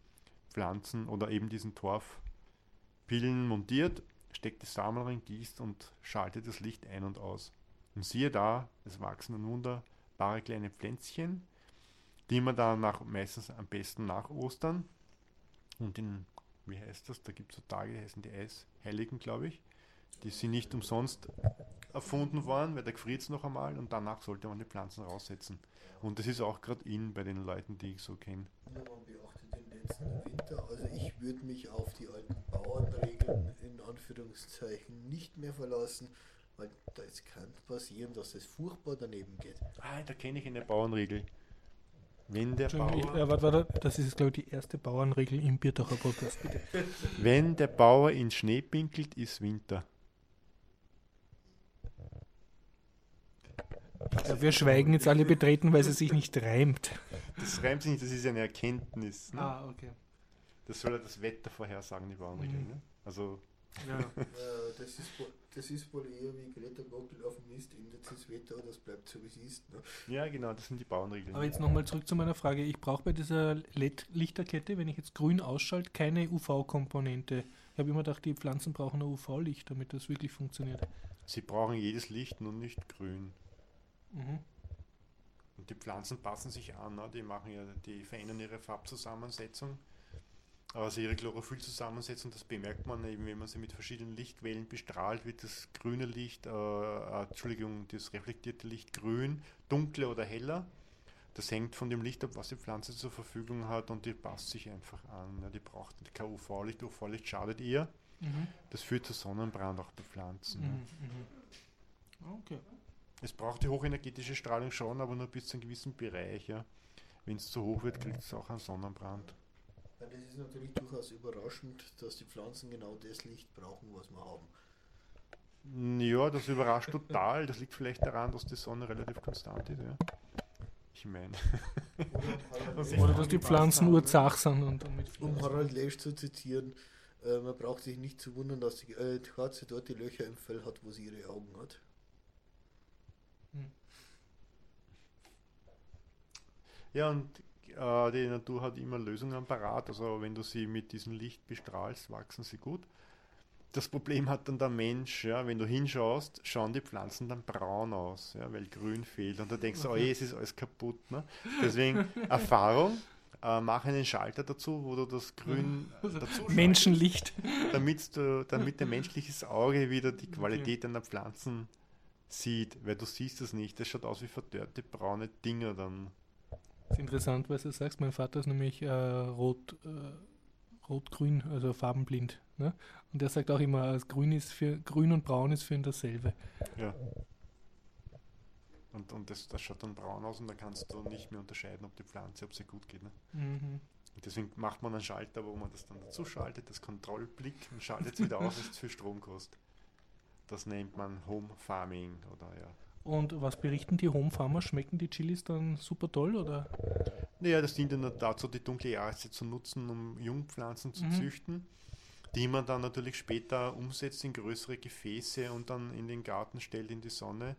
Speaker 2: Pflanzen oder eben diesen Torfpillen montiert, steckt die Samen rein, gießt und schaltet das Licht ein und aus. Und siehe da, es wachsen dann wunderbare kleine Pflänzchen, die man dann nach, meistens am besten nach Ostern und in, wie heißt das, da gibt es so Tage, die heißen die Eisheiligen, glaube ich, die sind nicht umsonst erfunden worden, weil da gefriert es noch einmal und danach sollte man die Pflanzen raussetzen. Und das ist auch gerade in bei den Leuten, die ich so kenne.
Speaker 3: Ja, man beachtet den letzten Winter. Also ich würde mich auf die alten Bauernregeln in Anführungszeichen nicht mehr verlassen, weil es kann passieren, dass es furchtbar daneben geht.
Speaker 2: Ah, da kenne ich eine Bauernregel. Wenn der, Bauer,
Speaker 1: äh, warte, warte, das ist, glaube ich, die erste Bauernregel im Biertacher Podcast, bitte.
Speaker 2: wenn der Bauer in Schnee pinkelt, ist Winter.
Speaker 1: Ja, wir schweigen jetzt alle betreten, weil es sich nicht reimt.
Speaker 2: Das reimt sich nicht, das ist eine Erkenntnis. Ne?
Speaker 1: Ah, okay.
Speaker 2: Das soll ja das Wetter vorhersagen, die Bauernregel.
Speaker 1: Mhm.
Speaker 2: Ne? Also,
Speaker 1: Ja.
Speaker 3: Das, ist, wohl- das ist wohl eher wie Greta Gockel auf dem Mist, ändert das Wetter, das bleibt so wie es ist. Ne?
Speaker 2: ja, genau, das sind die Bauernregeln.
Speaker 1: Aber jetzt nochmal zurück zu meiner Frage. Ich brauche bei dieser LED-Lichterkette, wenn ich jetzt grün ausschalte, keine UV-Komponente. Ich habe immer gedacht, die Pflanzen brauchen ein UV-Licht, damit das wirklich funktioniert.
Speaker 2: Sie brauchen jedes Licht, nur nicht grün.
Speaker 1: Mhm.
Speaker 2: Und die Pflanzen passen sich an, ne? die machen ja, die verändern ihre Farbzusammensetzung, also ihre Chlorophyllzusammensetzung, das bemerkt man eben, wenn man sie mit verschiedenen Lichtwellen bestrahlt, wird das grüne Licht, äh, äh, Entschuldigung, das reflektierte Licht grün, dunkler oder heller. Das hängt von dem Licht ab, was die Pflanze zur Verfügung hat und die passt sich einfach an. Die braucht kein UV-Licht, UV-Licht schadet ihr.
Speaker 1: Mhm.
Speaker 2: Das führt zu Sonnenbrand auch bei Pflanzen.
Speaker 1: Mhm. Mhm. Okay.
Speaker 2: Es braucht die hochenergetische Strahlung schon, aber nur bis zu einem gewissen Bereich. Ja. Wenn es zu hoch wird, kriegt es auch einen Sonnenbrand.
Speaker 3: Ja, das ist natürlich durchaus überraschend, dass die Pflanzen genau das Licht brauchen, was wir haben.
Speaker 2: Ja, das überrascht total. Das liegt vielleicht daran, dass die Sonne relativ konstant ist. Ja. Ich meine,
Speaker 3: Oder,
Speaker 1: Oder dass die Pflanzen urzach sind und
Speaker 3: um Harald Lesch zu zitieren, äh, man braucht sich nicht zu wundern, dass die äh, Katze dort die Löcher im Fell hat, wo sie ihre Augen hat.
Speaker 2: ja, und die Natur hat immer Lösungen parat. Also, wenn du sie mit diesem Licht bestrahlst, wachsen sie gut. Das Problem hat dann der Mensch, ja, wenn du hinschaust, schauen die Pflanzen dann braun aus, ja, weil grün fehlt. Und da denkst du, oh je, es ist alles kaputt. Ne? Deswegen Erfahrung, äh, mach einen Schalter dazu, wo du das Grün dazu schaltest.
Speaker 1: Menschenlicht.
Speaker 2: damit, du, damit dein menschliches Auge wieder die Qualität deiner Pflanzen sieht, weil du siehst es nicht. Das schaut aus wie verdörrte braune Dinger dann.
Speaker 1: Das ist interessant, was du sagst. Mein Vater ist nämlich äh, rot, äh, rot-grün, also farbenblind. Ne? Und der sagt auch immer, grün, ist für, grün und braun ist für ihn dasselbe.
Speaker 2: Ja. Und, und das, das schaut dann braun aus und da kannst du nicht mehr unterscheiden, ob die Pflanze, ob sie gut geht. Ne?
Speaker 1: Mhm.
Speaker 2: Deswegen macht man einen Schalter, wo man das dann dazu schaltet, das Kontrollblick und schaltet es wieder aus, was es für Strom kostet. Das nennt man Home Farming oder ja.
Speaker 1: Und was berichten die Home Farmer? Schmecken die Chilis dann super toll oder?
Speaker 2: Naja, das dient ja dazu, die dunkle Jahreszeit zu nutzen, um Jungpflanzen zu
Speaker 1: Mhm.
Speaker 2: züchten, die man dann natürlich später umsetzt in größere Gefäße und dann in den Garten stellt, in die Sonne,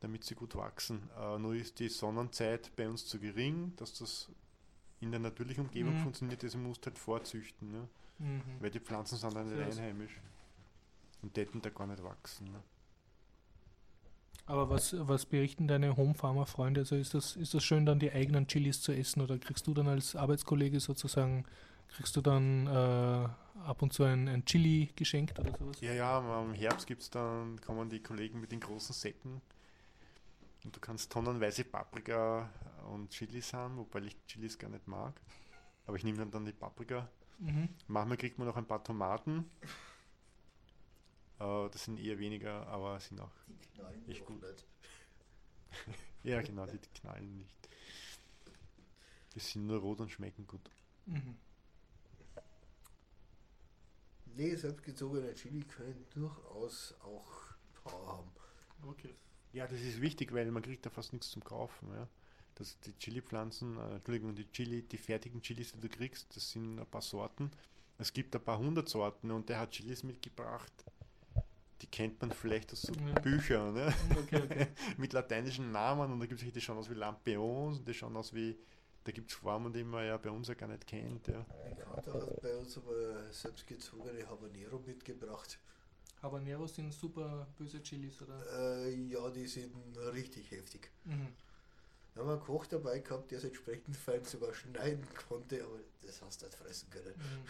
Speaker 2: damit sie gut wachsen. Äh, nur ist die Sonnenzeit bei uns zu gering, dass das in der natürlichen Umgebung
Speaker 1: Mhm.
Speaker 2: funktioniert, also musst halt vorzüchten, ja?
Speaker 1: Mhm.
Speaker 2: weil die Pflanzen sind dann nicht einheimisch und täten da gar nicht wachsen. Ne?
Speaker 1: Aber was, was berichten deine Home Farmer Freunde? Also ist das, ist das schön, dann die eigenen Chilis zu essen oder kriegst du dann als Arbeitskollege sozusagen, kriegst du dann äh, ab und zu ein, ein Chili geschenkt oder sowas?
Speaker 2: Ja, ja, im Herbst gibt's dann, kommen die Kollegen mit den großen Säcken und du kannst tonnenweise Paprika und Chilis haben, wobei ich Chilis gar nicht mag. Aber ich nehme dann, dann die Paprika.
Speaker 1: Mhm.
Speaker 2: Manchmal kriegt man noch ein paar Tomaten. Äh, das sind eher weniger, aber sind auch.
Speaker 3: Die knallen
Speaker 2: Echt gut.
Speaker 3: nicht.
Speaker 2: Ja, genau, die knallen nicht. Die sind nur rot und schmecken gut.
Speaker 1: Mhm.
Speaker 3: Nee, selbstgezogene Chili können durchaus auch Power haben.
Speaker 1: Okay.
Speaker 2: Ja, das ist wichtig, weil man kriegt da fast nichts zum Kaufen. Ja. Das, die Chili-Pflanzen, äh, Entschuldigung, die Chili, die fertigen Chilis, die du kriegst, das sind ein paar Sorten. Es gibt ein paar hundert Sorten und der hat Chilis mitgebracht. Die kennt man vielleicht aus so
Speaker 1: Ja.
Speaker 2: Büchern, ne?
Speaker 1: Okay, okay.
Speaker 2: mit lateinischen Namen und da gibt es die schauen aus wie Lampions und die schauen aus wie, da gibt es Formen, die man ja bei uns ja gar nicht kennt. Ja.
Speaker 3: Bekannter hat bei uns aber selbstgezogene Habanero mitgebracht.
Speaker 1: Habanero sind super böse Chilis, oder?
Speaker 3: Äh, ja, die sind richtig heftig.
Speaker 1: Mhm.
Speaker 3: Wir haben einen Koch dabei gehabt, der es entsprechend fein sogar schneiden konnte, aber das hast du nicht fressen können.
Speaker 1: Mhm.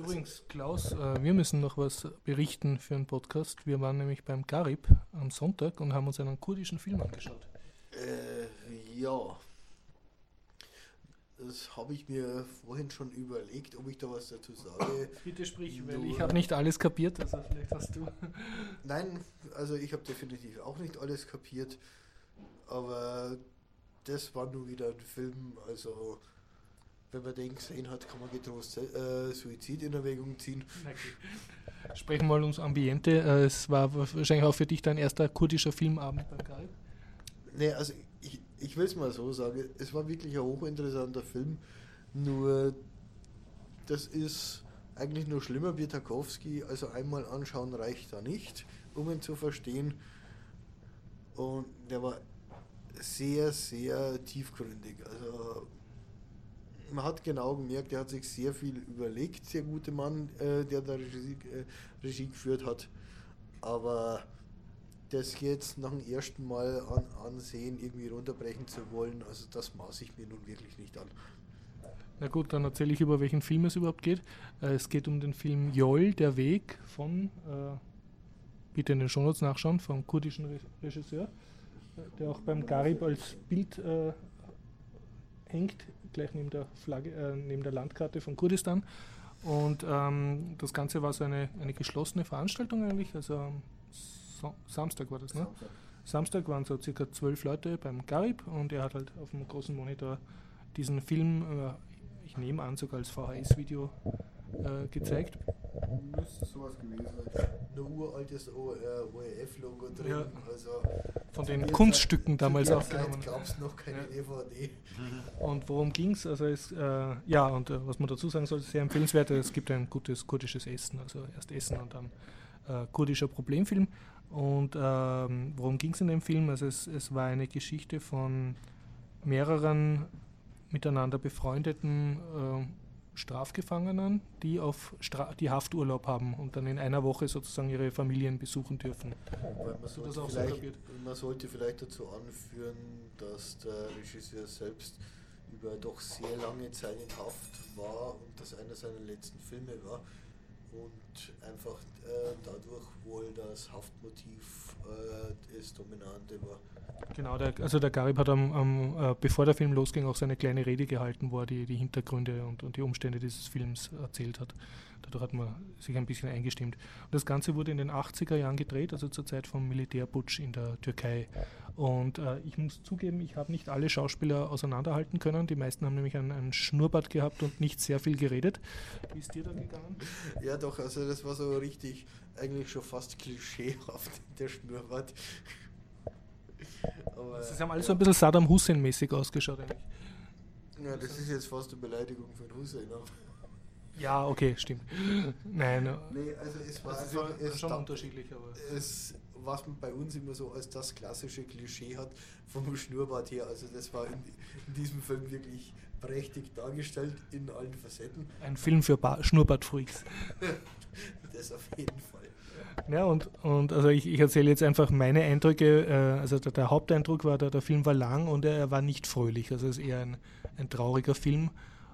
Speaker 1: Übrigens, Klaus, äh, wir müssen noch was berichten für einen Podcast. Wir waren nämlich beim Garib am Sonntag und haben uns einen kurdischen Film angeschaut.
Speaker 3: Äh, ja. Das habe ich mir vorhin schon überlegt, ob ich da was dazu sage.
Speaker 1: Bitte sprich,
Speaker 3: weil
Speaker 1: weil
Speaker 3: ich
Speaker 1: ich
Speaker 3: hab
Speaker 1: habe nicht alles kapiert, also vielleicht hast du.
Speaker 3: Nein, also ich habe definitiv auch nicht alles kapiert, aber das war nur wieder ein Film, also wenn man den gesehen hat, kann man getrost äh, Suizid in Erwägung ziehen.
Speaker 1: Sprechen wir mal ums Ambiente. Äh, Es war wahrscheinlich auch für dich dein erster kurdischer Filmabend beim Garib.
Speaker 3: Nee, also ich, ich will es mal so sagen, es war wirklich ein hochinteressanter Film, nur das ist eigentlich nur schlimmer wie Tarkovsky, also einmal anschauen reicht da nicht, um ihn zu verstehen. Und der war sehr, sehr tiefgründig. Also man hat genau gemerkt, er hat sich sehr viel überlegt, der gute Mann, äh, der da Regie, äh, Regie geführt hat. Aber das jetzt nach dem ersten Mal an, ansehen, irgendwie runterbrechen zu wollen, also das maße ich mir nun wirklich nicht an.
Speaker 1: Na gut, dann erzähle ich über welchen Film es überhaupt geht. Äh, Es geht um den Film Jol, der Weg von, äh, bitte in den Shownotes nachschauen, vom kurdischen Re Regisseur, äh, der auch beim Garib als Bild äh, hängt, gleich neben der Flagge, äh, neben der Landkarte von Kurdistan. Und ähm, das Ganze war so eine, eine geschlossene Veranstaltung eigentlich, also am so Samstag war das, ne? Samstag waren so circa zwölf Leute beim Garib und er hat halt auf dem großen Monitor diesen Film, äh, ich nehme an, sogar als VHS-Video äh, gezeigt.
Speaker 3: Müsste sowas gewesen sein. Ein uraltes ORF-Logo drin.
Speaker 1: Ja.
Speaker 3: Also
Speaker 1: Von den Kunststücken
Speaker 3: Zeit-
Speaker 1: damals aufgenommen.
Speaker 3: Zeit gab es noch keine
Speaker 1: Ja.
Speaker 3: DVD.
Speaker 1: Und worum ging es? Also es, äh, ja, und äh, was man dazu sagen soll, sehr empfehlenswert, es gibt ein gutes kurdisches Essen, also erst Essen und dann äh, kurdischer Problemfilm. Und ähm, worum ging es in dem Film? Also es, es war eine Geschichte von mehreren miteinander befreundeten äh, Strafgefangenen, die auf Stra die Hafturlaub haben und dann in einer Woche sozusagen ihre Familien besuchen dürfen. Hast du das
Speaker 3: sollte
Speaker 1: auch so kapiert?
Speaker 3: man sollte vielleicht dazu anführen, dass der Regisseur selbst über doch sehr lange Zeit in Haft war und das einer seiner letzten Filme war und einfach äh, dadurch wohl das Haftmotiv äh, das Dominante war.
Speaker 1: Genau, der, also der Garib hat am, am äh, bevor der Film losging auch seine kleine Rede gehalten, wo er die, die Hintergründe und, und die Umstände dieses Films erzählt hat. Dadurch hat man sich ein bisschen eingestimmt. Und das Ganze wurde in den 80er Jahren gedreht, also zur Zeit vom Militärputsch in der Türkei. Und äh, ich muss zugeben, ich habe nicht alle Schauspieler auseinanderhalten können. Die meisten haben nämlich einen, einen Schnurrbart gehabt und nicht sehr viel geredet. Wie ist dir da gegangen?
Speaker 3: Ja, doch, also das war so richtig, eigentlich schon fast klischeehaft, der Schnurrbart.
Speaker 1: Aber, Sie haben alles so ein bisschen Saddam Hussein-mäßig ausgeschaut eigentlich.
Speaker 3: Ja, das ist jetzt fast eine Beleidigung für Hussein.
Speaker 1: Ja, okay, stimmt. Nein,
Speaker 3: nee, also es war,
Speaker 1: also es schon unterschiedlich, aber.
Speaker 3: Es, was man bei uns immer so als das klassische Klischee hat vom Schnurrbart her, also das war in, in diesem Film wirklich prächtig dargestellt in allen Facetten.
Speaker 1: Ein Film für Schnurrbart-Freaks.
Speaker 3: das auf jeden Fall.
Speaker 1: Ja, und, und also ich, ich erzähle jetzt einfach meine Eindrücke. Äh, also der, der, Haupteindruck war, der, der Film war lang und er, er war nicht fröhlich. Also es ist eher ein, ein trauriger Film.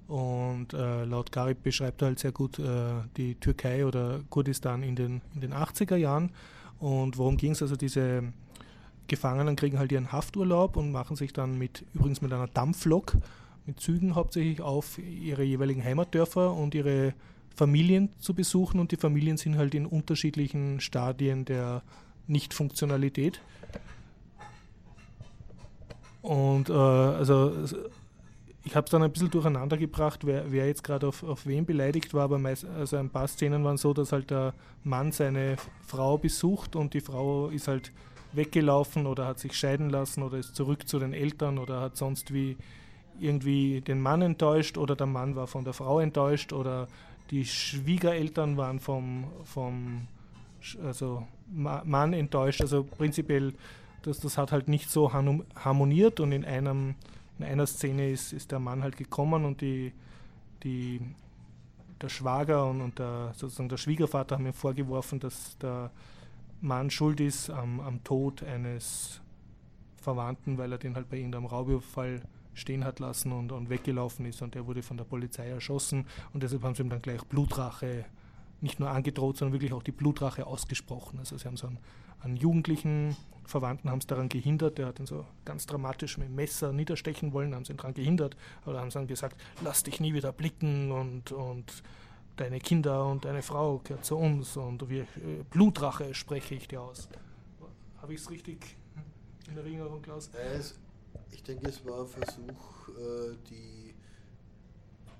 Speaker 1: Und äh, laut Garib beschreibt er halt sehr gut äh, die Türkei oder Kurdistan in den, in den 80er Jahren. Und worum ging es? Also diese Gefangenen kriegen halt ihren Hafturlaub und machen sich dann mit, übrigens mit einer Dampflok, mit Zügen hauptsächlich auf ihre jeweiligen Heimatdörfer und ihre Familien zu besuchen. Und die Familien sind halt in unterschiedlichen Stadien der Nichtfunktionalität. Und äh, also ich habe es dann ein bisschen durcheinander gebracht, wer, wer jetzt gerade auf, auf wen beleidigt war, aber meist, also ein paar Szenen waren so, dass halt der Mann seine Frau besucht und die Frau ist halt weggelaufen oder hat sich scheiden lassen oder ist zurück zu den Eltern oder hat sonst wie irgendwie den Mann enttäuscht oder der Mann war von der Frau enttäuscht oder die Schwiegereltern waren vom, vom also Mann enttäuscht. Also prinzipiell, das, das hat halt nicht so harmoniert und in einem in einer Szene ist, ist der Mann halt gekommen und die, die, der Schwager und, und der, sozusagen der Schwiegervater haben ihm vorgeworfen, dass der Mann schuld ist am, am Tod eines Verwandten, weil er den halt bei irgendeinem Raubüberfall stehen hat lassen und, und weggelaufen ist und der wurde von der Polizei erschossen und deshalb haben sie ihm dann gleich Blutrache nicht nur angedroht, sondern wirklich auch die Blutrache ausgesprochen. Also sie haben so einen, einen Jugendlichen Verwandten haben es daran gehindert, der hat ihn so ganz dramatisch mit dem Messer niederstechen wollen, haben sie ihn daran gehindert, aber haben sie dann gesagt, lass dich nie wieder blicken und, und deine Kinder und deine Frau gehört zu uns und wir, äh, Blutrache spreche ich dir aus. Habe ich es richtig in Erinnerung, Klaus?
Speaker 3: Ich denke, es war ein Versuch, äh, die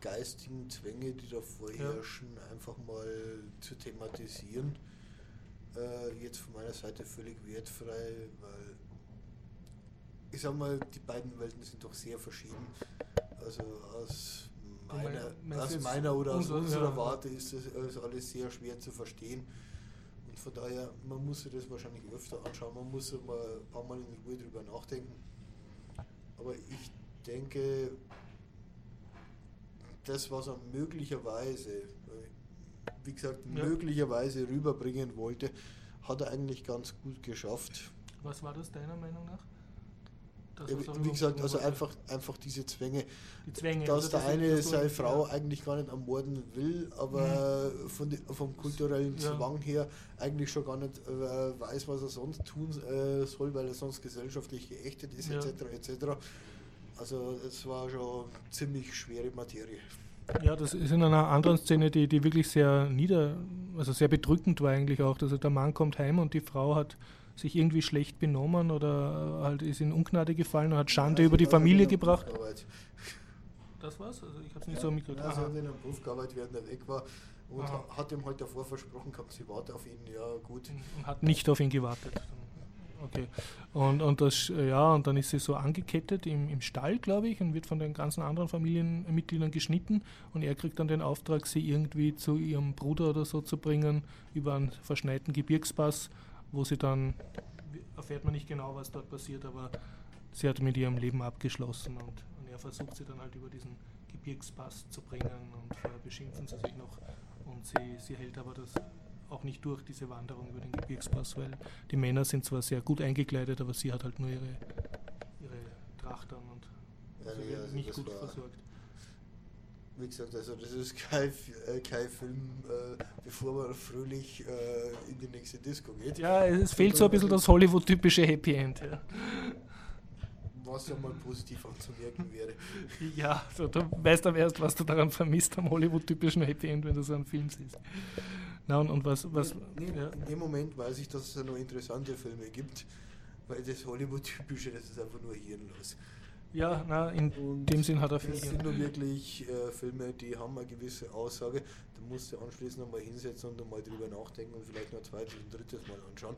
Speaker 3: geistigen Zwänge, die da vorherrschen, ja. einfach mal zu thematisieren äh, jetzt von meiner Seite völlig wertfrei, weil ich sag mal, die beiden Welten sind doch sehr verschieden. Also aus meiner, aus meiner oder aus unserer ja. Warte ist das alles sehr schwer zu verstehen. Und von daher, man muss sich das wahrscheinlich öfter anschauen, man muss mal ein paar Mal in Ruhe drüber nachdenken. Aber ich denke, das, was er möglicherweise, wie gesagt, ja. möglicherweise rüberbringen wollte, hat er eigentlich ganz gut geschafft.
Speaker 1: Was war das deiner Meinung nach?
Speaker 3: Ja, wie gesagt, also einfach, einfach diese Zwänge,
Speaker 1: Die Zwänge
Speaker 3: dass also der das eine seine Frau ja. eigentlich gar nicht ermorden will, aber mhm. von die, vom kulturellen ja. Zwang her eigentlich schon gar nicht äh, weiß, was er sonst tun äh, soll, weil er sonst gesellschaftlich geächtet ist, etc. etc. Also es war schon ziemlich schwere Materie.
Speaker 1: Ja, das ist in einer anderen Szene, die, die wirklich sehr nieder, also sehr bedrückend war eigentlich auch. Also der Mann kommt heim und die Frau hat sich irgendwie schlecht benommen oder halt ist in Ungnade gefallen und hat Schande ja, über die Familie gebracht. Das war's? Also ich habe es nicht ja, so mitgekriegt.
Speaker 3: Ja, sie hat in einem Beruf gearbeitet, während er weg war und Aha. hat ihm halt davor versprochen gehabt, sie wartet auf ihn, ja gut.
Speaker 1: Und hat nicht auf ihn gewartet. Okay. Und, und, das, ja, und dann ist sie so angekettet im, im Stall, glaube ich, und wird von den ganzen anderen Familienmitgliedern geschnitten. Und er kriegt dann den Auftrag, sie irgendwie zu ihrem Bruder oder so zu bringen, über einen verschneiten Gebirgspass, wo sie dann, erfährt man nicht genau, was dort passiert, aber sie hat mit ihrem Leben abgeschlossen. Und, und er versucht sie dann halt über diesen Gebirgspass zu bringen und vorher beschimpfen sie sich noch. Und sie, sie hält aber das auch nicht durch, diese Wanderung über den Gebirgspass, weil die Männer sind zwar sehr gut eingekleidet, aber sie hat halt nur ihre, ihre Tracht an und ja, also nee, also nicht gut versorgt.
Speaker 3: Wie gesagt, also das ist kein, äh, kein Film, äh, bevor man fröhlich äh, in die nächste Disco geht.
Speaker 1: Ja, es fehlt so ein bisschen das Hollywood-typische Happy End. Ja.
Speaker 3: was ja mal positiv anzumerken wäre.
Speaker 1: Ja, du, du weißt aber erst, was du daran vermisst am Hollywood-typischen Happy End, wenn du so einen Film siehst. Na, und, und was. was
Speaker 3: nee,
Speaker 1: ja.
Speaker 3: In dem Moment weiß ich, dass es ja noch interessante Filme gibt, weil das Hollywood-typische, das ist einfach nur hirnlos.
Speaker 1: Ja, na, in
Speaker 3: Und
Speaker 1: dem Sinn hat er viel.
Speaker 3: Das sind nur wirklich äh, Filme, die haben eine gewisse Aussage. Da musst du anschließend nochmal hinsetzen und mal drüber nachdenken und vielleicht noch ein zweites und drittes Mal anschauen.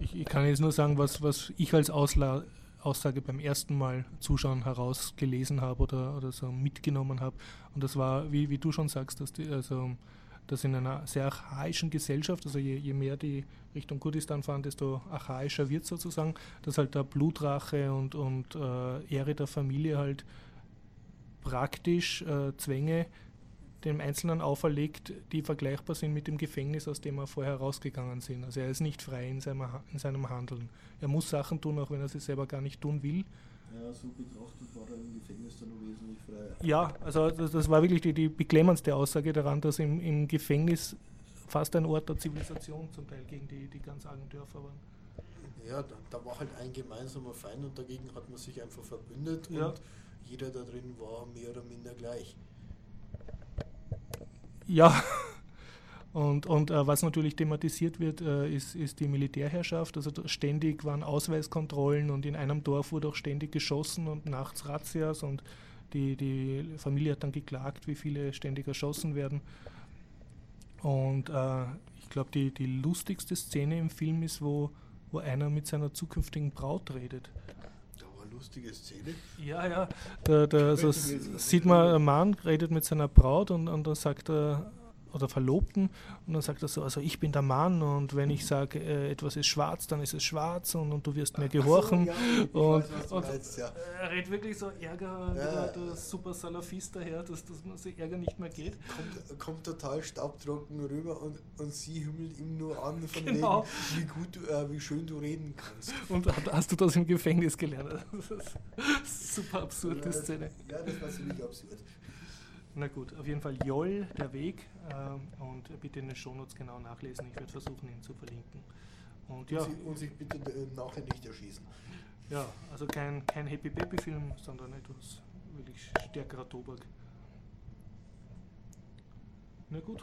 Speaker 1: Ich, ich kann jetzt nur sagen, was, was ich als Ausla Aussage beim ersten Mal zuschauen herausgelesen habe oder, oder so mitgenommen habe. Und das war, wie, wie du schon sagst, dass, die, also, dass in einer sehr archaischen Gesellschaft, also je, je mehr die Richtung Kurdistan fahren, desto archaischer wird sozusagen, dass halt der Blutrache und, und äh, Ehre der Familie halt praktisch äh, Zwänge dem Einzelnen auferlegt, die vergleichbar sind mit dem Gefängnis, aus dem er vorher rausgegangen sind. Also er ist nicht frei in seinem, in seinem Handeln. Er muss Sachen tun, auch wenn er sie selber gar nicht tun will.
Speaker 3: Ja, so betrachtet war er im Gefängnis dann noch wesentlich freier.
Speaker 1: Ja, also das, das war wirklich die, die beklemmendste Aussage daran, dass im, im Gefängnis fast ein Ort der Zivilisation zum Teil gegen die, die ganz argen Dörfer waren.
Speaker 3: Ja, da, da war halt ein gemeinsamer Feind und dagegen hat man sich einfach verbündet
Speaker 1: Ja.
Speaker 3: und jeder da drin war mehr oder minder gleich.
Speaker 1: Ja, und, und äh, was natürlich thematisiert wird, äh, ist, ist die Militärherrschaft. Also ständig waren Ausweiskontrollen und in einem Dorf wurde auch ständig geschossen und nachts Razzias und die, die Familie hat dann geklagt, wie viele ständig erschossen werden. Und äh, ich glaube, die, die lustigste Szene im Film ist, wo, wo einer mit seiner zukünftigen Braut redet.
Speaker 3: Da war eine lustige Szene.
Speaker 1: Ja, ja. Da, da, also sieht man, ein Mann redet mit seiner Braut und, und dann sagt er, oder Verlobten, und dann sagt er so, also ich bin der Mann und wenn ich sage, äh, etwas ist schwarz, dann ist es schwarz und, und du wirst mir gehorchen.
Speaker 3: So, ja,
Speaker 1: und,
Speaker 3: weiß, was du
Speaker 1: und
Speaker 3: meinst, ja.
Speaker 1: er redet wirklich so Ärger,
Speaker 3: Ja.
Speaker 1: der, super Salafist daher, dass, dass man sich Ärger nicht mehr geht.
Speaker 3: Kommt, kommt total staubtrocken rüber und, und sie himmelt ihm nur an von
Speaker 1: Genau.
Speaker 3: wegen, wie gut du, äh, wie schön du reden kannst.
Speaker 1: Und hast, du das im Gefängnis gelernt? Das ist super absurde Szene.
Speaker 3: Ja, das war ziemlich absurd.
Speaker 1: Na gut, auf jeden Fall Joll, der Weg. ähm, und bitte in den Shownotes genau nachlesen. Ich werde versuchen, ihn zu verlinken. Und ja,
Speaker 3: Und, sie, und sich bitte äh, nachher nicht erschießen.
Speaker 1: ja also kein, kein Happy Baby Film, sondern etwas wirklich stärkerer Tobak. Na gut.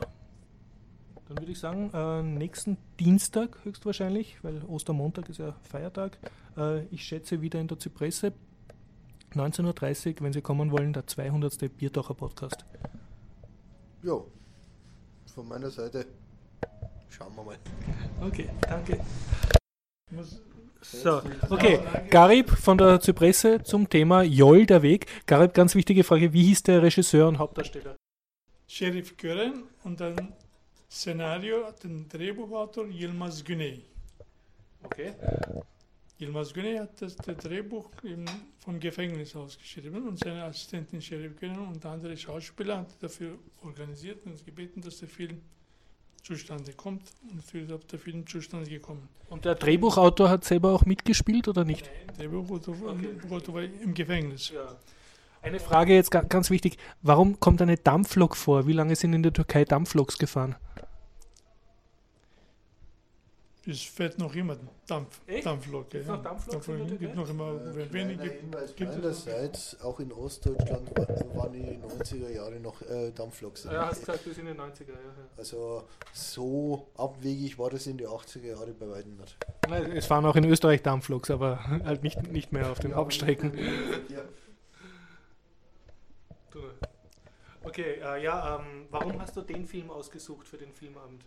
Speaker 1: Dann würde ich sagen, äh, nächsten Dienstag höchstwahrscheinlich, weil Ostermontag ist ja Feiertag. Äh, ich schätze wieder in der Zypresse. 19.30 Uhr, wenn Sie kommen wollen, der 200. Biertaucher Podcast.
Speaker 3: Ja, von meiner Seite schauen wir mal.
Speaker 1: Okay, danke. So, okay. Garib von der Zypresse zum Thema Joll, der Weg. Garib, ganz wichtige Frage, wie hieß der Regisseur und Hauptdarsteller?
Speaker 4: Sheriff Gören und dann Szenario, den Drehbuchautor Yilmaz Güney.
Speaker 1: Okay.
Speaker 4: Yilmaz Güney hat das, das Drehbuch vom Gefängnis aus geschrieben und seine Assistentin Sheriff Gören und andere Schauspieler hat dafür organisiert und gebeten, dass der Film zustande kommt. Und natürlich ist der Film zustande gekommen.
Speaker 1: Und der Drehbuchautor hat selber auch mitgespielt oder nicht?
Speaker 4: Der Drehbuchautor
Speaker 1: Okay.
Speaker 4: war im Gefängnis.
Speaker 1: Ja. Eine Frage jetzt ga- ganz wichtig. Warum kommt eine Dampflok vor? Wie lange sind in der Türkei Dampfloks gefahren?
Speaker 4: Es fährt noch immer Dampf,
Speaker 1: Echt?
Speaker 4: Dampflok. Ja.
Speaker 1: noch der
Speaker 4: Dampflok gibt noch immer
Speaker 3: Äh,
Speaker 4: wenig.
Speaker 3: kleiner Hinweis
Speaker 4: gibt es
Speaker 3: meinerseits, auch in Ostdeutschland wa- waren in den 90er Jahren noch äh, Dampfloks.
Speaker 1: gesagt, bis in den 90er Jahren.
Speaker 3: Also so abwegig war das in den 80er Jahren bei weitem nicht.
Speaker 1: Es fahren auch in Österreich Dampfloks, aber halt nicht, nicht mehr auf den
Speaker 3: Ja,
Speaker 1: Hauptstrecken.
Speaker 3: Ja.
Speaker 1: Okay, äh, ja, ähm, warum hast du den Film ausgesucht für den Filmabend?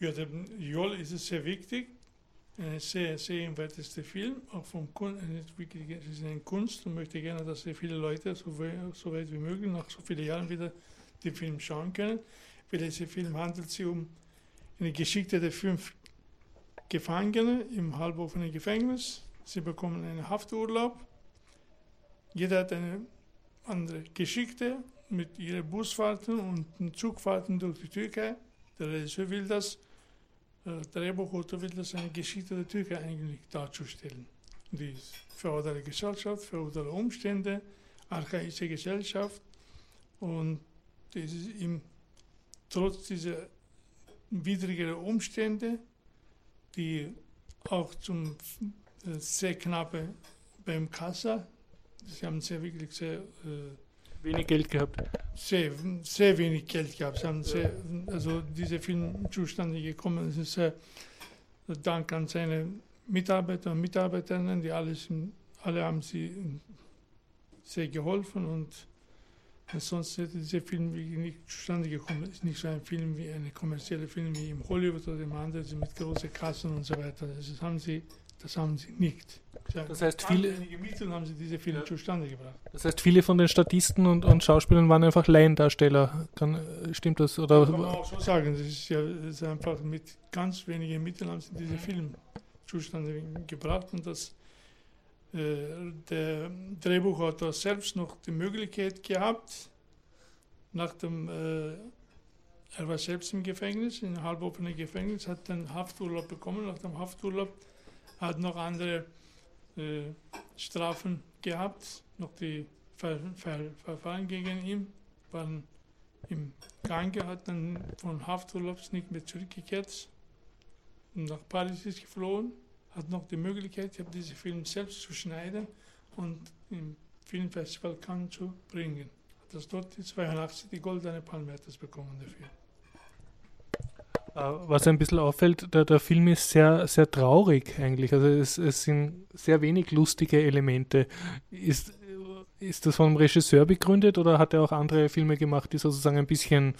Speaker 4: Ja, dem Joll ist es sehr wichtig. Ein sehr sehenswertester Film, auch vom Kun es ist eine Kunst und möchte gerne, dass sehr viele Leute so, we- so weit wie möglich nach so vielen Jahren wieder den Film schauen können. Für diesen Film handelt sich um eine Geschichte der fünf Gefangene im halboffenen Gefängnis. Sie bekommen einen Hafturlaub. Jeder hat eine andere Geschichte mit ihren Busfahrten und Zugfahrten durch die Türkei. Der Regisseur will das, der Drehbuchautor will das eine Geschichte der Türkei eigentlich darzustellen. Die feudale Gesellschaft, feudale Umstände, archaische Gesellschaft und das ist ihm trotz dieser widrigen Umstände, die auch zum sehr knappe beim Kassa. Sie haben sehr wirklich sehr, äh,
Speaker 1: Wenig Geld gehabt.
Speaker 4: sehr, sehr wenig Geld gehabt. Sie haben sehr, also dieser Film zustande gekommen. Es ist äh, dank an seine Mitarbeiter und Mitarbeiterinnen, die alles, alle haben sie sehr geholfen und sonst hätte dieser Film nicht zustande gekommen. Es ist nicht so ein Film wie ein kommerzieller Film wie im Hollywood oder im anderen mit großen Kassen und so weiter. Das haben sie, das haben sie nicht. Sie
Speaker 1: Das heißt, viele-
Speaker 4: Mittel haben sie diese Filme
Speaker 1: Ja.
Speaker 4: zustande gebracht.
Speaker 1: Das heißt, viele von den Statisten und, und Schauspielern waren einfach Laiendarsteller. Kann, äh, stimmt das? Oder
Speaker 4: Kann man auch so sagen. Das ist ja das ist einfach mit ganz wenigen Mitteln haben sie diesen Film zustande gebracht und das äh, der Drehbuchautor selbst noch die Möglichkeit gehabt, nach dem, äh, er war selbst im Gefängnis, in halboffenem Gefängnis, hat dann Hafturlaub bekommen. Nach dem Hafturlaub hat noch andere äh, Strafen gehabt, noch die Ver Ver Verfahren gegen ihn waren im Gange, hat dann von Hafturlaubs nicht mehr zurückgekehrt und nach Paris ist geflohen, hat noch die Möglichkeit, ich habe diesen Film selbst zu schneiden und im Filmfestival Cannes zu bringen. Hat das dort die 82 die Goldene Palme hat das bekommen dafür.
Speaker 1: Äh, Was ein bisschen auffällt, der, der Film ist sehr, sehr traurig eigentlich. Also es, es sind sehr wenig lustige Elemente. Ist, ist das vom Regisseur begründet oder hat er auch andere Filme gemacht, die sozusagen ein bisschen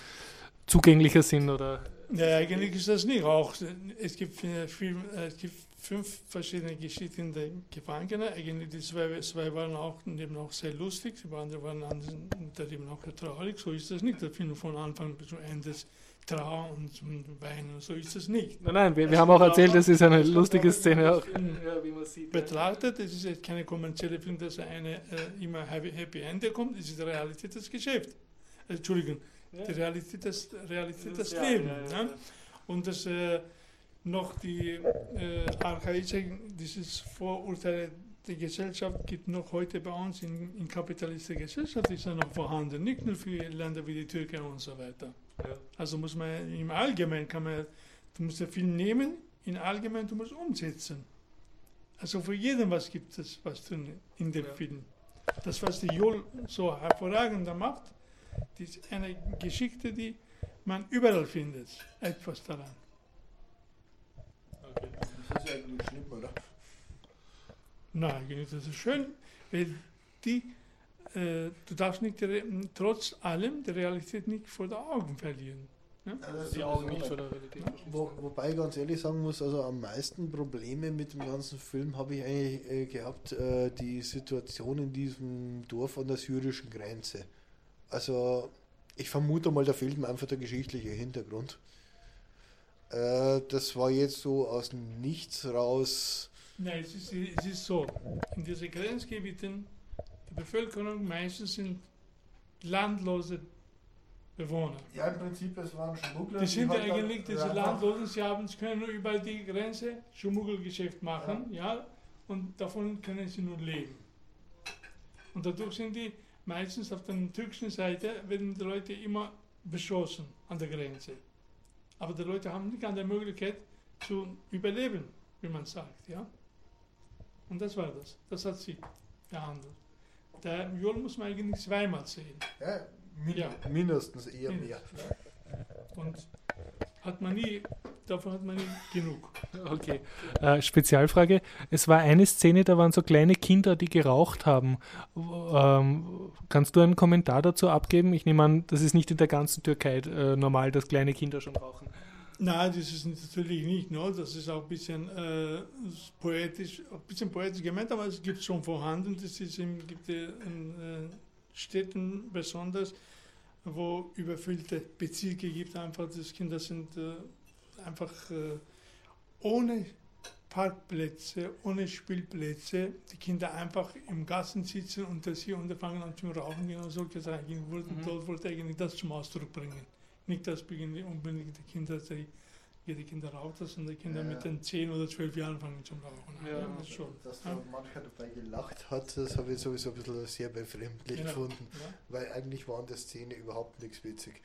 Speaker 1: zugänglicher sind? Oder?
Speaker 4: Ja, eigentlich ist das nicht auch. Es gibt, Film, es gibt fünf verschiedene Geschichten der Gefangenen. Eigentlich die zwei, zwei waren auch, eben auch sehr lustig, die anderen waren eben auch traurig. So ist das nicht. Der Film von Anfang bis zum Ende ist Trauer und, und Weinen. So ist das nicht.
Speaker 1: Nein, nein, wir, wir haben auch erzählt, das ist eine lustige Szene auch.
Speaker 4: Ja, wie man sieht. Betrachtet, es ist jetzt keine kommerzielle Film, dass eine äh, immer Happy, Happy Ende kommt. Es ist die Realität des Geschäfts. Äh, Entschuldigung, die Realität des, Realität des
Speaker 1: Ja,
Speaker 4: Lebens.
Speaker 1: ja, ja,
Speaker 4: Ja,
Speaker 1: ja.
Speaker 4: Und das äh, noch die äh, archaische, dieses Vorurteil der Gesellschaft gibt noch heute bei uns in, in kapitalistischer Gesellschaft ist ja noch vorhanden, nicht nur für Länder wie die Türkei und so weiter.
Speaker 1: Ja.
Speaker 4: Also muss man im Allgemeinen kann man, du musst den Film nehmen, in allgemein du musst umsetzen. Also für jeden was gibt es was drin in dem
Speaker 1: Ja.
Speaker 4: Film. Das was die Jol so hervorragend macht, ist eine Geschichte, die man überall findet, etwas daran.
Speaker 3: Das ist eigentlich schlimm, oder?
Speaker 4: Nein, das ist schön, weil die, äh, du darfst nicht trotz allem die Realität nicht vor den Augen verlieren.
Speaker 1: Die Augen nicht von der Realität.
Speaker 3: Wo, wobei ich ganz ehrlich sagen muss, also am meisten Probleme mit dem ganzen Film habe ich eigentlich äh, gehabt, äh, die Situation in diesem Dorf an der syrischen Grenze. Also ich vermute mal, da fehlt mir einfach der geschichtliche Hintergrund. Äh, das war jetzt so aus dem Nichts raus.
Speaker 4: Nein, es ist, es ist so, in diesen Grenzgebieten, die Bevölkerung meistens sind landlose Bewohner.
Speaker 3: Ja, im Prinzip, es waren Schmuggler.
Speaker 4: Die sind eigentlich, diese Landlosen, sie haben, sie können nur über die Grenze Schmuggelgeschäft machen, ja. und davon können sie nur leben. Und dadurch sind die meistens auf der türkischen Seite, werden die Leute immer beschossen an der Grenze. Aber die Leute haben nicht andere Möglichkeit zu überleben, wie man sagt, ja. Und das war das. Das hat sie behandelt. Der Jol muss man eigentlich zweimal sehen.
Speaker 3: Ja, min
Speaker 4: Ja.
Speaker 3: mindestens eher mehr.
Speaker 4: Und hat man nie, davon hat man nie genug.
Speaker 1: Okay. Äh, Spezialfrage. Es war eine Szene, da waren so kleine Kinder, die geraucht haben. Ähm, kannst du einen Kommentar dazu abgeben? Ich nehme an, das ist nicht in der ganzen Türkei äh, normal, dass kleine Kinder schon rauchen.
Speaker 4: Nein, das ist natürlich nicht, ne? das ist auch ein bisschen äh, poetisch, ein bisschen poetisch gemeint, aber es gibt schon vorhanden, das ist in, gibt in äh, Städten besonders, wo überfüllte Bezirke gibt, einfach, das Kinder sind äh, einfach äh, ohne Parkplätze, ohne Spielplätze, die Kinder einfach im Gassen sitzen und das hier und fangen an zu rauchen, genau solche Sachen, wollten,
Speaker 1: Mhm.
Speaker 4: dort wollte eigentlich das zum Ausdruck bringen. Nicht, dass beginnen unbedingt die Kinder, die, jede Kinder raucht das und die Kinder
Speaker 3: Ja.
Speaker 4: mit den 10 oder 12 Jahren fangen zum Rauchen.
Speaker 1: Ja.
Speaker 4: das schon.
Speaker 3: Dass
Speaker 4: Ja.
Speaker 3: da mancher dabei gelacht hat, das habe ich sowieso ein bisschen sehr befremdlich
Speaker 4: Genau.
Speaker 3: gefunden.
Speaker 4: Ja.
Speaker 3: Weil eigentlich war an der Szene überhaupt nichts witzig.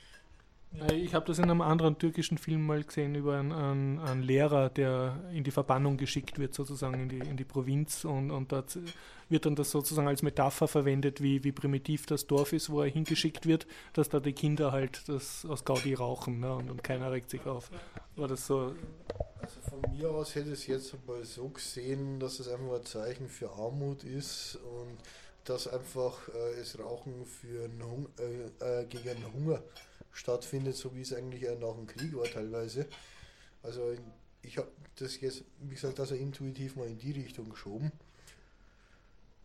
Speaker 1: Ich habe das in einem anderen türkischen Film mal gesehen über einen, einen, einen Lehrer, der in die Verbannung geschickt wird, sozusagen in die, in die Provinz. Und, und dort wird dann das sozusagen als Metapher verwendet, wie, wie primitiv das Dorf ist, wo er hingeschickt wird, dass da die Kinder halt das aus Gaudi rauchen ne, und, und keiner regt sich auf. War das so?
Speaker 3: Also von mir aus hätte ich es jetzt mal so gesehen, dass es einfach ein Zeichen für Armut ist und dass einfach äh, das Rauchen für einen äh, äh, gegen Hunger stattfindet, so wie es eigentlich nach dem Krieg war teilweise. Also ich habe das jetzt, wie gesagt, also intuitiv mal in die Richtung geschoben,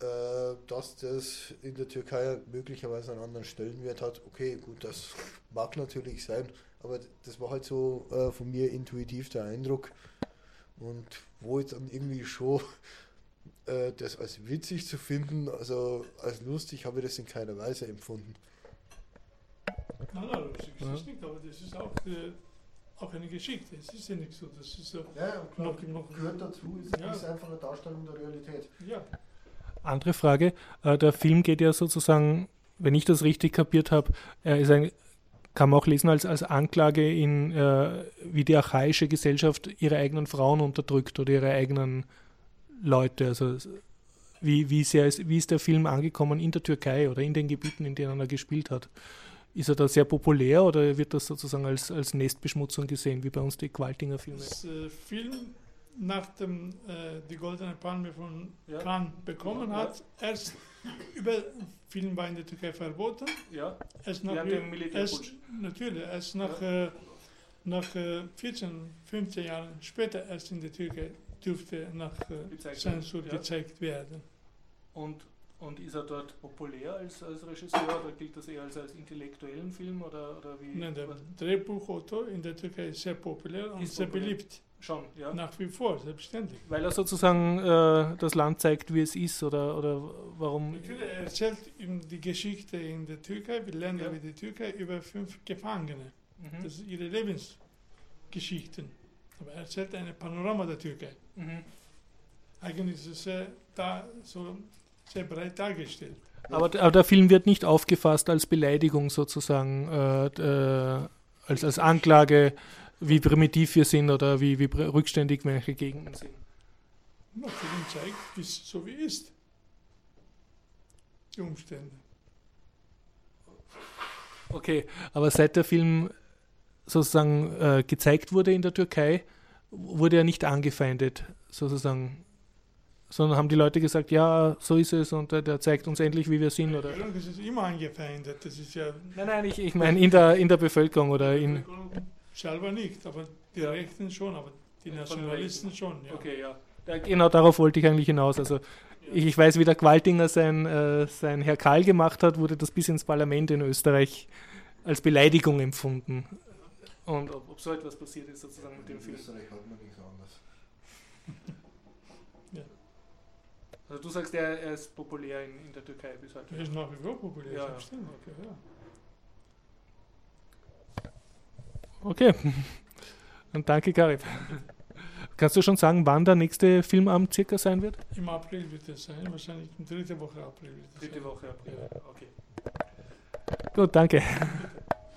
Speaker 3: äh, dass das in der Türkei möglicherweise einen anderen Stellenwert hat. Okay, gut, das mag natürlich sein, aber das war halt so äh, von mir intuitiv der Eindruck. Und wo ich dann irgendwie schon äh, das als witzig zu finden, also als lustig, habe ich das in keiner Weise empfunden.
Speaker 4: Nein, nein, lustig ist
Speaker 1: Ja.
Speaker 4: es nicht, aber das ist auch, äh, auch eine Geschichte. Es ist ja nicht so, das ist so,
Speaker 3: Ja,
Speaker 4: Noch- noch-
Speaker 3: gehört dazu, ist,
Speaker 4: Ja.
Speaker 3: ist einfach eine Darstellung der Realität.
Speaker 4: ja,
Speaker 1: Andere Frage. Äh, der Film geht ja sozusagen, wenn ich das richtig kapiert habe, er ist ein, kann man auch lesen als, als Anklage in, äh, wie die archaische Gesellschaft ihre eigenen Frauen unterdrückt oder ihre eigenen Leute. Also es- wie, wie, sehr ist, wie ist der Film angekommen in der Türkei oder in den Gebieten, in denen er gespielt hat? Ist er da sehr populär oder wird das sozusagen als, als Nestbeschmutzung gesehen, wie bei uns die Qualtinger Filme?
Speaker 4: das äh, Film nach dem äh, die Goldene Palme von
Speaker 1: Ja.
Speaker 4: Cannes bekommen
Speaker 1: Ja.
Speaker 4: hat, erst über Film war in der Türkei verboten,
Speaker 1: Ja,
Speaker 4: erst nach,
Speaker 1: Während dem Militärputsch.
Speaker 4: erst, natürlich, erst nach, äh, nach äh, 14, 15 Jahren später erst in der Türkei dürfte nach äh,
Speaker 1: Gezeigt werden,
Speaker 4: Zensur
Speaker 1: ja.
Speaker 4: gezeigt werden.
Speaker 1: Und, und ist er dort populär als, als Regisseur oder gilt das eher als, als intellektuellen Film oder, oder wie?
Speaker 4: Nein, der Drehbuchautor in der Türkei ist sehr populär und
Speaker 1: Ist
Speaker 4: sehr
Speaker 1: populär.
Speaker 4: beliebt.
Speaker 1: Schon, ja.
Speaker 4: Nach wie vor, selbstständig.
Speaker 1: Weil er sozusagen äh, das Land zeigt, wie es ist oder, oder warum?
Speaker 4: Natürlich, er erzählt ihm die Geschichte in der Türkei, wir lernen
Speaker 1: Ja.
Speaker 4: wie die Türkei über fünf Gefangene.
Speaker 1: Mhm.
Speaker 4: Das sind ihre Lebensgeschichten. Aber er erzählt eine Panorama der Türkei.
Speaker 1: Mhm.
Speaker 4: Eigentlich ist es sehr, da, so sehr breit dargestellt.
Speaker 1: Aber, aber der Film wird nicht aufgefasst als Beleidigung sozusagen, äh, äh, als, als Anklage, wie primitiv wir sind oder wie, wie rückständig manche Gegenden sind.
Speaker 4: Der Film zeigt, wie es so wie ist. Die Umstände.
Speaker 1: Okay, aber seit der Film sozusagen äh, gezeigt wurde in der Türkei, wurde er nicht angefeindet, sozusagen. Sondern haben die Leute gesagt, ja, so ist es und der, der zeigt uns endlich, wie wir sind. Oder?
Speaker 4: Das ist immer angefeindet. Das ist ja
Speaker 1: Nein, nein, ich, ich meine in der, in der Bevölkerung oder in.
Speaker 4: selber nicht, aber die Rechten schon, aber die Nationalisten schon. Ja.
Speaker 1: Okay, ja. Da, genau darauf wollte ich eigentlich hinaus. Also ich, ich weiß, wie der Qualtinger sein, äh, sein Herr Karl gemacht hat, wurde das bis ins Parlament in Österreich als Beleidigung empfunden. Und ob, ob so etwas passiert ist sozusagen mit dem Film.
Speaker 3: Österreich hat man nichts anderes.
Speaker 1: Also du sagst, er, er ist populär in, in der Türkei bis heute.
Speaker 4: Er ist nach wie vor populär,
Speaker 1: Ja, ja.
Speaker 4: selbstständig.
Speaker 1: Okay.
Speaker 4: Ja.
Speaker 1: Okay. Und danke, Garib. Kannst du schon sagen, wann der nächste Filmabend circa sein wird?
Speaker 4: Im April wird es sein, wahrscheinlich in dritte Woche April. Wird es sein.
Speaker 1: Woche April.
Speaker 4: Ja.
Speaker 1: Okay. Gut, danke.
Speaker 4: Bitte.